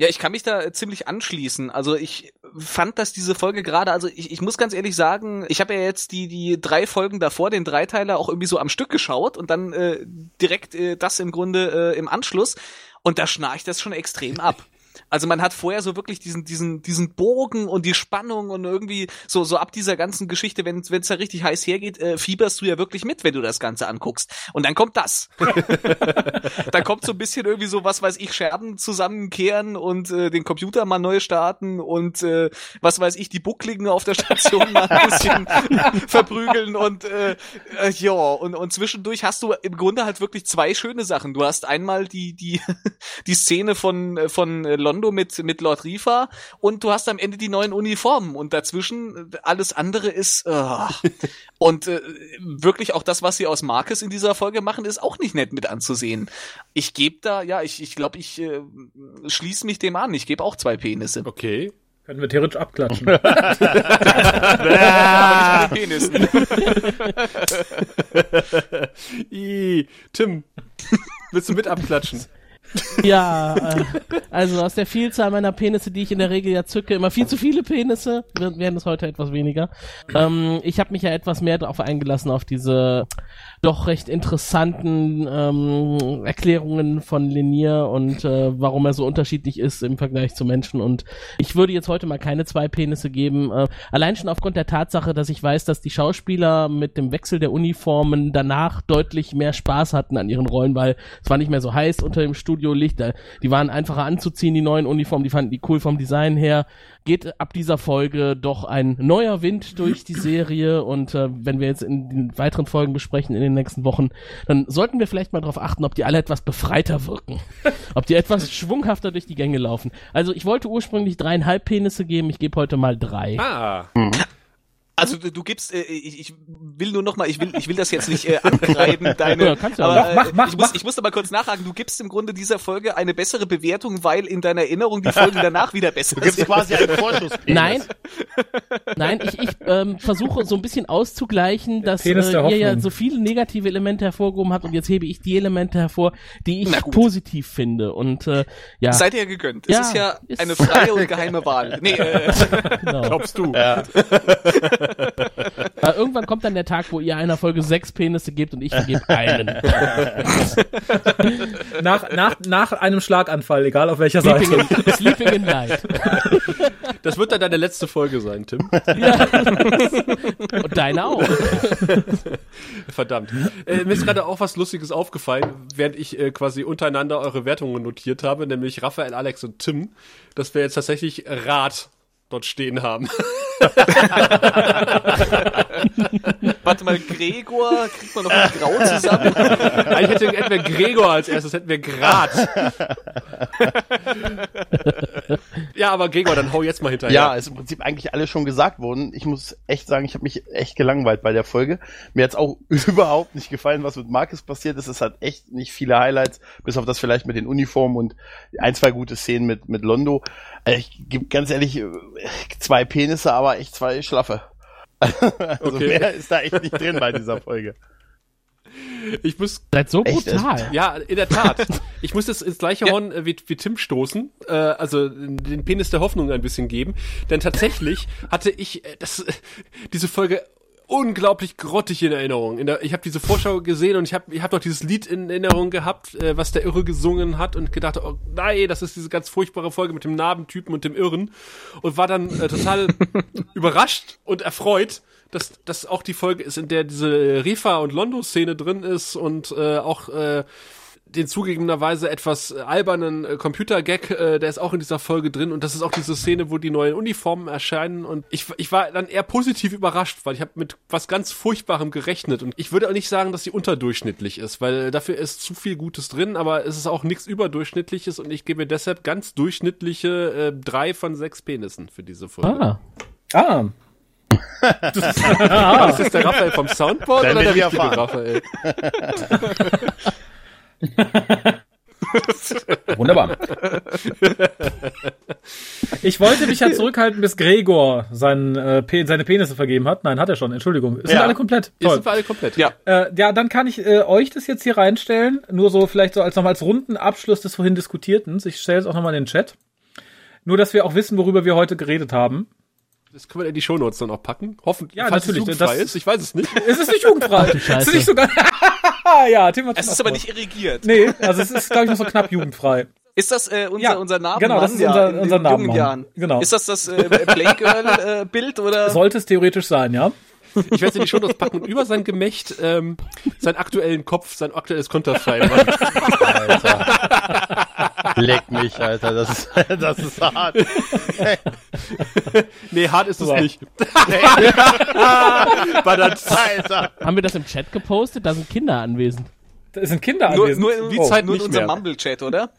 Ja, ich kann mich da ziemlich anschließen. Also ich fand, dass diese Folge gerade, also ich, ich muss ganz ehrlich sagen, ich habe ja jetzt die die drei Folgen davor, den Dreiteiler auch irgendwie so am Stück geschaut und dann äh, direkt äh, das im Grunde äh, im Anschluss und da schnarcht das schon extrem ab. Also man hat vorher so wirklich diesen, diesen, diesen Bogen und die Spannung und irgendwie so, so ab dieser ganzen Geschichte, wenn es da richtig heiß hergeht, äh, fieberst du ja wirklich mit, wenn du das Ganze anguckst. Und dann kommt das. dann kommt so ein bisschen irgendwie so, was weiß ich, Scherben zusammenkehren und äh, den Computer mal neu starten und äh, was weiß ich, die Buckligen auf der Station mal ein bisschen verprügeln und äh, äh, ja, und, und zwischendurch hast du im Grunde halt wirklich zwei schöne Sachen. Du hast einmal die, die, die Szene von, von Londo mit, mit Lord Rifa und du hast am Ende die neuen Uniformen und dazwischen alles andere ist uh. und äh, wirklich auch das, was sie aus Marcus in dieser Folge machen, ist auch nicht nett mit anzusehen. Ich gebe da, ja, ich, ich glaube, ich äh, schließe mich dem an. Ich gebe auch zwei Penisse. Okay. Können wir theoretisch abklatschen. Aber nicht Penissen. Tim, willst du mit abklatschen? Ja, äh, also aus der Vielzahl meiner Penisse, die ich in der Regel ja zücke, immer viel zu viele Penisse, werden es heute etwas weniger. Ähm, ich habe mich ja etwas mehr darauf eingelassen, auf diese doch recht interessanten ähm, Erklärungen von Linier und äh, warum er so unterschiedlich ist im Vergleich zu Menschen. Und ich würde jetzt heute mal keine zwei Penisse geben, äh, allein schon aufgrund der Tatsache, dass ich weiß, dass die Schauspieler mit dem Wechsel der Uniformen danach deutlich mehr Spaß hatten an ihren Rollen, weil es war nicht mehr so heiß unter dem Studiolicht. Die waren einfacher anzuziehen, die neuen Uniformen, die fanden die cool vom Design her geht ab dieser Folge doch ein neuer Wind durch die Serie und äh, wenn wir jetzt in den weiteren Folgen besprechen in den nächsten Wochen, dann sollten wir vielleicht mal darauf achten, ob die alle etwas befreiter wirken, ob die etwas schwunghafter durch die Gänge laufen. Also ich wollte ursprünglich dreieinhalb Penisse geben, ich gebe heute mal drei. Ah. Mhm. Also du, du gibst, äh, ich, ich will nur noch mal, ich will, ich will das jetzt nicht äh, ankreiden, deine. Ja, kannst du aber auch. äh, Mach, mach, ich, muss, mach. ich muss aber kurz nachhaken. Du gibst im Grunde dieser Folge eine bessere Bewertung, weil in deiner Erinnerung die Folgen danach wieder besser Du gibst sind. quasi einen Vorschusspenis. Nein, nein, ich, ich ähm, versuche so ein bisschen auszugleichen, dass äh, ihr ja so viele negative Elemente hervorgehoben habt und jetzt hebe ich die Elemente hervor, die ich positiv finde und äh, ja, Seid ihr gegönnt. Es Ja, ist ja ist- eine freie und geheime Wahl. Nee, äh, genau. Glaubst du? Äh, irgendwann kommt dann der Tag, wo ihr einer Folge sechs Penisse gebt und ich vergebe einen. nach, nach, nach einem Schlaganfall, egal auf welcher Sleeping Seite. in, Sleeping in Light. Das wird dann deine letzte Folge sein, Tim. Ja. Und deine auch. Verdammt. Äh, mir ist gerade auch was Lustiges aufgefallen, während ich äh, quasi untereinander eure Wertungen notiert habe, nämlich Raphael, Alex und Tim, dass wir jetzt tatsächlich Rat dort stehen haben. warte mal, Gregor, kriegt man noch ein Grau zusammen? Eigentlich hätte, hätten wir Gregor als erstes, hätten wir Grat. ja, aber Gregor, dann hau jetzt mal hinterher. Ja, ist im Prinzip eigentlich alles schon gesagt worden. Ich muss echt sagen, ich habe mich echt gelangweilt bei der Folge. Mir hat's auch überhaupt nicht gefallen, was mit Marcus passiert ist. Es hat echt nicht viele Highlights, bis auf das vielleicht mit den Uniformen und ein, zwei gute Szenen mit, mit Londo. Äh, Ich gebe ganz ehrlich äh, zwei Penisse, aber echt zwei Schlaffe. Also Okay. mehr ist da echt nicht drin bei dieser Folge. Ich muss Seid so Echt? brutal. Ja, in der Tat. Ich muss jetzt ins gleiche Horn äh, wie, wie Tim stoßen, äh, also den Penis der Hoffnung ein bisschen geben, denn tatsächlich hatte ich äh, das, äh, diese Folge unglaublich grottig in Erinnerung. In der, ich habe diese Vorschau gesehen und ich habe ich hab doch dieses Lied in Erinnerung gehabt, äh, was der Irre gesungen hat und gedacht, oh nein, das ist diese ganz furchtbare Folge mit dem Narbentypen und dem Irren und war dann äh, total überrascht und erfreut, dass, dass auch die Folge ist, in der diese Rifa und Londo-Szene drin ist und äh, auch äh, den zugegebenerweise etwas äh, albernen äh, Computer-Gag, äh, der ist auch in dieser Folge drin und das ist auch diese Szene, wo die neuen Uniformen erscheinen und ich, ich war dann eher positiv überrascht, weil ich habe mit was ganz Furchtbarem gerechnet und ich würde auch nicht sagen, dass sie unterdurchschnittlich ist, weil dafür ist zu viel Gutes drin, aber es ist auch nichts Überdurchschnittliches und ich gebe deshalb ganz durchschnittliche äh, drei von sechs Penissen für diese Folge. Ah. Ah. War das jetzt der Raphael vom Soundboard Dann oder der richtige. Raphael? Wunderbar. Ich wollte mich ja zurückhalten, bis Gregor seinen, äh, Pe seine Penisse vergeben hat. Nein, hat er schon. Entschuldigung. Sind Ja. alle komplett? Toll. sind wir alle komplett. Ja. Äh, ja, dann kann ich äh, euch das jetzt hier reinstellen. Nur so vielleicht so als nochmal als runden Abschluss des vorhin Diskutierten. Ich stelle es auch nochmal in den Chat. Nur, dass wir auch wissen, worüber wir heute geredet haben. Das können wir in die Shownotes dann auch packen. Hoffentlich, Ja, falls natürlich, es jugendfrei das- ist. Ich weiß es nicht. Es ist nicht jugendfrei. Ach du es Scheiße. ist nicht sogar. ja, Tim hat Es ist aber nicht irrigiert. Nee, also es ist, glaube ich, noch so knapp jugendfrei. Ist das äh, unser, Ja, unser Name? genau, das ist unser- unser in Namenmann. jungen Jahren. Genau. Ist das das äh, Playgirl-Bild oder? Sollte es theoretisch sein, ja? Ich werde es in die Shownotes packen und über sein Gemächt ähm, seinen aktuellen Kopf, sein aktuelles Konterfei. Alter. Leck mich, Alter. Das ist, das ist hart. nee, hart ist es So. nicht. Alter. Haben wir das im Chat gepostet? Da sind Kinder anwesend. Da sind Kinder Nur, anwesend. nur, in- Die Oh. Zeit nur in unserem. Mumble-Chat, oder?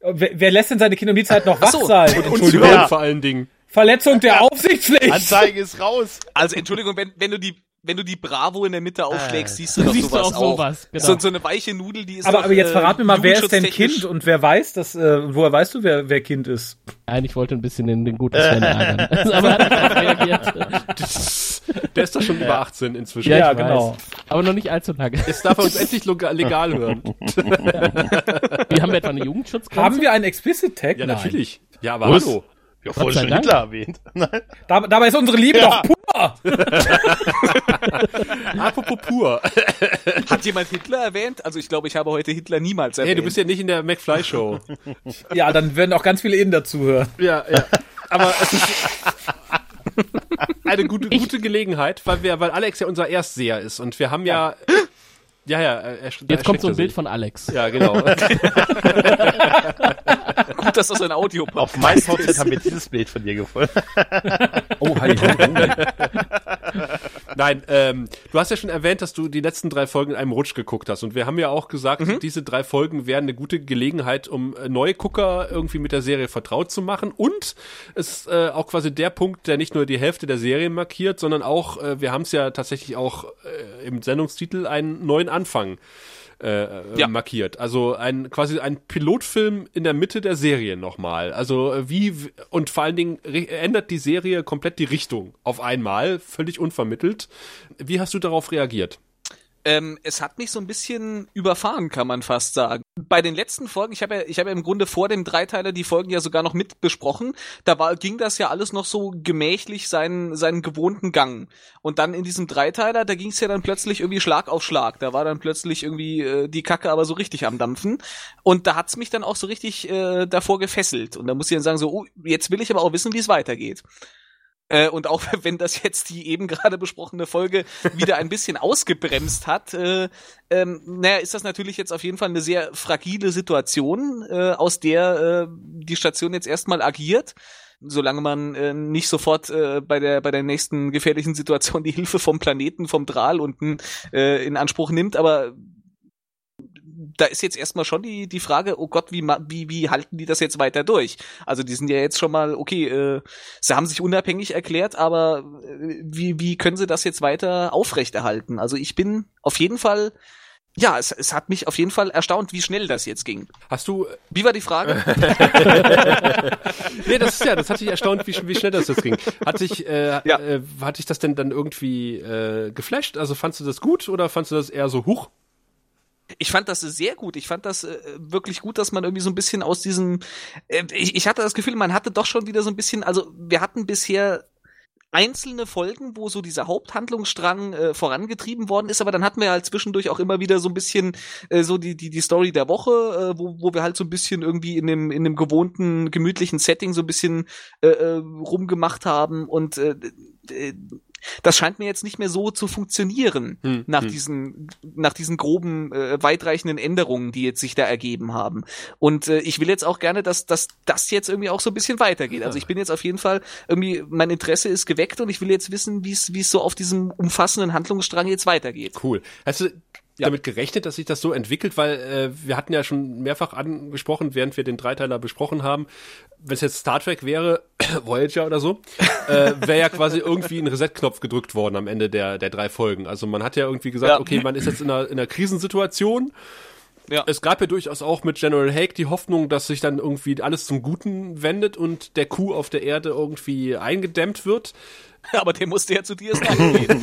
Wer, wer lässt denn seine Kinder um die Zeit noch wach so. sein? und Entschuldigung. Ja. vor allen Dingen. Verletzung der Aufsichtspflicht. Anzeige ist raus. Also Entschuldigung, wenn, wenn du die wenn du die Bravo in der Mitte aufschlägst, Äh. siehst du doch Siehst du sowas auch sowas, genau. So, so eine weiche Nudel, die ist aber, doch, aber jetzt äh, verrat mir mal, wer ist denn Kind und wer weiß das, äh, woher weißt du, wer, wer Kind ist? Nein, ich wollte ein bisschen den, den guten Sven ärgern. Aber er hat darauf reagiert. Der ist doch schon über 18 inzwischen. Ja, Ja, genau. Aber noch nicht allzu lange. Jetzt darf er uns endlich legal hören. Wir haben etwa eine Jugendschutzgrenze. Haben wir einen Explicit Tag? Ja, Nein. natürlich. Ja, aber Was? hallo. Ja, vorhin schon Dank. Hitler erwähnt. Nein. Da, dabei ist unsere Liebe Ja. doch pur. Apropos pur. Hat jemand Hitler erwähnt? Also ich glaube, ich habe heute Hitler niemals erwähnt. Hey, du bist ja nicht in der McFly-Show. Ja, dann werden auch ganz viele Innen dazuhören. Ja, ja. Aber es ist eine gute, gute Gelegenheit, weil wir, weil Alex ja unser Erstseher ist und wir haben ja. Ja, ja, er, er, Jetzt kommt so ein Bild von Alex. Ja, genau. Gut, dass das ein Audio Auf meinem VZ haben wir dieses Bild von dir gefunden. Oh, hi, Nein, ähm, du hast ja schon erwähnt, dass du die letzten drei Folgen in einem Rutsch geguckt hast. Und wir haben ja auch gesagt, diese drei Folgen wären eine gute Gelegenheit, um äh, neue Gucker irgendwie mit der Serie vertraut zu machen. Und es ist äh, auch quasi der Punkt, der nicht nur die Hälfte der Serie markiert, sondern auch, äh, wir haben es ja tatsächlich auch äh, im Sendungstitel einen neuen Anfang äh, Ja. markiert. Also ein quasi ein Pilotfilm in der Mitte der Serie nochmal. Also äh, wie und vor allen Dingen ändert die Serie komplett die Richtung auf einmal, völlig unvermittelt. Wie hast du darauf reagiert? Ähm, es hat mich so ein bisschen überfahren, kann man fast sagen. Bei den letzten Folgen, ich habe ja, ich habe ja im Grunde vor dem Dreiteiler die Folgen ja sogar noch mit besprochen. Da war, ging das ja alles noch so gemächlich seinen, seinen gewohnten Gang. Und dann in diesem Dreiteiler, da ging es ja dann plötzlich irgendwie Schlag auf Schlag. Da war dann plötzlich irgendwie äh, die Kacke aber so richtig am Dampfen. Und da hat's mich dann auch so richtig äh, davor gefesselt. Und da muss ich dann sagen, so, oh, jetzt will ich aber auch wissen, wie es weitergeht. Äh, und auch wenn das jetzt die eben gerade besprochene Folge wieder ein bisschen ausgebremst hat, äh, ähm, naja, ist das natürlich jetzt auf jeden Fall eine sehr fragile Situation, äh, aus der äh, die Station jetzt erstmal agiert. Solange man äh, nicht sofort äh, bei der bei der nächsten gefährlichen Situation die Hilfe vom Planeten, vom Drahl unten äh, in Anspruch nimmt, aber da ist jetzt erstmal schon die, die Frage, oh Gott, wie, wie, wie halten die das jetzt weiter durch? Also die sind ja jetzt schon mal, okay, äh, sie haben sich unabhängig erklärt, aber äh, wie, wie können sie das jetzt weiter aufrechterhalten? Also ich bin auf jeden Fall, ja, es, es hat mich auf jeden Fall erstaunt, wie schnell das jetzt ging. Hast du Wie war die Frage? Nee, das ist ja, das hat dich erstaunt, wie, wie schnell das jetzt ging. Hat dich, äh, Ja. äh, hat dich das denn dann irgendwie äh, geflasht? Also fandst du das gut oder fandst du das eher so hoch? Ich fand das sehr gut. Ich fand das äh, wirklich gut, dass man irgendwie so ein bisschen aus diesem. Äh, ich, ich hatte das Gefühl, man hatte doch schon wieder so ein bisschen. Also wir hatten bisher einzelne Folgen, wo so dieser Haupthandlungsstrang äh, vorangetrieben worden ist, aber dann hatten wir halt zwischendurch auch immer wieder so ein bisschen äh, so die die die Story der Woche, äh, wo wo wir halt so ein bisschen irgendwie in dem in dem gewohnten gemütlichen Setting so ein bisschen äh, äh, rumgemacht haben und äh, äh, das scheint mir jetzt nicht mehr so zu funktionieren Hm, nach hm. diesen nach diesen groben äh, weitreichenden Änderungen, die jetzt sich da ergeben haben. Und äh, ich will jetzt auch gerne, dass, dass das jetzt irgendwie auch so ein bisschen weitergeht. Also ich bin jetzt auf jeden Fall irgendwie mein Interesse ist geweckt und ich will jetzt wissen, wie es wie es so auf diesem umfassenden Handlungsstrang jetzt weitergeht. Cool. Hast du damit gerechnet, dass sich das so entwickelt? Weil äh, wir hatten ja schon mehrfach angesprochen, während wir den Dreiteiler besprochen haben, wenn es jetzt Star Trek wäre, Voyager oder so, äh, wäre ja quasi irgendwie ein Reset-Knopf gedrückt worden am Ende der, der drei Folgen. Also man hat ja irgendwie gesagt, Ja. okay, man ist jetzt in einer, in einer Krisensituation. Ja. Es gab ja durchaus auch mit General Haig die Hoffnung, dass sich dann irgendwie alles zum Guten wendet und der Kuh auf der Erde irgendwie eingedämmt wird. Aber der musste ja zu dir gehen.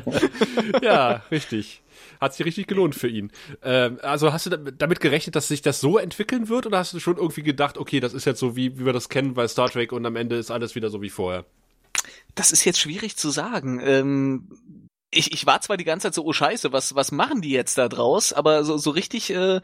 Ja, richtig. Hat sich richtig gelohnt für ihn. Ähm, also hast du da- damit gerechnet, dass sich das so entwickeln wird oder hast du schon irgendwie gedacht, okay, das ist jetzt so, wie, wie wir das kennen bei Star Trek und am Ende ist alles wieder so wie vorher? Das ist jetzt schwierig zu sagen. Ähm, ich, ich war zwar die ganze Zeit so, oh scheiße, was, was machen die jetzt da draus? Aber so, so richtig, äh,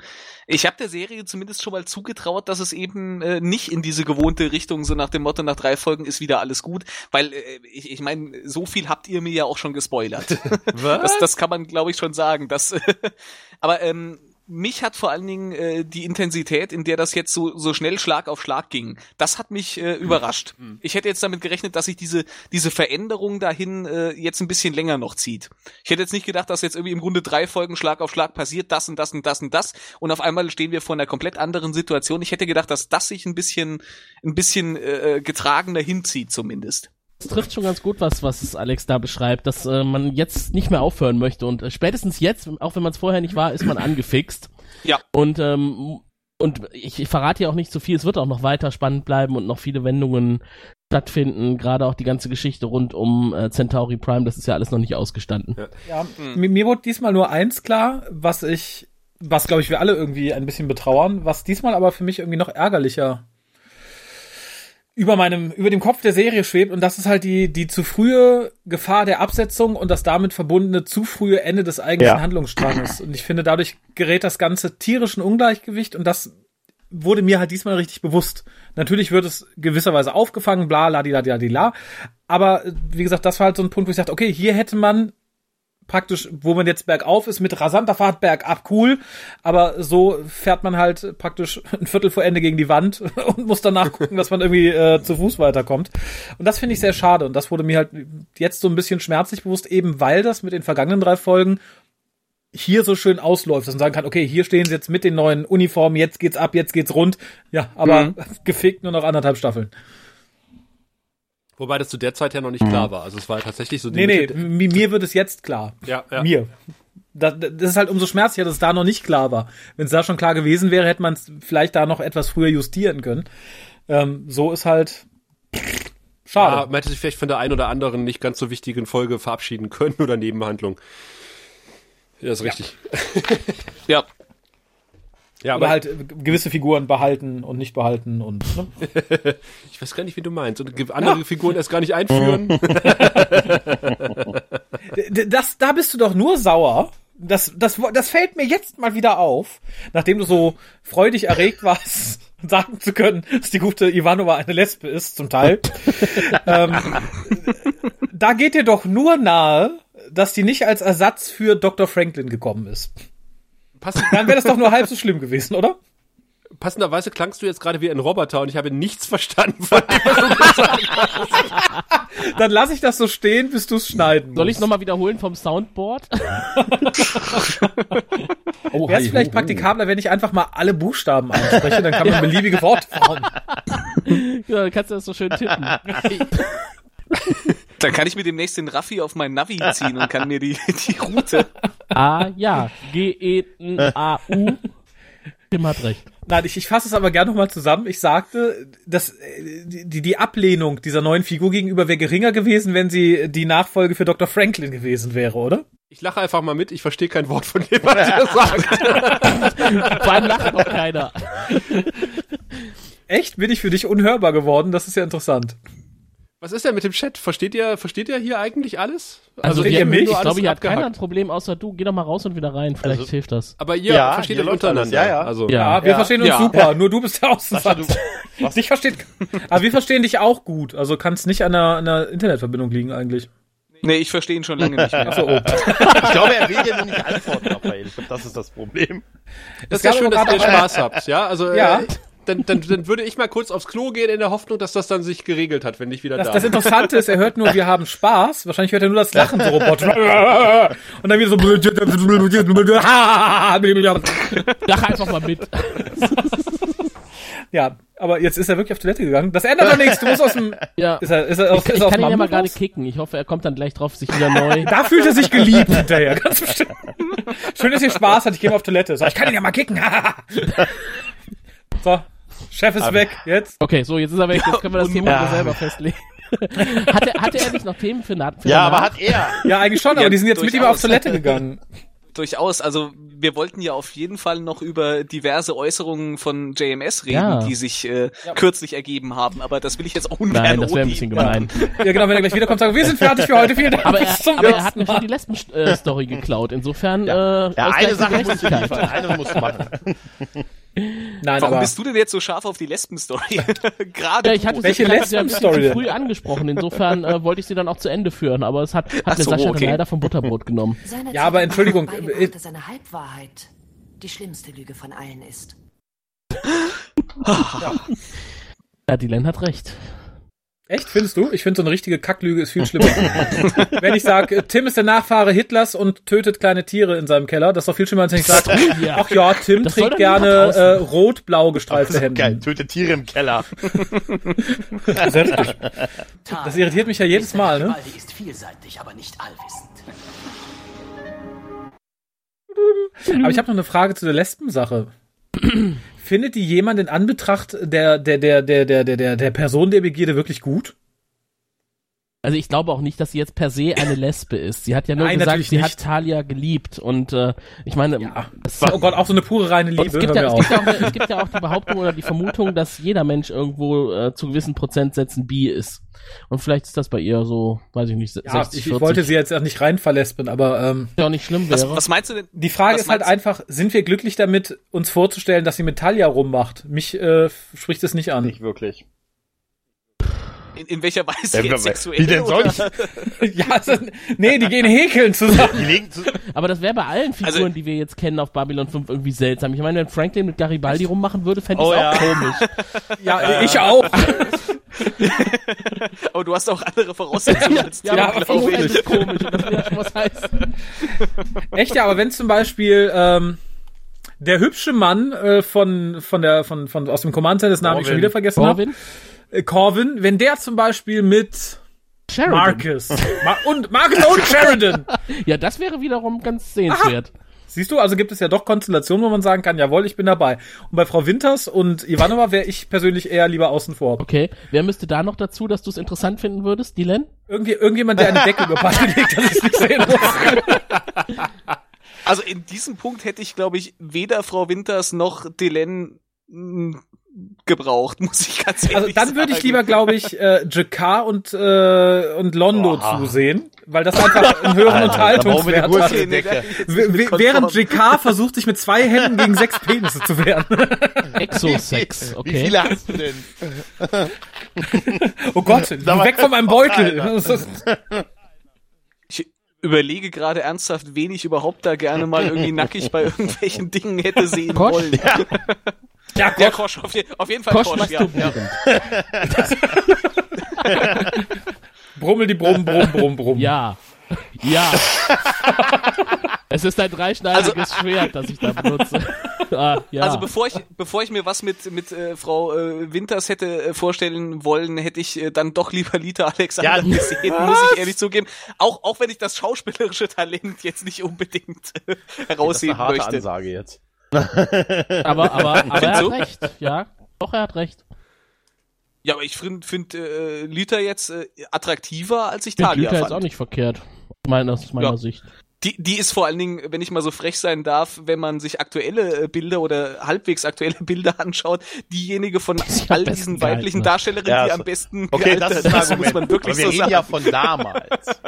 ich habe der Serie zumindest schon mal zugetraut, dass es eben äh, nicht in diese gewohnte Richtung, so nach dem Motto, nach drei Folgen ist wieder alles gut. Weil, äh, ich, ich meine, so viel habt ihr mir ja auch schon gespoilert. Was? Das, das kann man, glaube ich, schon sagen. Das, aber ähm, mich hat vor allen Dingen äh, die Intensität, in der das jetzt so, so schnell Schlag auf Schlag ging, das hat mich äh, überrascht. Ich hätte jetzt damit gerechnet, dass sich diese, diese Veränderung dahin äh, jetzt ein bisschen länger noch zieht. Ich hätte jetzt nicht gedacht, dass jetzt irgendwie im Grunde drei Folgen Schlag auf Schlag passiert, das und das und das und das und auf einmal stehen wir vor einer komplett anderen Situation. Ich hätte gedacht, dass das sich ein bisschen, ein bisschen äh, getragener hinzieht zumindest. Das trifft schon ganz gut, was, was Alex da beschreibt, dass äh, man jetzt nicht mehr aufhören möchte. Und äh, spätestens jetzt, auch wenn man es vorher nicht war, ist man angefixt. Ja. Und, ähm, und ich, ich verrate ja auch nicht zu viel, es wird auch noch weiter spannend bleiben und noch viele Wendungen stattfinden, gerade auch die ganze Geschichte rund um äh, Centauri Prime, das ist ja alles noch nicht ausgestanden. Ja. Ja, mir, mir wurde diesmal nur eins klar, was ich, was glaube ich wir alle irgendwie ein bisschen betrauern, was diesmal aber für mich irgendwie noch ärgerlicher über meinem, über dem Kopf der Serie schwebt und das ist halt die, die zu frühe Gefahr der Absetzung und das damit verbundene zu frühe Ende des eigentlichen Ja. Handlungsstranges. Und ich finde, dadurch gerät das Ganze tierischen Ungleichgewicht und das wurde mir halt diesmal richtig bewusst. Natürlich wird es gewisserweise aufgefangen, bla, la, di, la, di, la, di, la. Aber, äh, wie gesagt, das war halt so ein Punkt, wo ich dachte, okay, hier hätte man praktisch, wo man jetzt bergauf ist, mit rasanter Fahrt bergab cool, aber so fährt man halt praktisch ein Viertel vor Ende gegen die Wand und muss danach gucken, dass man irgendwie äh, zu Fuß weiterkommt. Und das finde ich sehr schade und das wurde mir halt jetzt so ein bisschen schmerzlich bewusst, eben weil das mit den vergangenen drei Folgen hier so schön ausläuft, dass man sagen kann, okay, hier stehen sie jetzt mit den neuen Uniformen, jetzt geht's ab, jetzt geht's rund. Ja, aber Mhm. gefickt nur noch anderthalb Staffeln. Wobei das zu der Zeit ja noch nicht klar war. Also es war tatsächlich so die Nee, nee, Mitte- mi- mir wird es jetzt klar. Ja, ja. Mir. Das, das ist halt umso schmerzlicher, dass es da noch nicht klar war. Wenn es da schon klar gewesen wäre, hätte man es vielleicht da noch etwas früher justieren können. Ähm, so ist halt Ja, schade. man hätte sich vielleicht von der ein oder anderen nicht ganz so wichtigen Folge verabschieden können oder Nebenhandlung. Ja, ist richtig. Ja. Ja, Oder aber halt gewisse Figuren behalten und nicht behalten und ne? ich weiß gar nicht, wie du meinst. Und andere Figuren erst gar nicht einführen. Das, da bist du doch nur sauer. Das, das, das fällt mir jetzt mal wieder auf, nachdem du so freudig erregt warst, sagen zu können, dass die gute Ivanova eine Lesbe ist, zum Teil. ähm, da geht dir doch nur nahe, dass die nicht als Ersatz für Dr. Franklin gekommen ist. Pass, Dann wäre das doch nur halb so schlimm gewesen, oder? passenderweise klangst du jetzt gerade wie ein Roboter und ich habe nichts verstanden von dem, was du gesagt hast. Dann lasse ich das so stehen, bis du es schneiden Soll ich musst. nochmal wiederholen vom Soundboard? Oh, Wäre es vielleicht praktikabler, wenn ich einfach mal alle Buchstaben anspreche, dann kann man beliebige Worte formen. ja, dann kannst du das so schön tippen. Dann kann ich mir demnächst den Raffi auf mein Navi ziehen und kann mir die, die Route. A, ja. G-E-N-A-U. Tim hat recht. Nein, ich, ich fasse es aber gerne nochmal zusammen. Ich sagte, dass äh, die, die Ablehnung dieser neuen Figur gegenüber wäre geringer gewesen, wenn sie die Nachfolge für Dr. Franklin gewesen wäre, oder? Ich lache einfach mal mit, ich verstehe kein Wort von dem, was er sagt. Vor allem lacht noch keiner. Echt? Bin ich für dich unhörbar geworden? Das ist ja interessant. Was ist denn mit dem Chat? Versteht ihr, versteht ihr hier eigentlich alles? Also, wir, ihr mich? ich glaube, hier hat keiner ein. Problem, außer du. Geh doch mal raus und wieder rein. Vielleicht Also- hilft das. Aber ihr Ja, versteht alles, untereinander. ja, ja. Also, Ja. Ja, wir Ja. verstehen uns Ja. super. Nur du bist der Außenseiter. Dich versteht, aber wir verstehen dich auch gut. Also kann es nicht an einer, an einer Internetverbindung liegen eigentlich. Nee, ich verstehe ihn schon lange nicht mehr. Achso, oh. ich glaube, er will dir nur nicht antworten, Raphael. Ich glaube, das ist das Problem. das ist Es ja schön, dass ihr Spaß habt. Ja, also Ja. Äh, dann, dann, dann würde ich mal kurz aufs Klo gehen in der Hoffnung, dass das dann sich geregelt hat, wenn ich wieder Das, da das bin. Interessante ist, er hört nur, wir haben Spaß. Wahrscheinlich hört er nur das Lachen so robotisch. Und dann wieder so. Lach einfach mal mit. Ja, aber jetzt ist er wirklich auf Toilette gegangen. Das ändert doch nichts. Du musst aus dem. Ja. Ist er, ist er aus, Ich, ist ich er aus kann ihn ja mal gerade kicken. Ich hoffe, er kommt dann gleich drauf, sich wieder neu. Da fühlt er sich geliebt hinterher, ganz bestimmt. Schön, dass ihr Spaß hat. Ich gehe mal auf Toilette. So, ich kann ihn ja mal kicken. so, Chef ist weg. Jetzt. Okay, so, jetzt ist er weg. Jetzt können wir das Thema Ja. selber festlegen. hatte, hatte er nicht noch Themen für, Na für Ja, aber hat er. Ja, eigentlich schon, aber Ja, die sind jetzt mit ihm auf. Toilette gegangen. durchaus. Also wir wollten ja auf jeden Fall noch über diverse Äußerungen von JMS reden, Ja. die sich äh, kürzlich ergeben haben. Aber das will ich jetzt auch ungern Nein, das wäre ein bisschen gemein. Ja, genau, wenn er gleich wiederkommt, sagen wir sind fertig für heute, vielen Dank. Aber er, zum aber er hat mir schon die Lesben-Story geklaut. Insofern, Ja, äh, ja eine Sache musst du Gerechtigkeit. liefern, eine musst du machen. Nein, Warum aber bist du denn jetzt so scharf auf die Lesben-Story? Gerade Ja, ich hatte Welche ich hatte sie ja ein bisschen Lesben-Story denn? früh angesprochen. Insofern äh, wollte ich sie dann auch zu Ende führen. Aber es hat, hat so, Sascha okay. dann leider vom Butterbrot genommen. Seine Ja, aber Entschuldigung, beigebracht, dass eine Halbwahrheit die schlimmste Lüge von allen ist. Ja, Dylan hat recht. Echt, findest du? Ich finde, so eine richtige Kacklüge ist viel schlimmer. wenn ich sage, Tim ist der Nachfahre Hitlers und tötet kleine Tiere in seinem Keller, das ist doch viel schlimmer, als wenn ich sage, Ja. ach ja, Tim Das trägt gerne äh, rot-blau gestreifte Geil, Hemden. töte Tiere im Keller. Selbstverständlich. Das irritiert mich ja jedes Mal, ne? Ist vielseitig, aber nicht allwissend. Aber ich habe noch eine Frage zu der Lesben-Sache. Findet die jemand in Anbetracht der, der, der, der, der, der, der, Person der Begierde wirklich gut? Also ich glaube auch nicht, dass sie jetzt per se eine Lesbe ist. Sie hat ja nur Nein, gesagt, sie nicht. hat Talia geliebt. Und äh, ich meine, Ja. es, Oh Gott, auch so eine pure reine Liebe. es, gibt ja, es, gibt ja auch, es gibt ja auch die Behauptung oder die Vermutung, dass jeder Mensch irgendwo äh, zu gewissen Prozentsätzen bi ist. Und vielleicht ist das bei ihr so, weiß ich nicht, Ja, 60, ich, 40. ich wollte sie jetzt auch nicht rein verlesben, aber ähm, ja auch nicht schlimm Was, wäre. was meinst du denn? die Frage Was ist halt einfach, sind wir glücklich damit, uns vorzustellen, dass sie mit Talia rummacht? Mich äh, spricht es nicht an. Nicht wirklich. In, in welcher Weise Ja, jetzt wie sexuell? denn oder? sonst? ja, also, nee, die gehen häkeln zusammen. Die legen zu, Aber das wäre bei allen Figuren, Also- die wir jetzt kennen auf Babylon 5 irgendwie seltsam. Ich meine, wenn Franklin mit Garibaldi rummachen würde, fände ich Oh auch ja. komisch. Ja, ich auch. Aber du hast auch andere Voraussetzungen als Ja, Tim, aber glaube ich es komisch. Das will ja schon was heißen. Echt ja, aber wenn zum Beispiel ähm, der hübsche Mann äh, von von der von von aus dem Command Center, das Namen ich schon wieder vergessen habe, Corvin? äh, Corvin, wenn der zum Beispiel mit Sheridan. Marcus Ma und Marcus und Sheridan. Ja, das wäre wiederum ganz sehenswert. Siehst du, also gibt es ja doch Konstellationen, wo man sagen kann, jawohl, ich bin dabei. Und bei Frau Winters und Ivanova wäre ich persönlich eher lieber außen vor. Okay, wer müsste da noch dazu, dass du es interessant finden würdest, Dylan? Irgendwie, irgendjemand, der eine Decke über beide legt, dass ich nicht sehen muss. Also in diesem Punkt hätte ich, glaube ich, weder Frau Winters noch mh, gebraucht, muss ich ganz ehrlich Also dann würde ich lieber, glaube ich, äh, Jakar und, äh, und Londo Boah. zusehen, weil das einfach einen höheren Unterhaltungswert hat. Während JK versucht, sich mit zwei Händen gegen sechs Penisse zu wehren. Exosex, okay. Wie viele hast du denn? Oh Gott, weg von meinem Beutel. Ich überlege gerade ernsthaft, wen ich überhaupt da gerne mal irgendwie nackig bei irgendwelchen Dingen hätte sehen Kosch? wollen. Ja, Der Gott, Kosch, auf, je, auf jeden Fall Kosch Kosch, ja. masturbierend. brummel die Brumm, Brumm, Brumm, Brumm. Ja. Ja. es ist ein dreischneidiges Schwert, das ich da benutze. ah, ja. Also bevor ich, bevor ich mir was mit, mit äh, Frau äh, Winters hätte äh, vorstellen wollen, hätte ich äh, dann doch lieber Lita Alexander Ja, gesehen, muss ich ehrlich zugeben. Auch, auch wenn ich das schauspielerische Talent jetzt nicht unbedingt äh, Das ist herausheben eine harte möchte. Ansage jetzt. Aber, aber, aber er hat so. recht. Ja, doch, er hat recht. Ja, aber ich finde find, äh, Lita jetzt äh, attraktiver, als ich Mit Talia Lüther ist fand. auch nicht verkehrt. Meiner, aus meiner Ja. Sicht. Die, die ist vor allen Dingen, wenn ich mal so frech sein darf, wenn man sich aktuelle äh, Bilder oder halbwegs aktuelle Bilder anschaut, diejenige von all diesen gehalten, weiblichen ne? Darstellerinnen, Ja, die so- am besten Okay, das gealtert ist ist, muss man wirklich Aber wir so reden sagen. ja von damals.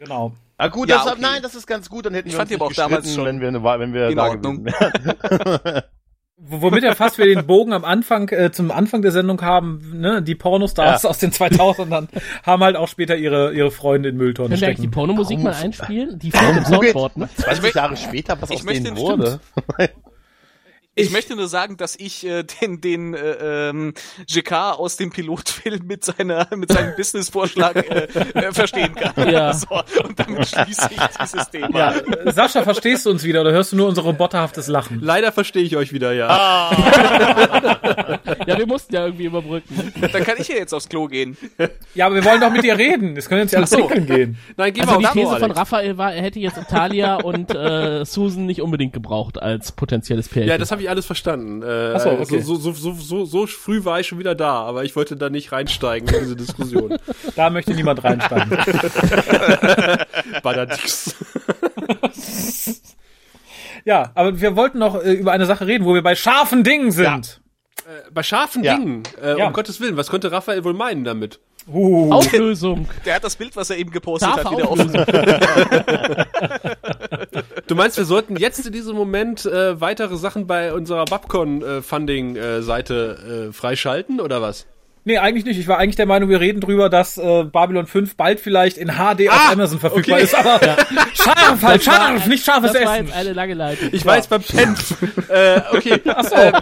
Genau. Ah gut, Ja, das, okay. nein, das ist ganz gut, dann hätten Ich wir fand uns die aber nicht auch damals schon wenn wir, eine, wenn wir in da Ordnung. gewesen wären. W- Womit wir fast wieder den Bogen am Anfang, äh, zum Anfang der Sendung haben, ne, die Pornostars Ja. aus den 2000ern haben halt auch später ihre, ihre Freunde in Mülltonnen Können wir eigentlich die. Pornomusik mal einspielen? Die fehlt im Soundboard, ne? 20 Jahre später, was ich aus möchte- denen stimmt. wurde. Ich, möchte nur sagen, dass ich äh, den den äh, ähm, JK aus dem Pilotfilm mit seiner mit seinem Businessvorschlag äh, äh, verstehen kann. Ja. So, und damit schließe ich dieses Thema. Ja, Sascha, verstehst du uns wieder oder hörst du nur unser roboterhaftes Lachen? Leider verstehe ich euch wieder, ja. Ja, wir mussten ja irgendwie überbrücken. Dann kann ich ja jetzt aufs Klo gehen. Ja, aber wir wollen doch mit dir reden. Es können jetzt ja alles so. gehen. Nein, geh Also die mal aufs Klo, These von. Raphael war, er hätte jetzt Talia und äh, Susan nicht unbedingt gebraucht als potenzielles Pärchen. Ja, das habe ich alles verstanden. Äh, Ach so, okay. so, so, so, so, so früh war ich schon wieder da, aber ich wollte da nicht reinsteigen in diese Diskussion. Da möchte niemand reinsteigen. Badadix. ja, aber wir wollten noch äh, über eine Sache reden, wo wir bei scharfen Dingen sind. Äh, bei scharfen Ja. Dingen, äh, Ja. um Gottes Willen, was könnte Raphael wohl meinen damit? Uh. Auflösung. Der hat das Bild, was er eben gepostet Scharfe hat, wieder Auflösung. offen. Du meinst, wir sollten jetzt in diesem Moment äh, weitere Sachen bei unserer Babcon-Funding-Seite äh, freischalten oder was? Nee, eigentlich nicht. Ich war eigentlich der Meinung, wir reden drüber, dass äh, Babylon 5 bald vielleicht in HD auf Amazon verfügbar okay. ist. Aber scharf, halt scharf, nicht scharfes Das war Essen. jetzt eine lange Leitung. Ich war jetzt beim Pen. äh, okay. Äh,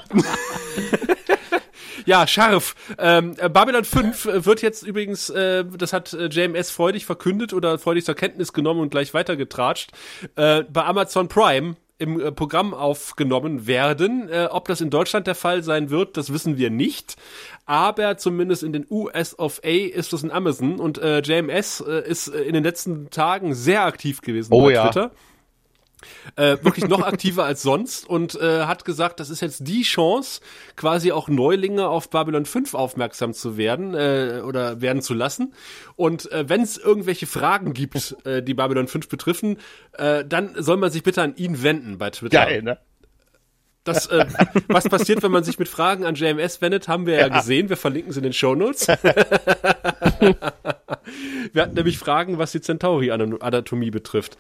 ja, scharf. Ähm, äh, Babylon 5 äh, wird jetzt übrigens, äh, das hat äh, JMS freudig verkündet oder freudig zur Kenntnis genommen und gleich weitergetratscht, äh, bei Amazon Prime im äh, Programm aufgenommen werden. Äh, ob das in Deutschland der Fall sein wird, das wissen wir nicht. Aber zumindest in den US of A ist das in Amazon und äh, JMS äh, ist in den letzten Tagen sehr aktiv gewesen Oh bei ja. Twitter äh, wirklich noch aktiver als sonst und äh, hat gesagt, das ist jetzt die Chance, quasi auch Neulinge auf Babylon 5 aufmerksam zu werden äh, oder werden zu lassen. Und äh, wenn es irgendwelche Fragen gibt, äh, die Babylon 5 betreffen, äh, dann soll man sich bitte an ihn wenden bei Twitter. Geil, ne? Das, äh, was passiert, wenn man sich mit Fragen an JMS wendet, haben wir ja, Ja. gesehen. Wir verlinken sie in den Shownotes. wir hatten nämlich Fragen, was die Centauri-Anatomie betrifft.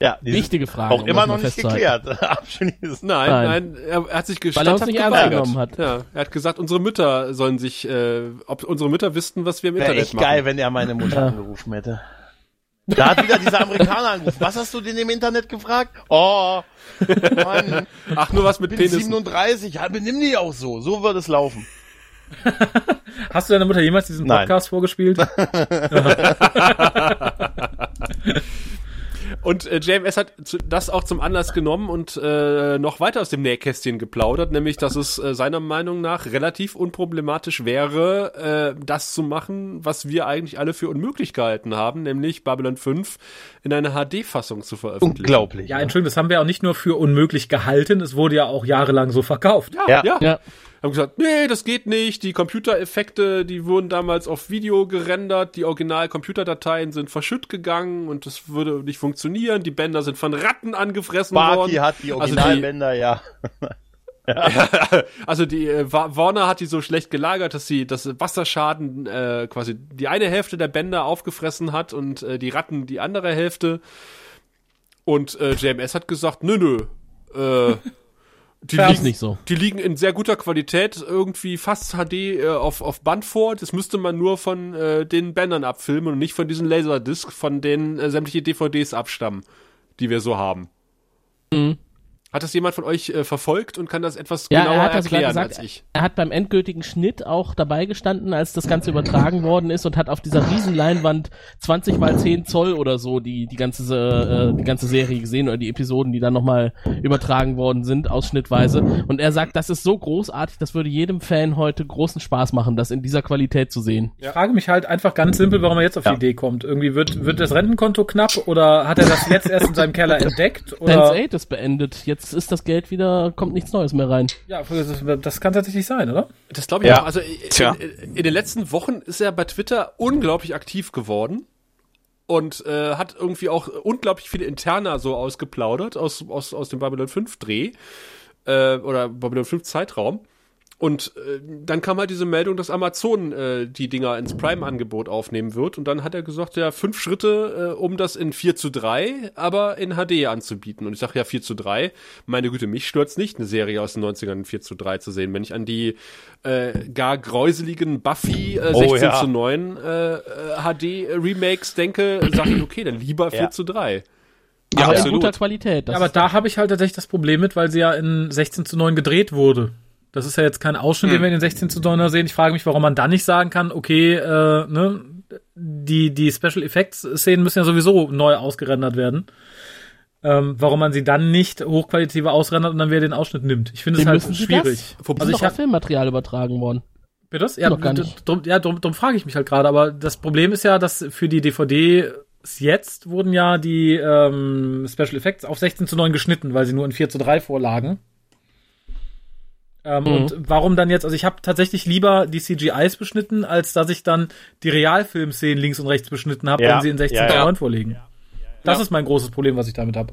Ja, die Wichtige Frage, Auch um immer noch nicht geklärt. Abschließend. Nein, Nein. nein, er, hat sich Weil er uns standhaft nicht geweigert. genommen hat. Ja, er hat gesagt, unsere Mütter sollen sich, äh, ob unsere Mütter wüssten, was wir im Wäre Internet echt machen. geil, wenn er meine Mutter angerufen hätte. Da hat wieder dieser Amerikaner angerufen. Was hast du denn im Internet gefragt? Oh, Mann, Ach, nur was mit bin Penissen. 37. Ja, benimm dich auch so. So wird es laufen. Hast du deiner Mutter jemals diesen Nein. Podcast vorgespielt? Und äh, JMS hat zu, das auch zum Anlass genommen und äh, noch weiter aus dem Nähkästchen geplaudert, nämlich, dass es äh, seiner Meinung nach relativ unproblematisch wäre, äh, das zu machen, was wir eigentlich alle für unmöglich gehalten haben, nämlich Babylon 5 in einer HD-Fassung zu veröffentlichen. Unglaublich. Ja, Entschuldigung, das haben wir auch nicht nur für unmöglich gehalten, es wurde ja auch jahrelang so verkauft. Ja. Ja. Ja. Haben gesagt, nee, das geht nicht. Die Computereffekte, die wurden damals auf Video gerendert. Die Original-Computerdateien sind verschütt gegangen und das würde nicht funktionieren. Die Bänder sind von Ratten angefressen Barky worden. hat die Also Originalbänder, ja. Also die äh, Wa- Warner hat die so schlecht gelagert, dass sie das Wasserschaden äh, quasi die eine Hälfte der Bänder aufgefressen hat und äh, die Ratten die andere Hälfte. Und äh, JMS hat gesagt, nö, nö. Äh, die, liegen, nicht so. die liegen in sehr guter Qualität, irgendwie fast HD äh, auf, auf Band vor. Das müsste man nur von äh, den Bändern abfilmen und nicht von diesen Laserdisc, von denen äh, sämtliche DVDs abstammen, die wir so haben. Mhm. Hat das jemand von euch äh, verfolgt und kann das etwas Ja, genauer er hat das erklären gesagt. als ich? Er hat beim endgültigen Schnitt auch dabei gestanden, als das Ganze übertragen worden ist und hat auf dieser riesen Leinwand 20 mal 10 Zoll oder so die, die ganze, äh, die ganze Serie gesehen oder die Episoden, die dann nochmal übertragen worden sind, ausschnittweise. Und er sagt, das ist so großartig, das würde jedem Fan heute großen Spaß machen, das in dieser Qualität zu sehen. Ich frage mich halt einfach ganz simpel, warum er jetzt auf Ja. die Idee kommt. Irgendwie wird, wird das Rentenkonto knapp oder hat er das jetzt erst in seinem Keller entdeckt? Dance Oder 8 ist beendet, jetzt ist das Geld wieder, kommt nichts Neues mehr rein. ja, das, kann tatsächlich sein, oder? Das glaube ich Ja. auch. Also in, Tja. in, in den letzten Wochen ist er bei Twitter unglaublich aktiv geworden und äh, hat irgendwie auch unglaublich viele Interna so ausgeplaudert aus, aus, aus dem Babylon 5 Dreh äh, oder Babylon 5 Zeitraum. Und äh, dann kam halt diese Meldung, dass Amazon äh, die Dinger ins Prime-Angebot aufnehmen wird. Und dann hat er gesagt, ja, fünf Schritte, äh, um das in 4 zu 3, aber in HD anzubieten. Und ich sage ja 4 zu 3, meine Güte, mich stört's nicht, eine Serie aus den 90ern in 4 zu 3 zu sehen. Wenn ich an die äh, gar gräuseligen Buffy äh, Oh, 16 ja. zu 9 äh, äh, HD-Remakes denke, sage ich, okay, dann lieber 4 Ja. zu 3. Ja, Aber in absolut. guter Qualität. Das Ja, aber da habe ich halt tatsächlich das Problem mit, weil sie ja in 16 zu 9 gedreht wurde. Das ist ja jetzt kein Ausschnitt, den wir in den 16 zu 9er sehen. Ich frage mich, warum man da nicht sagen kann, okay, äh, ne, die, die Special Effects Szenen müssen ja sowieso neu ausgerendert werden. Ähm, warum man sie dann nicht hochqualitativ ausrendert und dann wieder den Ausschnitt nimmt. Ich finde es halt schwierig. Das? Also ich habe hab, Filmmaterial übertragen worden. bitte das? Ja, Noch gar nicht. Drum, ja, drum, drum frage ich mich halt gerade. Aber das Problem ist ja, dass für die DVD jetzt wurden ja die ähm, Special Effects auf 16 zu 9 geschnitten, weil sie nur in 4 zu 3 vorlagen. Ähm, Mhm. Und warum dann jetzt, also ich habe tatsächlich lieber die CGIs beschnitten, als dass ich dann die Realfilmszenen links und rechts beschnitten habe, Ja, wenn sie in 16 ja, zu ja. 9 vorliegen. Das ist mein großes Problem, was ich damit habe.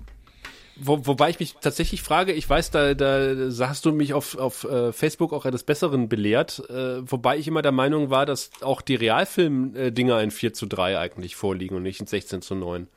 Wo, wobei ich mich tatsächlich frage, ich weiß, da, da hast du mich auf, auf äh, Facebook auch eines Besseren belehrt, äh, wobei ich immer der Meinung war, dass auch die Realfilm-Dinger in 4 zu 3 eigentlich vorliegen und nicht in 16 zu 9.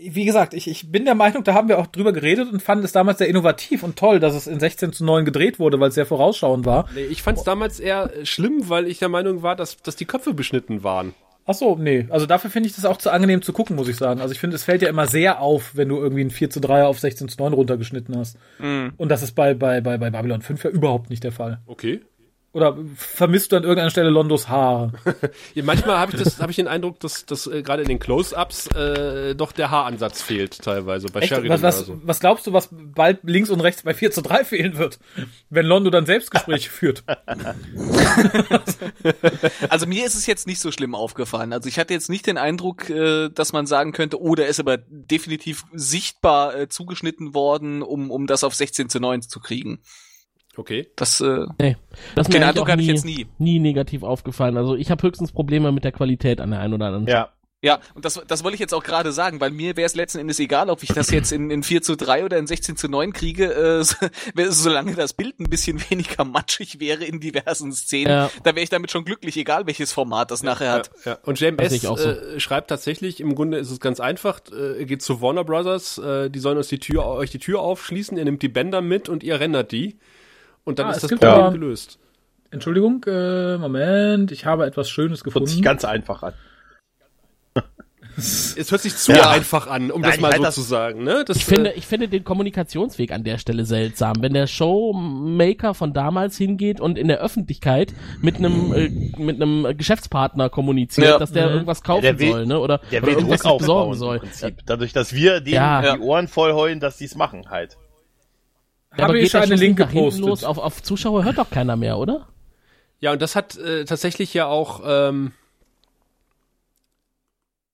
Wie gesagt, ich, ich bin der Meinung, da haben wir auch drüber geredet und fanden es damals sehr innovativ und toll, dass es in 16 zu 9 gedreht wurde, weil es sehr vorausschauend war. Nee, ich fand es damals eher schlimm, weil ich der Meinung war, dass, dass die Köpfe beschnitten waren. Ach so, nee. Also dafür finde ich das auch zu angenehm zu gucken, muss ich sagen. Also ich finde, es fällt ja immer sehr auf, wenn du irgendwie ein 4 zu 3 auf 16 zu 9 runtergeschnitten hast. Mm. Und das ist bei, bei, bei, bei Babylon 5 ja überhaupt nicht der Fall. Okay. Oder vermisst du an irgendeiner Stelle Londos Haar? ja, manchmal habe ich, das, hab ich den Eindruck, dass, dass äh, gerade in den Close-Ups äh, doch der Haaransatz fehlt teilweise. Bei Echt? Sheridan Was, was, so. was glaubst du, was bald links und rechts bei 4 zu 3 fehlen wird, wenn Londo dann Selbstgespräche führt? Also mir ist es jetzt nicht so schlimm aufgefallen. Also ich hatte jetzt nicht den Eindruck, äh, dass man sagen könnte, oh, der ist aber definitiv sichtbar äh, zugeschnitten worden, um, um das auf 16 zu 9 zu kriegen. Okay. Das, äh, Nee, das ist Den Eindruck auch hatte ich nie, jetzt nie. nie negativ aufgefallen. Also ich habe höchstens Probleme mit der Qualität an der einen oder anderen Ja. ja, und das, das wollte ich jetzt auch gerade sagen, weil mir wäre es letzten Endes egal, ob ich das jetzt in, in 4 zu 3 oder in 16 zu 9 kriege, äh, so- solange das Bild ein bisschen weniger matschig wäre in diversen Szenen, Ja. da wäre ich damit schon glücklich, egal welches Format das nachher hat. Ja, ja. Und JMS so. äh, schreibt tatsächlich, im Grunde ist es ganz einfach, äh, ihr geht zu Warner Brothers, äh, die sollen uns die Tür, euch die Tür aufschließen, ihr nehmt die Bänder mit und ihr rendert die. Und dann Ah, ist es das Problem aber- gelöst. Entschuldigung, äh, Moment, ich habe etwas Schönes Hört sich gefunden. ganz einfach an. Es hört sich zu Ja. einfach an, um Nein, das mal halt so das- zu sagen. Ne? Das, Ich finde, äh, ich finde den Kommunikationsweg an der Stelle seltsam. Wenn der Showmaker von damals hingeht und in der Öffentlichkeit mit einem äh, mit einem Geschäftspartner kommuniziert, Ja. dass der Mhm. irgendwas kaufen Der will- soll, ne? Oder, Der oder will irgendwas Druck besorgen aufbauen soll. im Prinzip. Dadurch, dass wir denen Ja. die Ohren voll heulen, dass die es machen halt. Habe ich einen Link gepostet. los? Auf, auf Zuschauer hört doch keiner mehr, oder? ja, und das hat äh, tatsächlich ja auch ähm,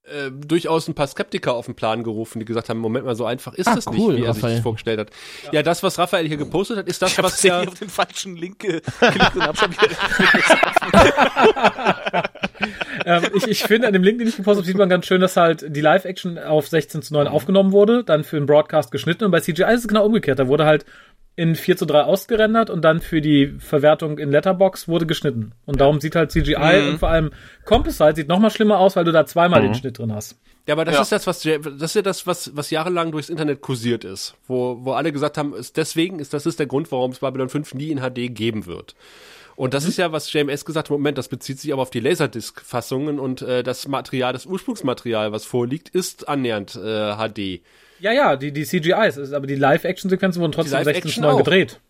äh, durchaus ein paar Skeptiker auf den Plan gerufen, die gesagt haben, Moment mal, so einfach ist Ah, das cool, nicht, wie er sich Raphael. das vorgestellt hat. Ja. das, was Raphael hier gepostet hat, ist das, Ich was ja... auf den falschen Link ge- geklickt und hab schon wieder ähm, ich, ich finde, an dem Link, den ich gepostet habe, sieht man ganz schön, dass halt die Live-Action auf 16 zu 9 aufgenommen wurde, dann für den Broadcast geschnitten und bei CGI ist es genau umgekehrt. Da wurde halt in 4 zu 3 ausgerendert und dann für die Verwertung in Letterbox wurde geschnitten. Und darum sieht halt CGI Mhm. und vor allem Composite sieht noch mal schlimmer aus, weil du da zweimal Mhm. den Schnitt drin hast. Ja, aber das Ja. ist das, was das ist ja das, was, was jahrelang durchs Internet kursiert ist, wo, wo alle gesagt haben, ist deswegen ist das ist der Grund, warum es Babylon 5 nie in HD geben wird. Und das ist ja, was JMS gesagt hat, Moment, das bezieht sich aber auf die Laserdisc-Fassungen und äh, das Material, das Ursprungsmaterial, was vorliegt, ist annähernd äh, HD. Ja, ja, die, die CGIs, aber die Live-Action-Sequenzen wurden trotzdem Die 16 zu Live-Action 9 auch. gedreht.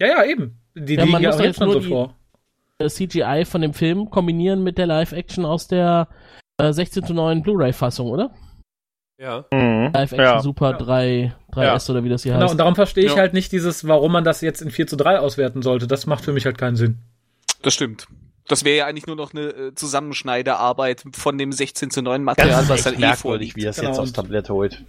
Ja, ja, eben. Die Ja, liegen ja auch ja jetzt schon nur so die- vor. CGI von dem Film kombinieren mit der Live-Action aus der äh, 16 zu 9 Blu-ray-Fassung, oder? Ja. Live-Action Ja. Super 3, 3S oder wie das hier Genau, heißt. und darum verstehe ich Ja. halt nicht dieses, warum man das jetzt in 4 zu 3 auswerten sollte. Das macht für mich halt keinen Sinn. Das stimmt. Das wäre ja eigentlich nur noch eine äh, Zusammenschneiderarbeit von dem 16 zu 9 Material, Das ist was dann eh merkwürdig, vorliegt. wie das Genau, jetzt aufs Tablett holt.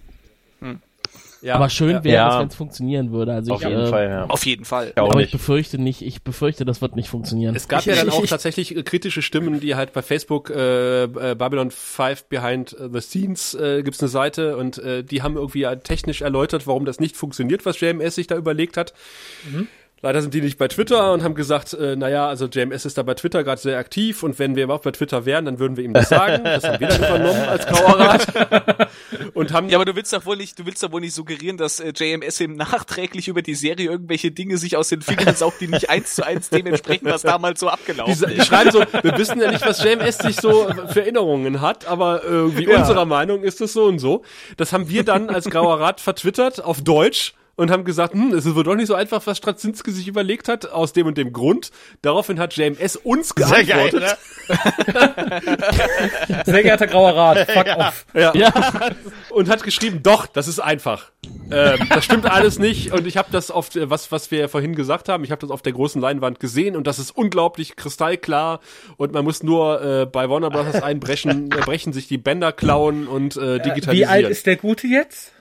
Ja. aber schön wäre Ja. es, wenn es funktionieren würde. Also Auf ich, jeden äh, Fall, ja. Auf jeden Fall. Aber ich befürchte nicht, ich befürchte, das wird nicht funktionieren. Es gab Ich- ja dann ich- auch ich- tatsächlich äh, kritische Stimmen, die halt bei Facebook äh, äh, Babylon 5 Behind the Scenes äh, gibt's eine Seite und äh, die haben irgendwie ja technisch erläutert, warum das nicht funktioniert, was JMS sich da überlegt hat. Leider sind die nicht bei Twitter und haben gesagt, äh, naja, also JMS ist da bei Twitter gerade sehr aktiv und wenn wir überhaupt bei Twitter wären, dann würden wir ihm das sagen. Das haben wir dann übernommen als Grauerrat. und haben Ja, aber du willst doch wohl nicht, du willst doch wohl nicht suggerieren, dass äh, JMS ihm nachträglich über die Serie irgendwelche Dinge sich aus den Fingern saugt, die nicht eins zu eins dem entsprechen, was damals so Die, abgelaufen die ist. schreiben so, wir wissen ja nicht, was JMS sich so für Erinnerungen hat, aber irgendwie Ja. unserer Meinung ist es so und so. Das haben wir dann als Grauer Rat vertwittert auf Deutsch und haben gesagt, hm, es ist wohl doch nicht so einfach, was Straczynski sich überlegt hat, aus dem und dem Grund. Daraufhin hat JMS uns Sehr geil, geantwortet. ne? Sehr geehrter Grauer Rat, fuck off. Ja. Und hat geschrieben, doch, das ist einfach. Ähm, das stimmt alles nicht. Und ich habe das auf, äh, was, was wir vorhin gesagt haben, ich habe das auf der großen Leinwand gesehen und das ist unglaublich kristallklar. Und man muss nur äh, bei Warner Bros. einbrechen, äh, brechen sich die Bänder klauen und äh, digitalisieren. Wie alt ist der Gute jetzt?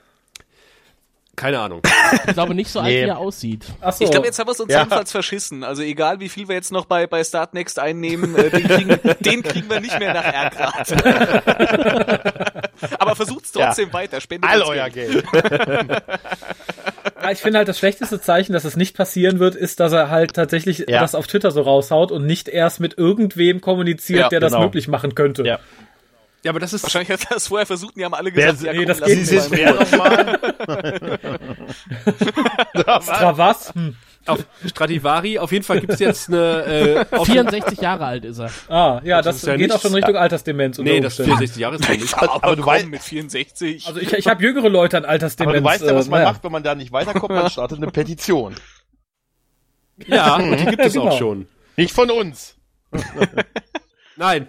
Keine Ahnung. Ich glaube nicht so alt, Nee. wie er aussieht. Ach so. Ich glaube, jetzt haben wir es uns Ja. jedenfalls verschissen. Also egal, wie viel wir jetzt noch bei, bei Startnext einnehmen, äh, den, kriegen, den kriegen wir nicht mehr nach Ergrad. Aber versucht's trotzdem weiter. Spendet All euer Geld. Geld. Ja, ich finde halt das schlechteste Zeichen, dass es nicht passieren wird, ist, dass er halt tatsächlich Ja. das auf Twitter so raushaut und nicht erst mit irgendwem kommuniziert, Ja, der das genau. möglich machen könnte. Ja. Ja, aber das ist. Wahrscheinlich hat er das vorher versucht die haben alle gesagt, ja, nee, komm, das geht nicht. nochmal? Extra was? Hm. auf Stradivari. Auf jeden Fall gibt's jetzt eine. Äh, auf 64 Jahre alt ist er. Ah, ja, das, ist ja geht auch schon Richtung Altersdemenz. nee, das Umständen. 64 Jahre ist noch nicht. Aber, Aber du weißt- mit 64. Also ich, ich habe jüngere Leute an Altersdemenz. Aber du weißt ja, was äh, man naja. macht, wenn man da nicht weiterkommt. Man startet eine Petition. Ja, und die gibt es Genau. auch schon. Nicht von uns. Nein.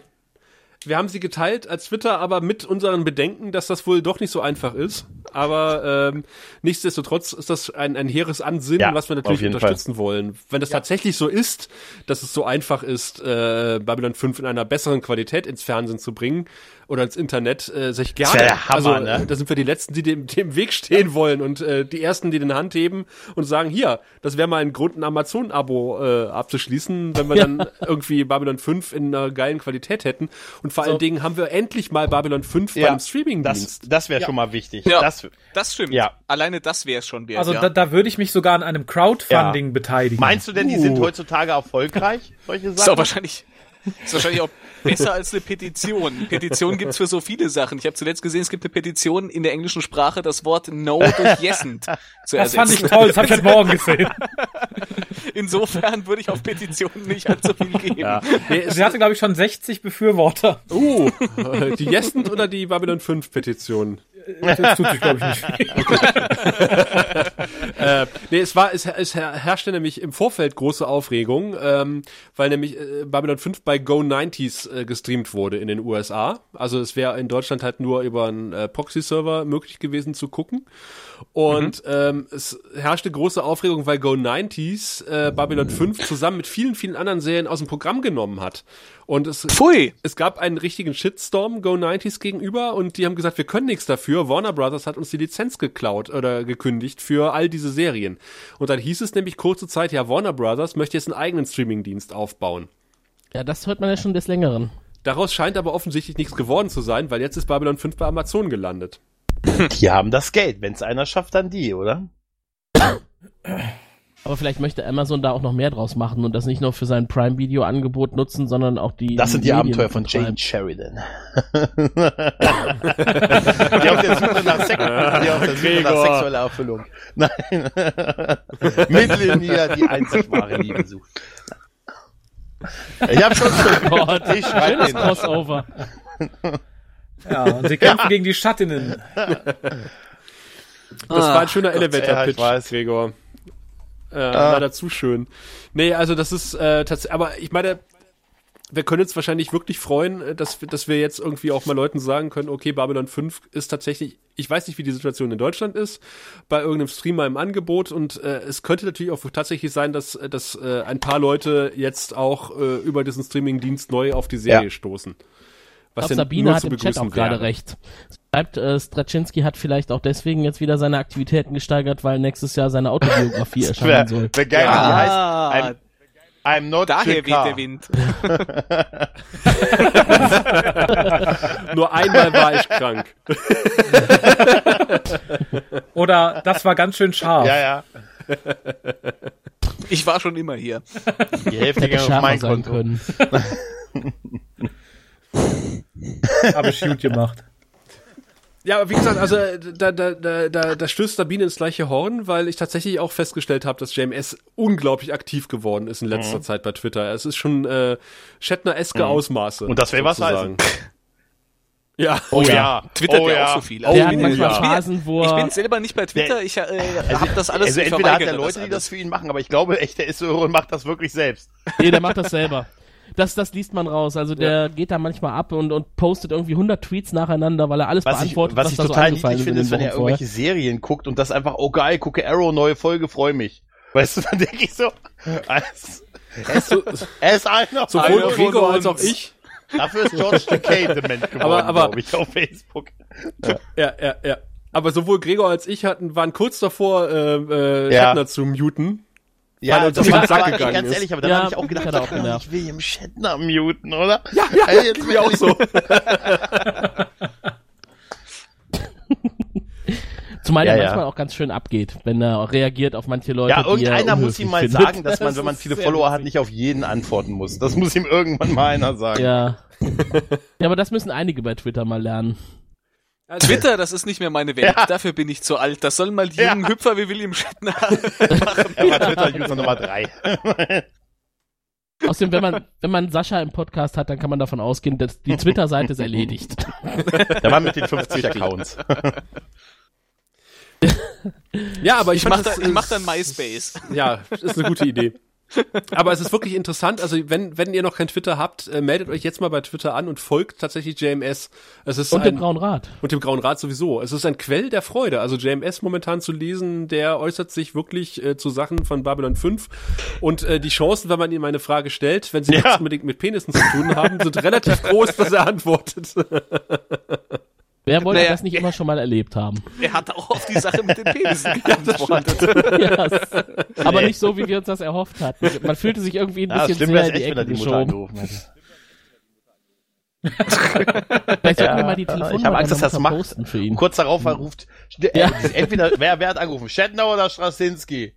Wir haben sie geteilt als Twitter, aber mit unseren Bedenken, dass das wohl doch nicht so einfach ist. Aber ähm, nichtsdestotrotz ist das ein, ein hehres Ansinnen, Ja, was wir natürlich unterstützen wollen. Wenn das tatsächlich so ist, dass es so einfach ist, äh, Babylon 5 in einer besseren Qualität ins Fernsehen zu bringen oder ins Internet, äh, sich gerne. wär der Hammer, also, ne? äh, da sind wir die Letzten, die dem, dem Weg stehen wollen und äh, die Ersten, die den Hand heben und sagen, hier, das wäre mal ein Grund, ein Amazon-Abo äh, abzuschließen, wenn wir dann irgendwie Babylon 5 in einer geilen Qualität hätten. Und vor allen Dingen haben wir endlich mal Babylon 5 bei einem Das, Streaming-Dienst. das wäre schon mal wichtig. Ja. Das, Das stimmt. Ja. Alleine das wäre es schon wert. Also ja. da, da würde ich mich sogar an einem Crowdfunding Ja. beteiligen. meinst du denn, die sind heutzutage erfolgreich? Solche ist Sachen? wahrscheinlich, ist wahrscheinlich auch besser als eine Petition. Petition gibt's für so viele Sachen. Ich habe zuletzt gesehen, es gibt eine Petition in der englischen Sprache, das Wort No durch Yesend zu das ersetzen. fand ich toll, das habe ich heute Morgen gesehen. Insofern würde ich auf Petitionen nicht allzu viel geben. Ja. Sie hatte, glaube ich, schon 60 Befürworter. uh, die Yesend oder die Babylon 5 Petition? Das tut sich, glaube ich, nicht äh, nee, es war, es, es her- herrschte nämlich im Vorfeld große Aufregung, ähm, weil nämlich äh, Babylon 5 bei Go90s äh, gestreamt wurde in den USA. Also es wäre in Deutschland halt nur über einen äh, Proxy-Server möglich gewesen zu gucken. Und ähm, es herrschte große Aufregung, weil Go90s äh, Babylon 5 zusammen mit vielen, vielen anderen Serien aus dem Programm genommen hat. Und es, Pfui! es gab einen richtigen Shitstorm Go90s gegenüber und die haben gesagt, wir können nichts dafür. Warner Brothers hat uns die Lizenz geklaut oder gekündigt für all diese Serien. Und dann hieß es nämlich kurze Zeit, ja, Warner Brothers möchte jetzt einen eigenen Streamingdienst aufbauen. Ja, das hört man ja schon des Längeren. Daraus scheint aber offensichtlich nichts geworden zu sein, weil jetzt ist Babylon 5 bei Amazon gelandet. Die haben das Geld. Wenn es einer schafft, dann die, oder? Aber vielleicht möchte Amazon da auch noch mehr draus machen und das nicht nur für sein Prime-Video-Angebot nutzen, sondern auch die. Das sind die Medien Abenteuer von. Jane Sheridan. die auf der Suche nach, Sek die auf der Suche nach sexueller Erfüllung. Nein. Mittelmeer die einzig wahre Liebe sucht. Ich hab schon so Gott, Ich schönes. Crossover. Ja, und sie kämpfen gegen die Schattinnen. Das war ein schöner ja, ich Elevator-Pitch, weiß. Gregor. Äh, Leider zu schön. Nee, also das ist äh, tatsächlich, aber ich meine, wir können uns wahrscheinlich wirklich freuen, äh, dass, wir- dass wir jetzt irgendwie auch mal Leuten sagen können, okay, Babylon 5 ist tatsächlich, ich weiß nicht, wie die Situation in Deutschland ist, bei irgendeinem Streamer im Angebot und äh, es könnte natürlich auch tatsächlich sein, dass, äh, dass äh, ein paar Leute jetzt auch äh, über diesen Streaming-Dienst neu auf die Serie Ja. stoßen. Ich Was glaube, denn Sabine hat im Chat auch gerade recht. Schreibt, äh, Straczynski hat vielleicht auch deswegen jetzt wieder seine Aktivitäten gesteigert, weil nächstes Jahr seine Autobiografie erscheinen soll. wär geil, wenn die Ah, heißt I'm, I'm not daher the weht der Wind. Nur einmal war ich krank. Oder das war ganz schön scharf. Ja, ja. Ich war schon immer hier. Die Hälfte ging auf mein sein Konto. können. Habe ich gut gemacht. Ja, aber wie gesagt, also da, da, da, da, da stößt Sabine ins gleiche Horn, weil ich tatsächlich auch festgestellt habe, dass JMS unglaublich aktiv geworden ist in letzter Zeit bei Twitter. Es ist schon äh, Shatner-eske Ausmaße. Und das will was sozusagen. Ja. Oh ja. Twittert oh, ja ja. auch so viel. Oh, Der hat ich bin- manchmal ja. Phasen, wo Ich bin selber nicht bei Twitter, ich äh, hab das alles also ich entweder hat er Leute, die das für ihn machen, aber ich glaube echt, der ist so und macht das wirklich selbst. Nee, der macht das selber. Das, das liest man raus. Also der geht da manchmal ab und, und postet irgendwie 100 Tweets nacheinander, weil er alles Was ich, beantwortet, was ich da so total eingefallen niedlich finde, in ist, wenn er vorher. irgendwelche Serien guckt und das einfach, oh geil, gucke Arrow, neue Folge, freu mich. Weißt du, dann denke ich so, als, Er ist so, er ist einer sowohl einer Gregor als auch ich. Dafür ist George Takei dement geworden, Aber- aber- glaube ich, auf Facebook. Ja, ja, ja. Aber sowohl Gregor als ich hatten, waren kurz davor, äh, äh, Ja. Shatner zu muten. Ja, Weil uns das das war, auf den Sack gegangen ganz ist. ehrlich, aber da Ja, habe ich auch gedacht, auch genervt. ich will ihm Shatner muten, oder? Ja, ja, Ey, jetzt mir auch so. Zumal Ja, er ja. manchmal auch ganz schön abgeht, wenn er auch reagiert auf manche Leute. Ja, die er irgendeiner muss ihm mal findet. sagen, dass man, Das wenn man viele Follower hat, nicht auf jeden antworten muss. Das muss ihm irgendwann mal einer sagen. Ja. ja, aber das müssen einige bei Twitter mal lernen. Also, Twitter, das ist nicht mehr meine Welt. Ja. Dafür bin ich zu alt. Das sollen mal die Ja. jungen Hüpfer wie William Shatner Er war Twitter-User Nummer drei. Außerdem, wenn man, wenn man Sascha im Podcast hat, dann kann man davon ausgehen, dass die Twitter-Seite ist erledigt. Der war mit den 50 Accounts. ja, aber ich, Ich mach, fand da, das, ich mach äh, dann MySpace. Ja, ist eine gute Idee. Aber es ist wirklich interessant. Also wenn wenn ihr noch kein Twitter habt, äh, meldet euch jetzt mal bei Twitter an und folgt tatsächlich JMS. Es ist Und ein, dem Grauen Rat. und dem Grauen Rat sowieso. Es ist ein Quell der Freude. Also JMS momentan zu lesen, der äußert sich wirklich äh, zu Sachen von Babylon 5. Und äh, die Chancen, wenn man ihm eine Frage stellt, wenn sie Ja. nichts unbedingt mit Penissen zu tun haben, sind relativ groß, dass er antwortet. Wer wollte Naja. das nicht immer schon mal erlebt haben? Er hat auch auf die Sache mit den Penissen geantwortet. ja, s- aber nicht so, wie wir uns das erhofft hatten. Man fühlte sich irgendwie ein Ja, bisschen sehr in die Ecke geschoben. Vielleicht sollten Ja, wir mal die ich Telefonnummer habe Angst, dass er das macht. posten für Und ihn. kurz darauf er ruft, äh, Ja. entweder, wer, wer hat angerufen? Shatner oder Straczynski?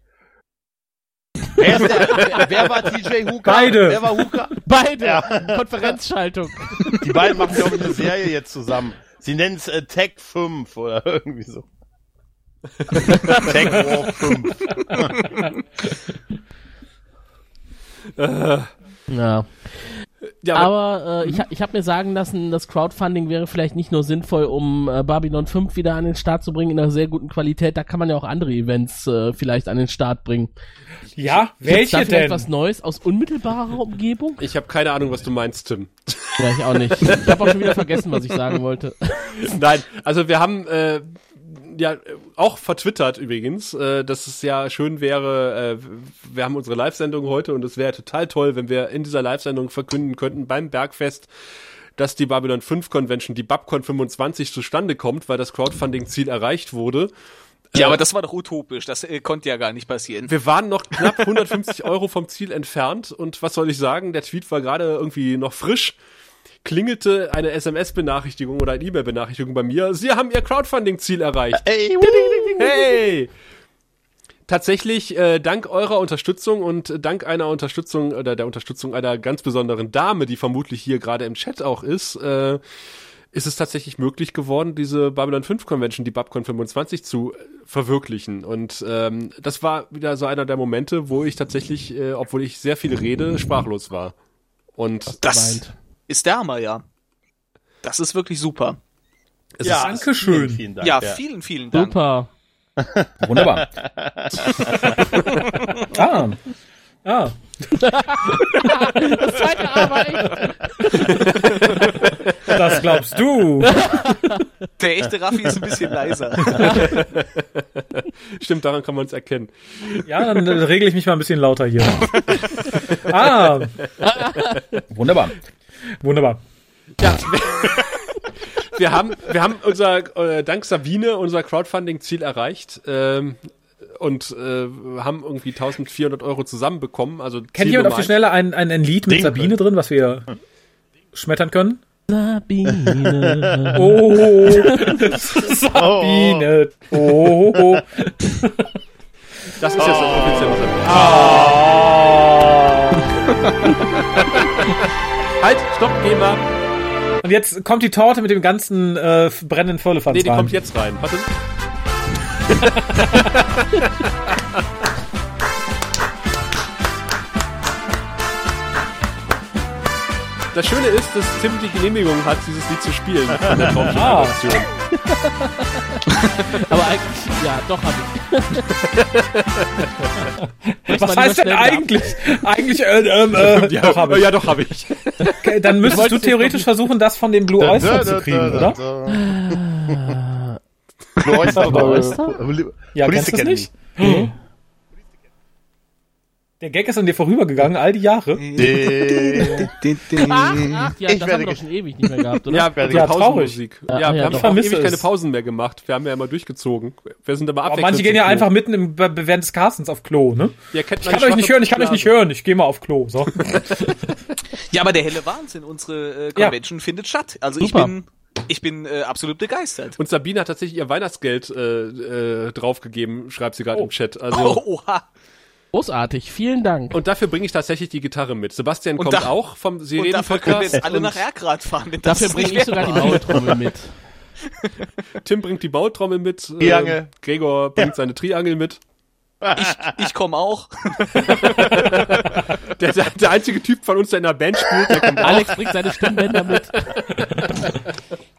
Wer, ist der, wer war TJ Hooker? Beide. Wer war Hooker? Beide! Ja. Konferenzschaltung. Die beiden machen, glaube ich, eine Serie jetzt zusammen. Sie nennen es äh, Tech 5 oder irgendwie so. Tech War 5. Ja. Ja, Aber äh, ich, ha- ich habe mir sagen lassen, das Crowdfunding wäre vielleicht nicht nur sinnvoll, um äh, Babylon 5 wieder an den Start zu bringen in einer sehr guten Qualität. Da kann man ja auch andere Events äh, vielleicht an den Start bringen. Ja, da welche vielleicht denn? was Neues aus unmittelbarer Umgebung? ich habe keine Ahnung, was du meinst, Tim. Ja, ich auch nicht. Ich habe auch schon wieder vergessen, was ich sagen wollte. Nein, also wir haben äh, ja äh, auch vertwittert übrigens, äh, dass es ja schön wäre, äh, wir haben unsere Live-Sendung heute und es wäre total toll, wenn wir in dieser Live-Sendung verkünden könnten beim Bergfest, dass die Babylon 5 Convention, die Babcon 25 zustande kommt, weil das Crowdfunding-Ziel erreicht wurde. Ja, aber das war doch utopisch. Das äh, konnte ja gar nicht passieren. Wir waren noch knapp 150 Euro vom Ziel entfernt und was soll ich sagen, der Tweet war gerade irgendwie noch frisch. Klingelte eine SMS-Benachrichtigung oder eine E-Mail-Benachrichtigung bei mir. Sie haben Ihr Crowdfunding-Ziel erreicht. Ey, Hey! Tatsächlich, äh, dank eurer Unterstützung und dank einer Unterstützung oder der Unterstützung einer ganz besonderen Dame, die vermutlich hier gerade im Chat auch ist, äh, ist es tatsächlich möglich geworden, diese Babylon 5 Convention, die Babcon 25 zu verwirklichen. Und ähm, das war wieder so einer der Momente, wo ich tatsächlich, äh, obwohl ich sehr viel rede, sprachlos war. Und Das. Ist der Hammer, ja. Das ist wirklich super. es ja, ist, Dankeschön. Vielen, vielen Dank. Ja, vielen, vielen Dank. Super. Wunderbar. ah. Ah. Das zweite aber echt. Das glaubst du. Der echte Raffi ist ein bisschen leiser. stimmt, daran kann man es erkennen. Ja, dann äh, regle ich mich mal ein bisschen lauter hier. ah. Wunderbar. Wunderbar. Ja, wir haben, wir haben unser, äh, dank Sabine, unser Crowdfunding-Ziel erreicht. Ähm, und äh, haben irgendwie 1400 Euro zusammenbekommen. Also Kennt jemand auf die Schnelle ein, ein, ein Lied mit Ding. Sabine drin, was wir schmettern können? Sabine. Oh, Sabine. Oh, oh. Das ist jetzt ein offizielles Sabine. Ah. Halt, stopp, geh mal. Und jetzt kommt die Torte mit dem ganzen äh, brennenden Firlefanz Nee, die rein. kommt jetzt rein. Warte. Das Schöne ist, dass Tim die Genehmigung hat, dieses Lied zu spielen von der Ah. Traumschiff-Adoption. Aber eigentlich, ja, doch hab ich. Was heißt denn eigentlich? Eigentlich, äh, ähm, äh, Ja, doch hab ich. ja, doch, habe ich. Okay, Dann müsstest wolltest du theoretisch versuchen, das von dem Blue Oyster zu kriegen, oder? Blue Oyster, Blue Oyster? Poli- Ja, kennst du das Academy. Der Gag ist an dir vorübergegangen, all die Jahre. Ach, ach, ja, Ich das werde haben wir doch schon ewig nicht mehr gehabt, oder? Ja, werde ja ja traurig. Pausenmusik. Ja, Ja, wir ja, haben doch. ewig keine es. Pausen mehr gemacht. Wir haben ja immer durchgezogen. Wir sind aber Aber abwechselnd manche gehen ja einfach mitten im, während des Castens auf Klo, ne? Ihr kennt Ich kann euch nicht hören, ich kann euch nicht hören, ich gehe mal auf Klo, so. Ja, aber der helle Wahnsinn, unsere äh, Convention findet statt. Also ich Super. bin, ich bin äh, absolut begeistert. Und Sabine hat tatsächlich ihr Weihnachtsgeld äh, äh, draufgegeben, schreibt sie gerade Oh. im Chat. Also Oh, oha. Großartig, vielen Dank. und dafür bringe ich tatsächlich die Gitarre mit. Sebastian Und kommt da- auch vom Und Serien dafür können wir jetzt alle und nach Ergrad fahren. Dafür bringe ich sogar die. Maultrommel mit. Tim bringt die Bautrommel mit. Triangel. Äh, Gregor bringt seine Triangel mit. Ich, ich komme auch. Der, der, der einzige Typ von uns, der in der Band spielt, der kommt auch. Alex bringt seine Stimmbänder mit.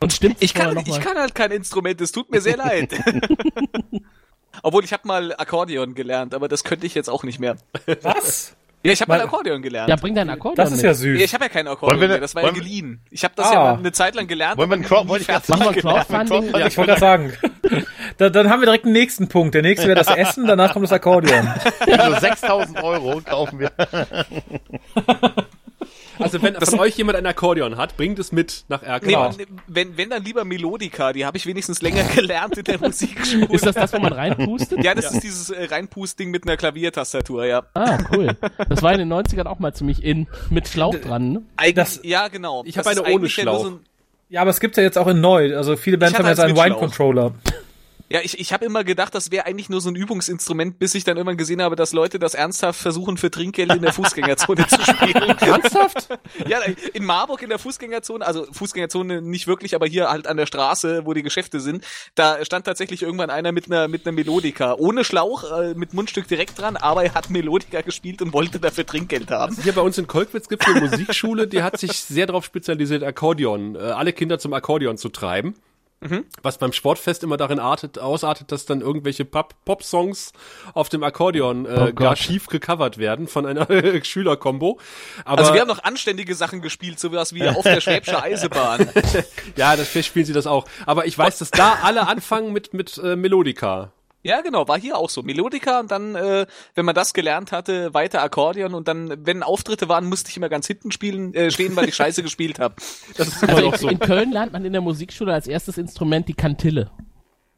Und stimmt Ich kann, noch ich kann halt kein Instrument, es tut mir sehr leid. Obwohl, ich habe mal Akkordeon gelernt, aber das könnte ich jetzt auch nicht mehr. Was? Ja, ich habe mal Akkordeon gelernt. Ja, bring dein Akkordeon Das ist mit. ja Ja, süß. ich habe ja kein Akkordeon Wollen wir mehr, das war ja geliehen. Ich habe das Ah. ja mal eine Zeit lang gelernt. Wollen wir ein gelernt. Crowdfunding? Ich wollte gerade sagen. Da, dann haben wir direkt einen nächsten Punkt. Der nächste wäre das Essen, danach kommt das Akkordeon. Also 6000 Euro kaufen wir. Also wenn von euch jemand ein Akkordeon hat, bringt es mit nach Nee, Erkrath. wenn, wenn dann lieber Melodika, die habe ich wenigstens länger gelernt in der Musikschule. Ist das das, wo man reinpustet? ja, das ist dieses äh, Reinpusting mit einer Klaviertastatur, ja. Ah, cool. Das war in den 90ern auch mal ziemlich in. Mit Schlauch dran, ne? Eigentlich, Das- ja, genau. Ich hab Das eine ohne eigentlich ja Schlauch. ein- Ja, aber es gibt's ja jetzt auch in neu. Also viele Bands haben jetzt einen Wine-Controller. Ja, ich, ich habe immer gedacht, das wäre eigentlich nur so ein Übungsinstrument, bis ich dann irgendwann gesehen habe, dass Leute das ernsthaft versuchen, für Trinkgeld in der Fußgängerzone zu spielen. Ernsthaft? Ja, in Marburg in der Fußgängerzone, also Fußgängerzone nicht wirklich, aber hier halt an der Straße, wo die Geschäfte sind, da stand tatsächlich irgendwann einer mit einer mit einer Melodika, ohne Schlauch, äh, mit Mundstück direkt dran, aber er hat Melodika gespielt und wollte dafür Trinkgeld haben. Hier bei uns in Kolkwitz gibt es eine Musikschule, die hat sich sehr darauf spezialisiert, Akkordeon, äh, alle Kinder zum Akkordeon zu treiben. Was beim Sportfest immer darin artet, ausartet, dass dann irgendwelche Pop- Pop-Songs auf dem Akkordeon äh, Oh gar schief gecovert werden von einer Schülerkombo. Aber Also wir haben noch anständige Sachen gespielt, sowas wie auf der Schwäbische Eisenbahn. ja, das vielleicht spielen sie das auch. Aber ich weiß, dass da alle anfangen mit mit äh, Melodika. Ja, genau, war hier auch so. Melodika und dann, äh, wenn man das gelernt hatte, weiter Akkordeon und dann, wenn Auftritte waren, musste ich immer ganz hinten spielen, äh, stehen, weil ich Scheiße gespielt habe. Das ist immer Also noch in, so. in Köln lernt man in der Musikschule als erstes Instrument die Kantille.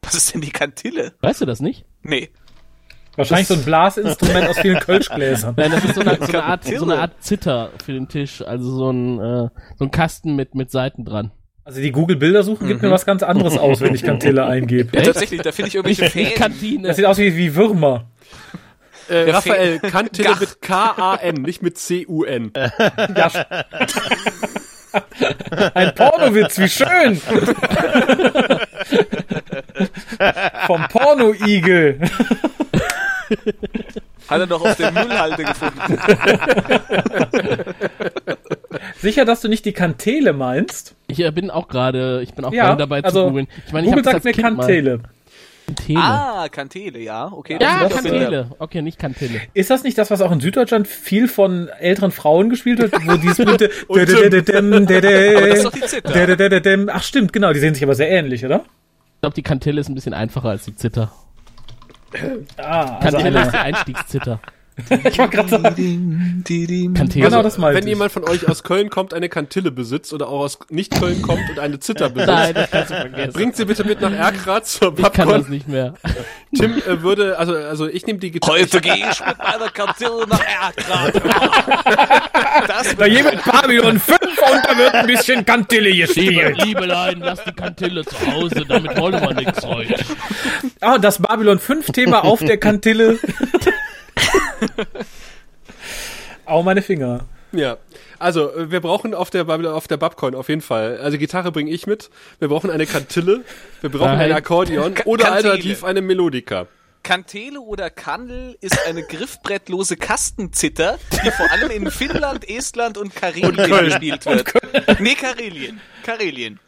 Was ist denn die Kantille? Weißt du das nicht? Nee. Wahrscheinlich so ein Blasinstrument aus vielen Kölschgläsern. Nein, das ist so eine, so eine, Art, so eine Art Zitter für den Tisch. Also so ein, äh, so ein Kasten mit, mit Seiten dran. Also die Google-Bilder suchen gibt mir was ganz anderes aus, wenn ich Kantille eingebe. Ja, tatsächlich, da finde ich irgendwelche Fäden. Kantine. Das sieht aus wie, wie Würmer. Äh, Raphael, Kantille Gach. mit K-A-N, nicht mit C-U-N. Ein Pornowitz, wie schön! Vom Porno-Igel. Hat er doch auf der Müllhalde gefunden. Sicher, dass du nicht die Kantele meinst? Ich äh, bin auch gerade, ich bin auch Ja, gerade dabei also zu googeln. Ich meine, ich Google habe sagt mir Kantele. Kantele. Ah, Kantele, ja, okay. Ja, das ist Kantele. Okay, nicht Kantele. Ist das nicht das, was auch in Süddeutschland viel von älteren Frauen gespielt wird, wo dieses berühmte. Ach stimmt, genau, die sehen sich aber sehr ähnlich, oder? Ich glaube, die Kantille ist ein bisschen einfacher als die Zither. Ah, also Kantille ist eine, die Einstiegszither. ich wollte gerade sagen, Kantille. genau das meinte Wenn ich. jemand von euch aus Köln kommt, eine Kantille besitzt oder auch aus nicht Köln kommt und eine Zither besitzt, Nein, das kannst du vergessen. bringt sie bitte mit nach Erkrath zur ich kann das Popcorn. nicht mehr. Tim äh, würde, also also ich nehme die Gitarre. Heute gehe ich mit meiner Kantille nach Erkrad. Das Da jemand Babylon 5 und da wird ein bisschen Kantille Liebe, gespielt. Liebelein, lass die Kantille zu Hause, damit wollen wir nichts heute. Ah, das Babylon 5 Thema auf der Kantille. Au meine Finger. Ja. Also, äh, wir brauchen auf der auf der Babcoin auf jeden Fall. Also Gitarre bringe ich mit. Wir brauchen eine Kantille, wir brauchen Nein. ein Akkordeon Ka- oder Kantele. alternativ eine Melodika. Kantele oder Kandel ist eine griffbrettlose Kastenzither, die vor allem in Finnland, Estland und Karelien gespielt wird. Nee, Karelien. Karelien.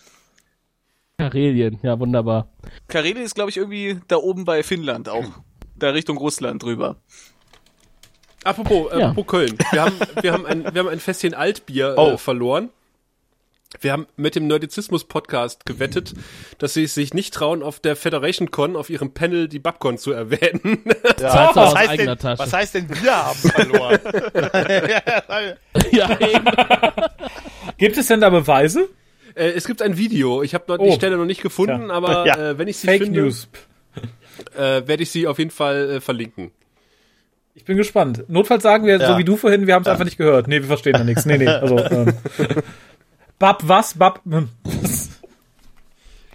Karelien, ja, wunderbar. Karelien ist, glaube ich, irgendwie da oben bei Finnland auch. Da Richtung Russland drüber. Apropos, äh, Ja. apropos Köln. Wir haben, wir haben ein, wir haben ein Fässchen Altbier Oh. äh, verloren. Wir haben mit dem Nerdizismus-Podcast gewettet, dass sie sich nicht trauen, auf der Federation Con auf ihrem Panel die Babcon zu erwähnen. Zahlst du was, heißt denn, Tasche. was heißt denn, wir haben verloren? ja, eben. Gibt es denn da Beweise? äh, es gibt ein Video. Ich habe noch Oh. die Stelle noch nicht gefunden, aber Ja. äh, wenn ich sie Fake finde, äh, werde ich sie auf jeden Fall äh, verlinken. Ich bin gespannt. Notfalls sagen wir, so Ja. wie du vorhin, wir haben es einfach nicht gehört. Nee, wir verstehen da nichts. Nee, nee. Also, ähm. Bab was? Bab. hm.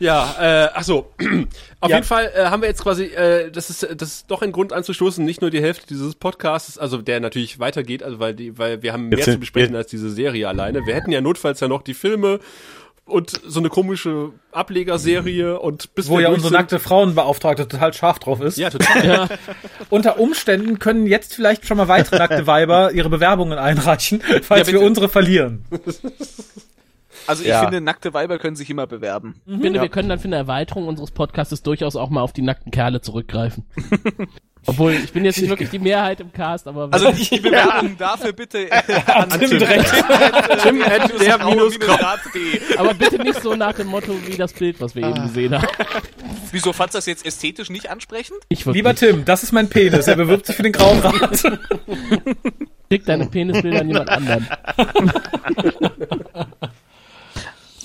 Ja, äh, ach so. Auf Ja. jeden Fall äh, haben wir jetzt quasi, äh, das ist das ist doch ein Grund anzustoßen, nicht nur die Hälfte dieses Podcasts, also der natürlich weitergeht, also weil die, weil wir haben mehr Jetzt zu besprechen als diese Serie alleine. Wir hätten ja notfalls ja noch die Filme und so eine komische Ablegerserie und bis Wo wir ja unsere sind- nackte Frauenbeauftragte total scharf drauf ist. Ja, total. Unter Umständen können jetzt vielleicht schon mal weitere nackte Weiber ihre Bewerbungen einreichen, falls Ja, wir unsere verlieren. Also ich Ja. finde, nackte Weiber können sich immer bewerben. Ich finde, wir können dann für eine Erweiterung unseres Podcasts durchaus auch mal auf die nackten Kerle zurückgreifen. Obwohl, ich bin jetzt nicht wirklich die Mehrheit im Cast, aber Also die Bewerbung dafür bitte äh, an Tim direkt. Tim at der minus aber bitte nicht so nach dem Motto wie das Bild, was wir eben gesehen haben. Wieso fandst du das jetzt ästhetisch nicht ansprechend? Lieber Tim, das ist mein Penis. Er bewirbt sich für den grauen Rat. schick deine Penisbilder an jemand anderen.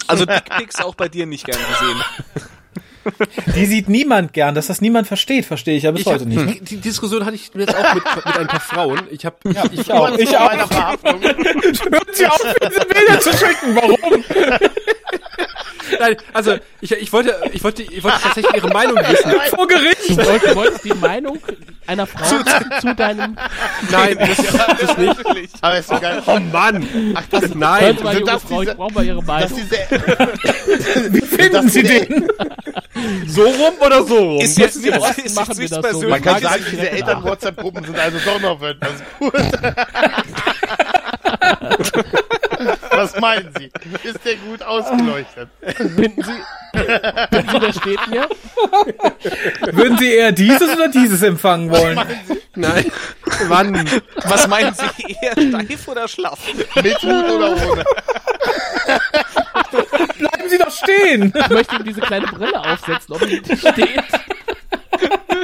Also Dickpics auch bei dir nicht gern gesehen. Die sieht niemand gern. Dass das niemand versteht, verstehe ich ja bis Ich hab, heute nicht. die, die Diskussion hatte ich jetzt auch mit, mit ein paar Frauen. Ich habe Ja, ich auch. Ich auch. Meiner Verhaftung. Hören Sie auf, diese Bilder zu schicken. Warum? Nein, also ich, ich wollte ich wollte ich wollte tatsächlich ihre Meinung wissen. Vor Gericht. Du wolltest, wolltest die Meinung einer Frau zu, zu deinem... Nein, das, das nicht. Aber ist so geil. Oh Mann. Ach, das, Nein. Mal, junge Frau, ich diese- brauche mal ihre Meinung. diese, Finden Sie den? So rum oder so rum? Ist jetzt nicht, Osten ist machen wir das so. persönlich. man kann sagen, diese Eltern-WhatsApp-Gruppen sind also doch noch etwas gut. Was meinen Sie? Ist der gut ausgeleuchtet? Finden Sie, finden Sie, der steht mir? Würden Sie eher dieses oder dieses empfangen wollen? Nein. Wann? Was meinen Sie, eher steif oder schlaff? Mit Hut oder ohne? Bleiben Sie doch stehen. Ich möchte ihm diese kleine Brille aufsetzen, ob er nicht steht.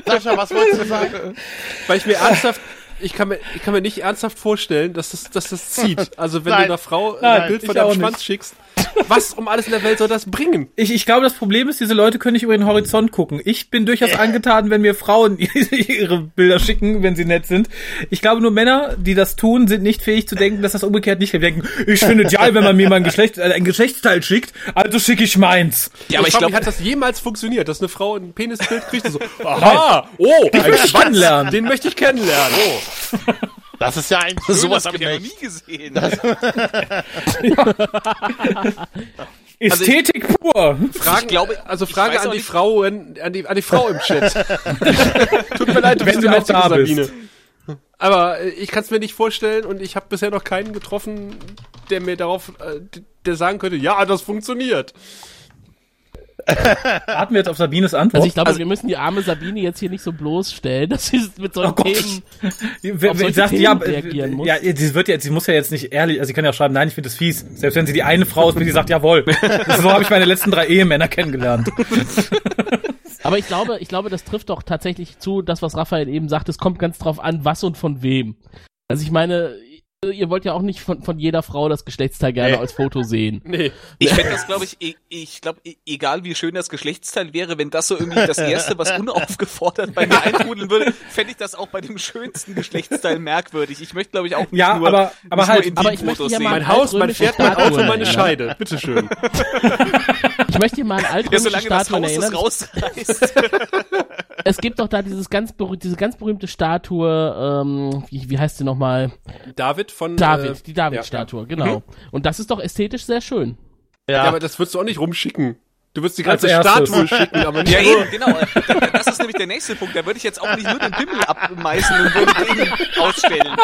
Sascha, was wolltest du sagen? Weil ich mir ernsthaft ich kann mir, ich kann mir nicht ernsthaft vorstellen, dass das, dass das zieht. Also wenn Nein. du einer Frau Nein, ein Bild von deinem Schwanz nicht. schickst, was um alles in der Welt soll das bringen? Ich, ich glaube, das Problem ist, diese Leute können nicht über den Horizont gucken. Ich bin durchaus angetan, wenn mir Frauen ihre Bilder schicken, wenn sie nett sind. Ich glaube, nur Männer, die das tun, sind nicht fähig zu denken, dass das umgekehrt nicht geht. Wir denken, ich finde es geil, wenn man mir mal ein, Geschlecht, äh, ein Geschlechtsteil schickt, also schicke ich meins. Ja, aber ich mich, glaube, hat das jemals funktioniert, dass eine Frau ein Penisbild kriegt und so, aha, oh, ein möchte ich Schwanz, kennenlernen. den möchte ich kennenlernen. Oh. Das ist ja ein sowas schönes habe ich ja noch nie gesehen. Ästhetik pur. Fragen, glaube- also ich Frage an die nicht- Frauen, an die, an die Frau im Chat. Tut mir leid, du Wenn bist du noch da bist. Sabine. Aber äh, ich kann es mir nicht vorstellen und ich habe bisher noch keinen getroffen, der mir darauf, äh, der sagen könnte, ja, das funktioniert. Warten wir jetzt auf Sabines Antwort. Also ich glaube, wir müssen die arme Sabine jetzt hier nicht so bloßstellen, dass sie mit solchen Oh. Themen... Wer solche sagt, Themen ja, reagieren äh, muss. ja, sie wird ja, sie muss ja jetzt nicht ehrlich, also sie kann ja auch schreiben, nein, ich finde das fies. Selbst wenn sie die eine Frau ist, die sagt, jawohl. so habe ich meine letzten drei Ehemänner kennengelernt. Aber ich glaube, ich glaube, das trifft doch tatsächlich zu, das, was Raphael eben sagt, es kommt ganz drauf an, was und von wem. Also ich meine, ihr wollt ja auch nicht von, von jeder Frau das Geschlechtsteil gerne Nee. als Foto sehen. Nee. Ich fände das, glaube ich, e- ich glaube, egal wie schön das Geschlechtsteil wäre, wenn das so irgendwie das Erste, was unaufgefordert bei mir eintrudeln würde, fände ich das auch bei dem schönsten Geschlechtsteil merkwürdig. Ich möchte, glaube ich, auch nicht Ja, nur, aber- aber nicht halt- nur aber ich möchte mal- sehen. Mein Haus, mein Pferd, mein Auto, meine. Scheide. Bitteschön. Ich möchte hier mal an Ja, solange das Statuen erinnern. Es gibt doch da dieses ganz diese ganz berühmte Statue, ähm, wie, wie heißt sie nochmal? David von David, äh, die David-Statue, genau. Und das ist doch ästhetisch sehr schön. Ja. aber das würdest du auch nicht rumschicken. Du würdest die ganze. Statue schicken, aber nicht Ja, nur. eben, genau. Das ist nämlich der nächste Punkt. Da würde ich jetzt auch nicht nur den Pimmel abmeißen und würde den ausstellen.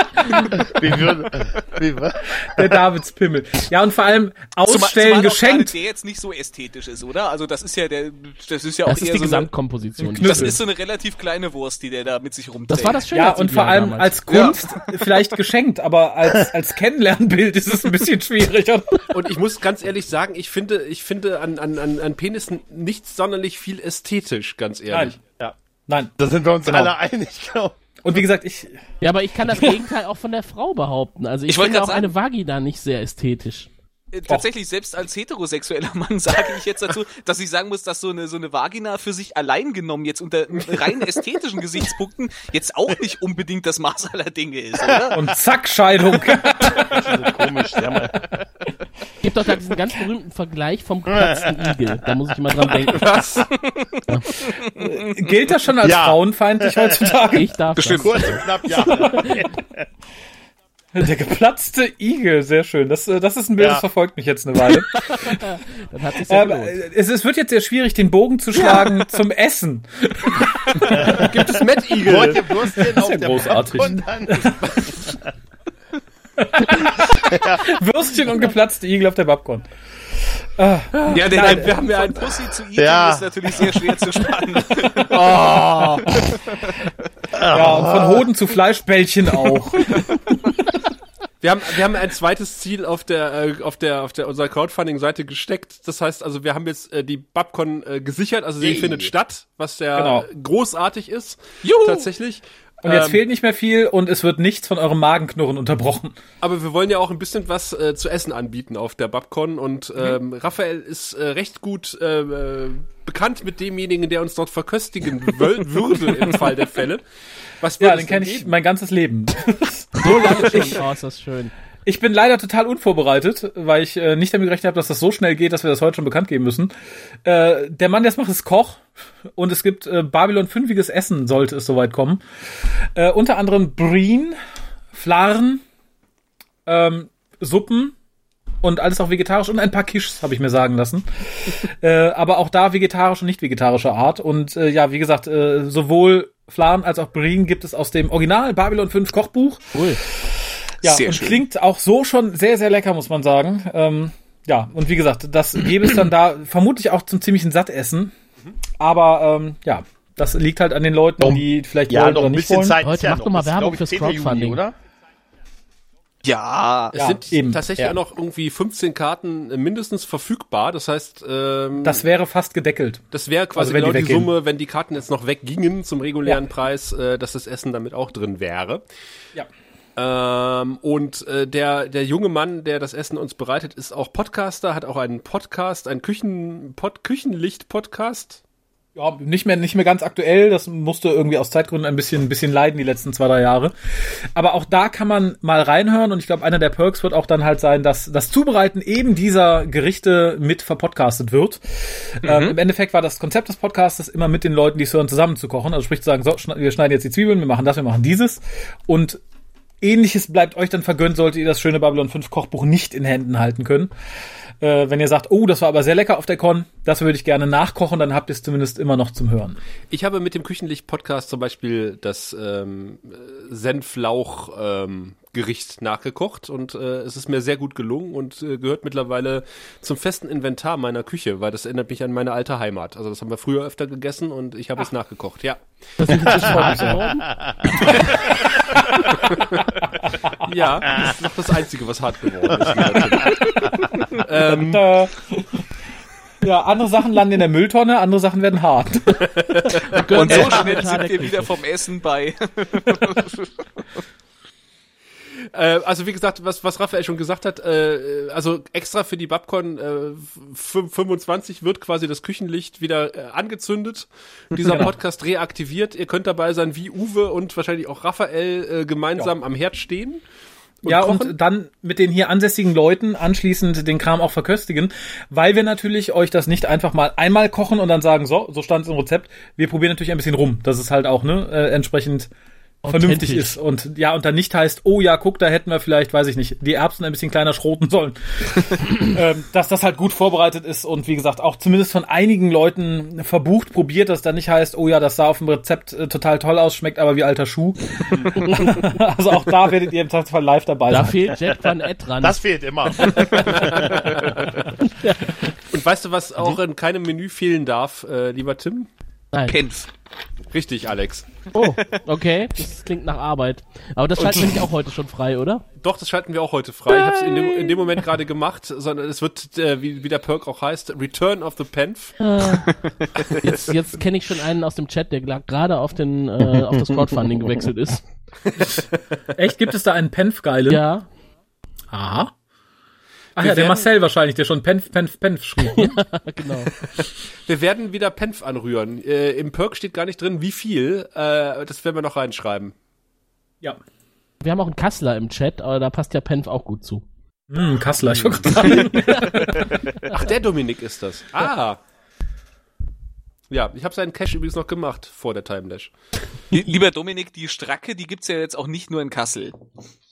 Wie würde, wie, wa- Der Davidspimmel. Ja, und vor allem ausstellen zumal auch geschenkt. Der jetzt nicht so ästhetisch ist, oder? Also das ist ja der, das ist ja auch Das ist eher die so eine, Gesamtkomposition. die das ist so eine relativ kleine Wurst, die der da mit sich rumträgt. das war das Schöne. Ja, und vor allem als Kunst Ja. vielleicht geschenkt, aber als, als Kennenlernbild ist es ein bisschen schwieriger. Und ich muss ganz ehrlich sagen, ich finde, ich finde an, an, an, an Penissen nichts sonderlich viel ästhetisch, ganz ehrlich. ja, Nein. da sind wir uns Genau. alle einig, glaube Und wie gesagt, ich, Ja, aber ich kann das Gegenteil auch von der Frau behaupten. Also ich, Ich wollte finde auch sagen- eine Vagina nicht sehr ästhetisch. Äh, Tatsächlich, selbst als heterosexueller Mann sage ich jetzt dazu, dass ich sagen muss, dass so eine, so eine Vagina für sich allein genommen jetzt unter rein ästhetischen Gesichtspunkten jetzt auch nicht unbedingt das Maß aller Dinge ist, oder? und zack, Scheidung. Komisch. Ja, mal. Gibt doch da diesen ganz berühmten Vergleich vom geplatzten Igel. Da muss ich immer dran denken. Was? Gilt das schon als Ja. frauenfeindlich heutzutage? Ich darf Bestimmt. Kurz und knapp, ja. Der geplatzte Igel, sehr schön. Das, äh, das ist ein Bild, Ja. das verfolgt mich jetzt eine Weile. Dann hat sich ja Ähm, äh, es, es wird jetzt sehr schwierig, den Bogen zu schlagen zum Essen. Gibt es Eagle? Wollt ihr Würstchen auf ja der großartig. Würstchen und geplatzte Igel auf der Babcon. Ja, denn Nein, ein, wir haben ja von ein- Pussy zu Igel Ja. ist natürlich sehr schwer zu spannen. Ja, und von Hoden zu Fleischbällchen auch. Wir haben, wir haben ein zweites Ziel auf der, äh, auf der, auf der unserer Crowdfunding-Seite gesteckt. Das heißt also, wir haben jetzt äh, die Babcon äh, gesichert, also sie findet statt, was ja Genau. großartig ist. Juhu. Tatsächlich. Und jetzt Ähm, fehlt nicht mehr viel und es wird nichts von eurem Magenknurren unterbrochen. Aber wir wollen ja auch ein bisschen was äh, zu essen anbieten auf der Babcon und ähm, Raphael ist äh, recht gut äh, äh, bekannt mit demjenigen, der uns dort verköstigen würde im Fall der Fälle. Was Ja, den kenne ich mein ganzes Leben. So lange schon. Oh, ist das schön. Ich bin leider total unvorbereitet, weil ich äh, nicht damit gerechnet habe, dass das so schnell geht, dass wir das heute schon bekannt geben müssen. Äh, der Mann, der es macht, ist Koch und es gibt äh, Babylon 5 Essen, sollte es soweit kommen. Äh, unter anderem Brien, Flarn, ähm, Suppen und alles auch vegetarisch und ein paar Quiches, habe ich mir sagen lassen. äh, aber auch da vegetarisch und nicht vegetarischer Art. Und äh, ja, wie gesagt, äh, sowohl Flarn als auch Brien gibt es aus dem Original Babylon 5 Kochbuch. Cool. Ja, Sehr und schön. klingt auch so schon sehr, sehr lecker, muss man sagen. Ähm, ja, und wie gesagt, das gäbe es dann da vermutlich auch zum ziemlichen Sattessen. Aber ähm, ja, das liegt halt an den Leuten, Noch- die vielleicht Ja, wollen noch oder ein nicht bisschen wollen. Zeit. Leute, ja macht noch. doch mal Werbung fürs 10. Juni, Crowdfunding. oder? Ja. Es Ja, sind eben, tatsächlich ja. auch noch irgendwie 15 Karten mindestens verfügbar. Das heißt, ähm, Das wäre fast gedeckelt. Das wäre quasi Also wenn die genau die, weggehen. Summe, wenn die Karten jetzt noch weggingen zum regulären Ja. Preis, äh, dass das Essen damit auch drin wäre. Ja. Ähm, und äh, der, der junge Mann, der das Essen uns bereitet, ist auch Podcaster, hat auch einen Podcast, einen Küchen, Pod, Küchenlicht-Podcast. Ja, nicht mehr, nicht mehr ganz aktuell. Das musste irgendwie aus Zeitgründen ein bisschen, ein bisschen leiden die letzten zwei, drei Jahre. Aber auch da kann man mal reinhören und ich glaube, einer der Perks wird auch dann halt sein, dass das Zubereiten eben dieser Gerichte mit verpodcastet wird. Ähm, Im Endeffekt war das Konzept des Podcastes immer mit den Leuten, die es hören, zusammen zu kochen. Also sprich zu sagen, so, wir schneiden jetzt die Zwiebeln, wir machen das, wir machen dieses. Und Ähnliches bleibt euch dann vergönnt, solltet ihr das schöne Babylon 5 Kochbuch nicht in Händen halten können. Äh, wenn ihr sagt, oh, das war aber sehr lecker auf der Con, das würde ich gerne nachkochen, dann habt ihr es zumindest immer noch zum Hören. Ich habe mit dem Küchenlicht-Podcast zum Beispiel das ähm, äh, Senflauch-Gericht nachgekocht und äh, es ist mir sehr gut gelungen und äh, gehört mittlerweile zum festen Inventar meiner Küche, weil das erinnert mich an meine alte Heimat. Also das haben wir früher öfter gegessen und ich habe es nachgekocht, ja. Das ist. Ja, das ist noch das Einzige, was hart geworden ist. ähm, Äh, ja, andere Sachen landen in der Mülltonne, andere Sachen werden hart. Und so schnell sind wir wieder vom Essen bei. Äh, also wie gesagt, was, was Raphael schon gesagt hat, äh, also extra für die Babcon äh, f- 25 wird quasi das Küchenlicht wieder äh, angezündet, dieser Genau. Podcast reaktiviert. Ihr könnt dabei sein, wie Uwe und wahrscheinlich auch Raphael äh, gemeinsam am Herd stehen. Und ja, kochen. und dann mit den hier ansässigen Leuten anschließend den Kram auch verköstigen, weil wir natürlich euch das nicht einfach mal einmal kochen und dann sagen, so, so stand es im Rezept. Wir probieren natürlich ein bisschen rum. Das ist halt auch, ne, äh, entsprechend vernünftig ist und ja und dann nicht heißt, oh ja, guck, da hätten wir vielleicht, weiß ich nicht, die Erbsen ein bisschen kleiner schroten sollen. ähm, dass das halt gut vorbereitet ist und wie gesagt auch zumindest von einigen Leuten verbucht probiert, dass dann nicht heißt, oh ja, das sah auf dem Rezept äh, total toll aus, schmeckt aber wie alter Schuh. also auch da werdet ihr im Fall live dabei Da sein. fehlt Jet Van Ed dran. Das fehlt immer. Und weißt du, was auch in keinem Menü fehlen darf, äh, lieber Tim? Nein. Penf. Richtig, Alex. Oh, okay. Das klingt nach Arbeit. Aber das schalten wir nicht auch heute schon frei, oder? Doch, das schalten wir auch heute frei. Ich habe es in dem, in dem Moment gerade gemacht, sondern es wird, äh, wie, wie der Perk auch heißt, Return of the Penf. Jetzt, jetzt kenne ich schon einen aus dem Chat, der gerade auf, den, äh, auf das Crowdfunding gewechselt ist. Echt, gibt es da einen Penf-Geilen? Ja, Aha. Ach Wir ja, der werden- Marcel wahrscheinlich, der schon Penf, Penf, Penf schrieb. ne? genau. Wir werden wieder Penf anrühren. Äh, Im Perk steht gar nicht drin, wie viel. Äh, das werden wir noch reinschreiben. ja. Wir haben auch einen Kassler im Chat, aber da passt ja Penf auch gut zu. Hm, Kassler, ich wollte sagen. Ach, der Dominik ist das. Ah. Ja, ich habe seinen Cash übrigens noch gemacht vor der Time Dash. Lieber Dominik, die Stracke, die gibt's ja jetzt auch nicht nur in Kassel.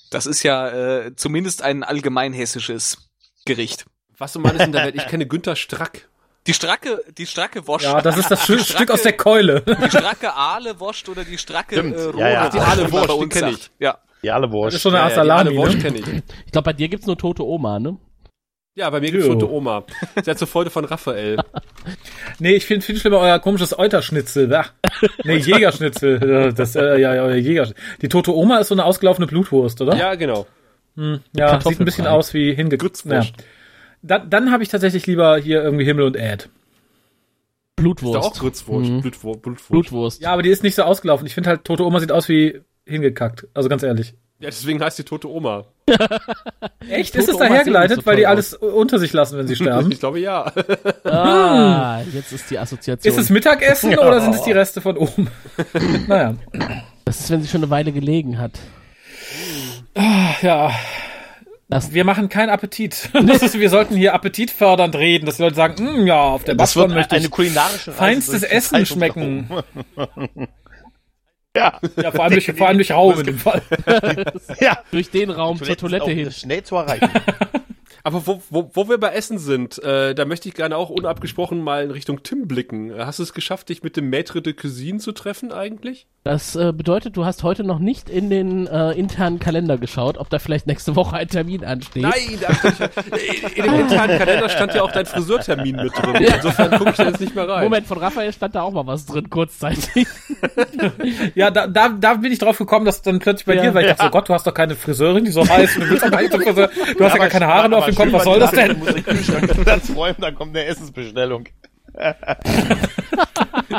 Das ist ja äh, zumindest ein allgemein hessisches Gericht. Was du meinst in der Welt? Ich kenne Günther Strack. Die Stracke, die Stracke Wurst. Ja, das ist das Die Stück aus der Keule. Die Stracke Aale Wurst oder die Stracke Stimmt. äh, Rohre Ja, ja. Die Aale bei die uns kenn sagt. ich. Ja. Die alle Das Wurst. ist schon eine Ja, ja, die Salami, Aale ne? kenne ich. Ich glaube, bei dir gibt's nur tote Oma, ne? Ja, bei mir gibt's tote Oma. Sie hat zur Freude von Raphael. Nee, ich finde viel schlimmer euer komisches Euterschnitzel. Ach, nee, Jägerschnitzel. Das, äh, ja, ja, euer Jäger. Die tote Oma ist so eine ausgelaufene Blutwurst, oder? Ja, genau. Ja sieht ein bisschen aus wie hingekürzt. Ja. Grützwurst. Dann, dann habe ich tatsächlich lieber hier irgendwie Himmel und Erd. Ist Blutwurst. da auch Grützwurst. Mhm. Blutwurst. Blutwurst. Blutwurst. Ja, aber die ist nicht so ausgelaufen. Ich finde halt, tote Oma sieht aus wie hingekackt. Also ganz ehrlich. Ja, deswegen heißt die tote Oma. Echt? Tote Ist es Omas da sehen hergeleitet, nicht so weil die alles unter sich lassen, wenn sie sterben? Ich glaube ja. Ah, jetzt ist die Assoziation. Ist es Mittagessen oder sind es die Reste von oben? naja. das ist, wenn sie schon eine Weile gelegen hat. Ja, Das, wir machen keinen Appetit. Das ist, wir sollten hier appetitfördernd reden, dass die Leute sagen, "Mm, ja, auf der Das wird Bassbahn möchte eine ich kulinarische Reise feinstes Essen schmecken. Ja, Ja, vor allem durch, vor allem durch Raum in dem Fall. ja. durch den Raum zur Toilette hin. Schnell zu erreichen. Aber wo, wo, wo wir bei Essen sind, äh, da möchte ich gerne auch unabgesprochen mal in Richtung Tim blicken. Hast du es geschafft, dich mit dem Maître de Cuisine zu treffen eigentlich? Das äh, bedeutet, du hast heute noch nicht in den äh, internen Kalender geschaut, ob da vielleicht nächste Woche ein Termin ansteht. Nein, ich, in dem internen Kalender stand ja auch dein Friseurtermin mit drin. Insofern gucke ich da jetzt nicht mehr rein. Moment, von Raphael stand da auch mal was drin, kurzzeitig. Ja, da, da, da bin ich drauf gekommen, dass dann plötzlich bei Ja. dir, weil ich dachte so, Gott, du hast doch keine Friseurin, die so heißt, du willst aber du hast ja gar keine Haare mehr dem Kopf, was soll das denn? Muss ich Kühlschrank ganz räumen, dann kommt eine Essensbestellung.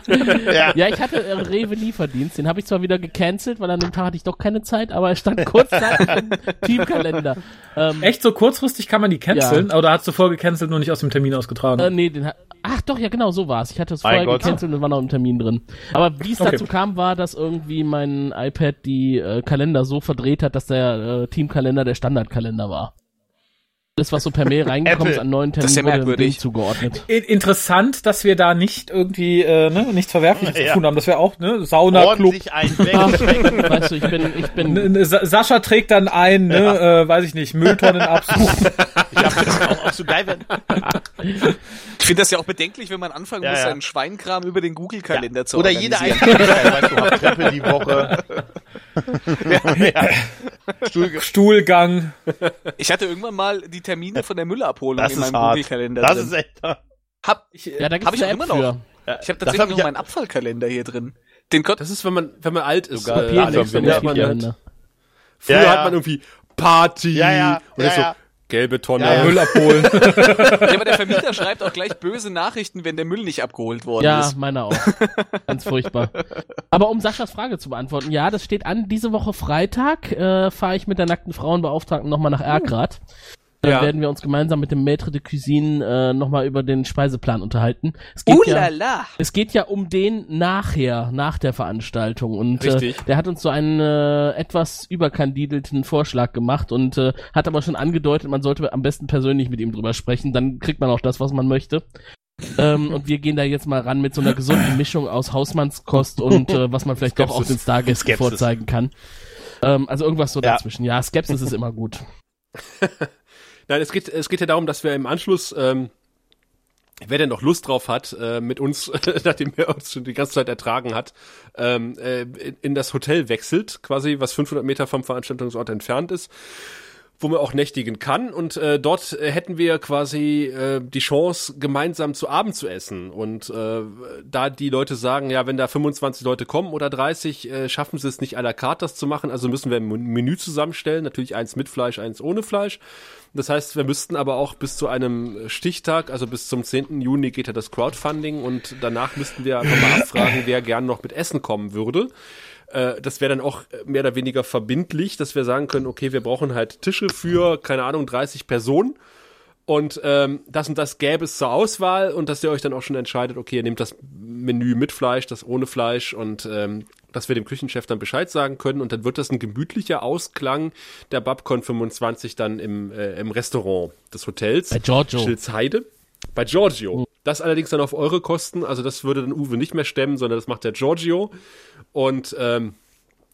ja. ja, ich hatte äh, Rewe Lieferdienst, den habe ich zwar wieder gecancelt, weil an dem Tag hatte ich doch keine Zeit, aber er stand kurzzeitig im Teamkalender. Ähm, Echt so kurzfristig kann man die canceln? Oder hast du vorher gecancelt, nur nicht aus dem Termin ausgetragen? Äh, nee, den hat, ach doch, ja genau, so war's. Ich hatte es vorher Gott. gecancelt und war noch im Termin drin. Aber wie es Okay. dazu kam, war, dass irgendwie mein iPad die äh, Kalender so verdreht hat, dass der äh, Teamkalender der Standardkalender war. Alles, was so per Mail reingekommen ist an neuen Das Terminen, ja wurde zugeordnet. In- Interessant, dass wir da nicht irgendwie äh, ne, nichts Verwerfliches Ja. zu tun haben. Das wäre auch ne Sauna Club. Weißt du, ich bin, ich bin, Sa Sascha trägt dann ein, ne, äh, weiß ich nicht, Mülltonnen absuchen. Ich hab das auch, auch so geil, wenn, Ich finde das ja auch bedenklich, wenn man anfangen Ja, muss, ja. seinen Schweinkram über den Google-Kalender zu oder jede organisieren. Einzelne, weißt du, auf Treppe die Woche. ja, ja. Stuhl, Stuhlgang. Ich hatte irgendwann mal die Termine von der Müllabholung das in ist meinem. Google-Kalender Das drin. ist echt hart. hab, ja, da hab gibt's ich immer noch. für. Ja, Ich habe tatsächlich hab noch ich meinen Abfallkalender hier drin. Den Gott, Das ist, wenn man, wenn man alt ist. Sogar äh, wenn der man, Kalender. früher Ja, ja. hat man irgendwie Party Ja, ja, und ja, so ja. Gelbe Tonne. Ja, ja. Müll abholen. ja, aber der Vermieter schreibt auch gleich böse Nachrichten, wenn der Müll nicht abgeholt worden Ja, ist. meiner auch. Ganz furchtbar. Aber um Saschas Frage zu beantworten, ja, das steht an. Diese Woche Freitag äh, fahre ich mit der nackten Frauenbeauftragten nochmal nach Ergrad. Dann Ja. werden wir uns gemeinsam mit dem Maître de Cuisine äh, nochmal über den Speiseplan unterhalten. Es geht, ja, es geht ja um den nachher, nach der Veranstaltung. Und äh, Richtig. der hat uns so einen äh, etwas überkandidelten Vorschlag gemacht und äh, hat aber schon angedeutet, man sollte am besten persönlich mit ihm drüber sprechen. Dann kriegt man auch das, was man möchte. ähm, und wir gehen da jetzt mal ran mit so einer gesunden Mischung aus Hausmannskost und äh, was man vielleicht doch auch den Stargästen Skepsis. vorzeigen kann. Ähm, also irgendwas so Ja. dazwischen. Ja, Skepsis ist immer gut. Nein, es geht, es geht ja darum, dass wir im Anschluss, ähm, wer denn noch Lust drauf hat, äh, mit uns, nachdem er uns schon die ganze Zeit ertragen hat, ähm, äh, in, das Hotel wechselt, quasi, was 500 Meter vom Veranstaltungsort entfernt ist wo man auch nächtigen kann. Und äh, dort hätten wir quasi äh, die Chance, gemeinsam zu Abend zu essen. Und äh, da die Leute sagen, ja, wenn da 25 Leute kommen oder 30, äh, schaffen sie es nicht à la carte das zu machen. Also müssen wir ein Menü zusammenstellen. Natürlich eins mit Fleisch, eins ohne Fleisch. Das heißt, wir müssten aber auch bis zu einem Stichtag, also bis zum 10. Juni geht ja das Crowdfunding und danach müssten wir einfach mal abfragen, wer gern noch mit Essen kommen würde. Äh, das wäre dann auch mehr oder weniger verbindlich, dass wir sagen können, okay, wir brauchen halt Tische für, keine Ahnung, 30 Personen. Und ähm, das und das gäbe es zur Auswahl und dass ihr euch dann auch schon entscheidet, okay, ihr nehmt das Menü mit Fleisch, das ohne Fleisch und ähm, dass wir dem Küchenchef dann Bescheid sagen können und dann wird das ein gemütlicher Ausklang der Babcon 25 dann im, äh, im Restaurant des Hotels. Bei Giorgio. Schilzheide. Bei Giorgio. Das allerdings dann auf eure Kosten, also das würde dann Uwe nicht mehr stemmen, sondern das macht der Giorgio. Und ähm,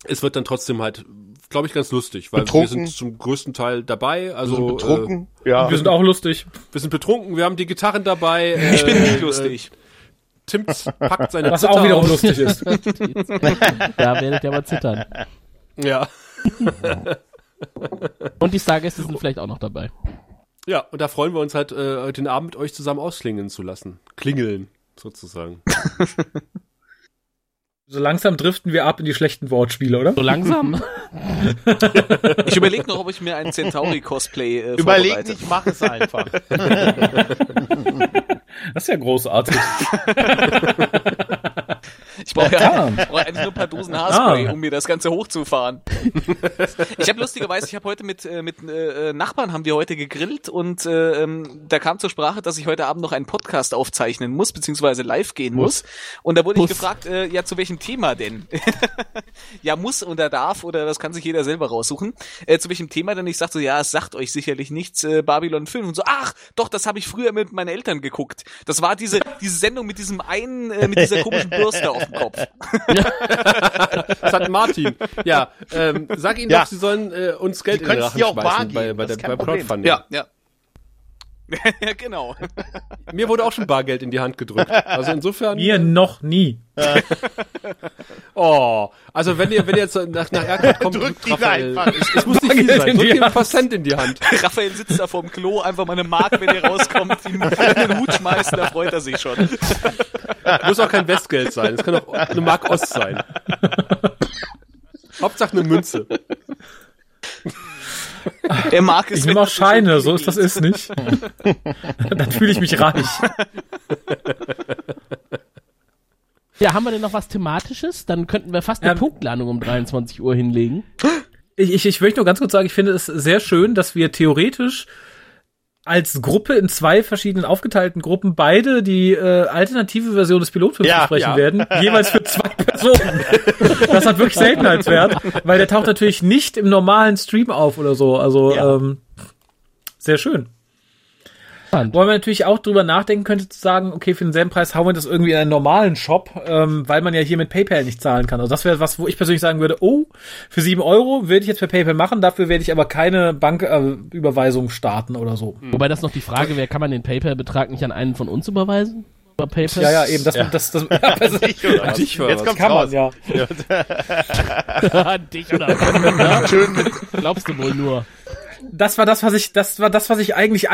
es wird dann trotzdem halt, glaube ich, ganz lustig, weil Betrunken. wir sind zum größten Teil dabei. Also Also betrunken. ja. Wir sind auch lustig. Äh, wir sind betrunken, wir haben die Gitarren dabei. Ich bin nicht äh, lustig. Tim packt seine Was Zither auch wiederum aus. lustig ist. Da werdet ihr aber zittern. Ja. Und die Stargäste sind vielleicht auch noch dabei. ja, und da freuen wir uns halt, äh, den Abend mit euch zusammen ausklingen zu lassen. Klingeln, sozusagen. So langsam driften wir ab in die schlechten Wortspiele, oder? So langsam. Ich überlege noch, ob ich mir ein Centauri-Cosplay äh, Überleg vorbereite. nicht, mach es einfach. Das ist ja großartig. Ich brauche ja, Ah. ich brauche eigentlich nur ein paar Dosen Haarspray, Ah. um mir das Ganze hochzufahren. Ich habe lustigerweise, ich habe heute mit äh, mit äh, Nachbarn haben wir heute gegrillt und äh, ähm, da kam zur Sprache, dass ich heute Abend noch einen Podcast aufzeichnen muss beziehungsweise live gehen muss. Und da wurde Muss. ich gefragt, äh, ja zu welchem Thema denn? ja muss oder darf oder das kann sich jeder selber raussuchen. Äh, zu welchem Thema denn? Ich sagte so, ja, es sagt euch sicherlich nichts, äh, Babylon 5 und so. Ach, doch, das habe ich früher mit meinen Eltern geguckt. Das war diese diese Sendung mit diesem einen äh, mit dieser komischen Bürste auf dem Kopf. Das hat Martin. Ja, ähm, sag ihnen Ja. doch, sie sollen äh, uns Geld Die in den Rachen dir auch schmeißen bei, bei das der, Problem. Crowdfunding. Ja, ja. ja, genau. Mir wurde auch schon Bargeld in die Hand gedrückt. Also insofern. Mir noch nie. Oh, also wenn ihr, wenn ihr jetzt nach, nach Erkert kommt, Drückt drückt Raphael. Es, es muss nicht viel sein. Drückt ihm ein paar Cent in die Hand. Raphael sitzt da vorm Klo, einfach mal eine Mark, wenn ihr rauskommt, ihm einen Hut schmeißen, da freut er sich schon. Muss auch kein Westgeld sein. Es kann auch eine Mark Ost sein. Hauptsache eine Münze. Der Mark ist Ich nehme auch Scheine, so ist das ist nicht. Dann fühle ich mich reich. Ja, haben wir denn noch was Thematisches? Dann könnten wir fast eine Ähm, Punktlandung um 23 Uhr hinlegen. Ich, ich, ich möchte nur ganz kurz sagen, ich finde es sehr schön, dass wir theoretisch als Gruppe in zwei verschiedenen aufgeteilten Gruppen beide die äh, alternative Version des Pilotfilms Ja, besprechen ja. werden, jeweils für zwei Personen. Das hat wirklich Seltenheitswert, weil der taucht natürlich nicht im normalen Stream auf oder so. Also Ja. ähm, sehr schön. Spannend. Wo man natürlich auch drüber nachdenken könnte, zu sagen, okay, für denselben Preis hauen wir das irgendwie in einen normalen Shop, ähm, weil man ja hier mit PayPal nicht zahlen kann. Also das wäre was, wo ich persönlich sagen würde, oh, für sieben Euro würde ich jetzt per PayPal machen, dafür werde ich aber keine Banküberweisung äh, starten oder so. Wobei das noch die Frage wäre, kann man den PayPal-Betrag nicht an einen von uns überweisen? Über PayPal? Ja, ja, eben, das, das, das, ja, das Ich oder was? Dich oder Jetzt was? kommt's kann man, raus. ja. Dich oder was? Schön mit Glaubst du wohl nur? Das war das, was ich, das war das, was ich eigentlich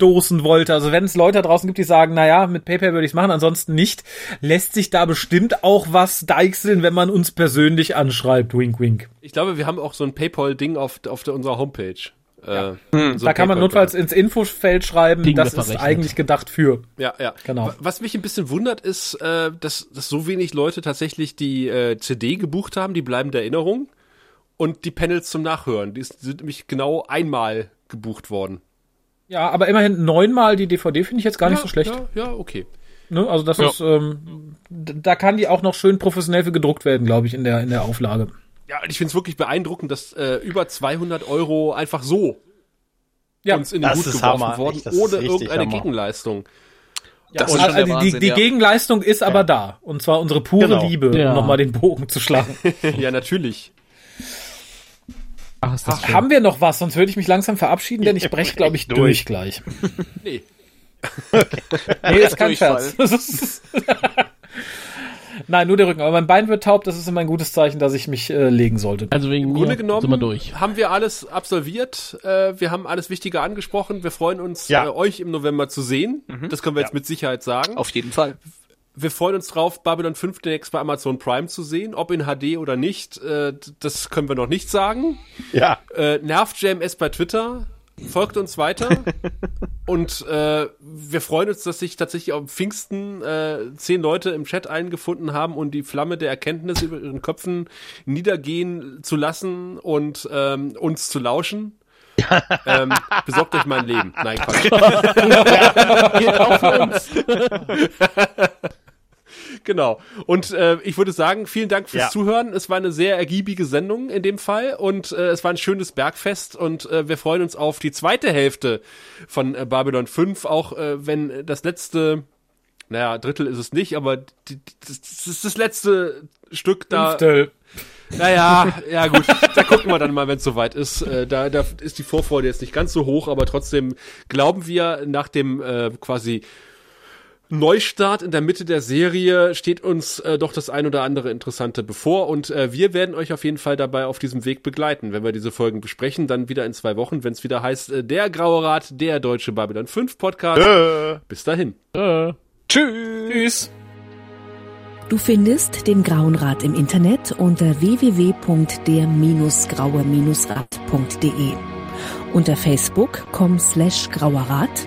anstoßen wollte. Also wenn es Leute da draußen gibt, die sagen, na ja, mit PayPal würde ich es machen, ansonsten nicht, lässt sich da bestimmt auch was deichseln, wenn man uns persönlich anschreibt. Wink, wink. Ich glaube, wir haben auch so ein Paypal-Ding auf, auf der, unserer Homepage. Äh, so ein Da kann man notfalls ins Infofeld schreiben, Dinge das ist eigentlich gedacht für. Ja, ja. Genau. Wa- Was mich ein bisschen wundert, ist, äh, dass, dass so wenig Leute tatsächlich die äh, CD gebucht haben, die bleibende Erinnerung, und die Panels zum Nachhören. Die sind nämlich genau einmal gebucht worden. Ja, aber immerhin neunmal die DVD finde ich jetzt gar nicht ja, so schlecht. Ja, ja, okay. Ne? Also das Ja. ist, ähm, da kann die auch noch schön professionell für gedruckt werden, glaube ich, in der, in der Auflage. Ja, und ich finde es wirklich beeindruckend, dass äh, über 200 Euro einfach so Ja, uns in den das Hut ist geworfen Hammer. worden, Echt, das ohne irgendeine Hammer. Gegenleistung. Das und ist also die, Wahnsinn, die ja. Gegenleistung ist aber da. Und zwar unsere pure Genau. Liebe, Ja. um nochmal den Bogen zu schlagen. ja, natürlich. Ach, ist das schön. Haben wir noch was? Sonst würde ich mich langsam verabschieden, denn ich breche, glaube ich, durch. Gleich. Nee. Nee, ist kein. Scherz. Nein, nur der Rücken. Aber mein Bein wird taub, das ist immer ein gutes Zeichen, dass ich mich äh, legen sollte. Also wegen Im mir Grunde sind wir genommen durch. haben wir alles absolviert. Äh, wir haben alles Wichtige angesprochen. Wir freuen uns, Ja. äh, euch im November zu sehen. Das können wir jetzt Ja. mit Sicherheit sagen. Auf jeden Fall. Wir freuen uns drauf, Babylon 5 demnächst bei Amazon Prime zu sehen. Ob in HD oder nicht, äh, das können wir noch nicht sagen. Ja. Äh, nervt JMS bei Twitter. Folgt uns weiter. Und äh, wir freuen uns, dass sich tatsächlich am Pfingsten äh, zehn Leute im Chat eingefunden haben und die Flamme der Erkenntnis über ihren Köpfen niedergehen zu lassen und ähm, uns zu lauschen. ähm, besorgt euch mein Leben. Nein, Quatsch. Geht auch für uns. Genau. Und äh, ich würde sagen, vielen Dank fürs Ja. Zuhören. Es war eine sehr ergiebige Sendung in dem Fall und äh, es war ein schönes Bergfest und äh, wir freuen uns auf die zweite Hälfte von äh, Babylon 5, auch äh, wenn das letzte, naja, Drittel ist es nicht, aber die, das ist das letzte Stück da. Fünftel. Naja, ja gut, da gucken wir dann mal, wenn es soweit ist. Äh, da, da ist die Vorfreude jetzt nicht ganz so hoch, aber trotzdem glauben wir, nach dem äh, quasi Neustart in der Mitte der Serie steht uns äh, doch das ein oder andere Interessante bevor und äh, wir werden euch auf jeden Fall dabei auf diesem Weg begleiten, wenn wir diese Folgen besprechen, dann wieder in zwei Wochen, wenn es wieder heißt, äh, der Graue Rat, der deutsche Babylon 5 Podcast. Äh. Bis dahin. Äh. Tschüss. Du findest den Grauen Rat im Internet unter www.der-graue-rat.de, unter facebook.com slash grauerrat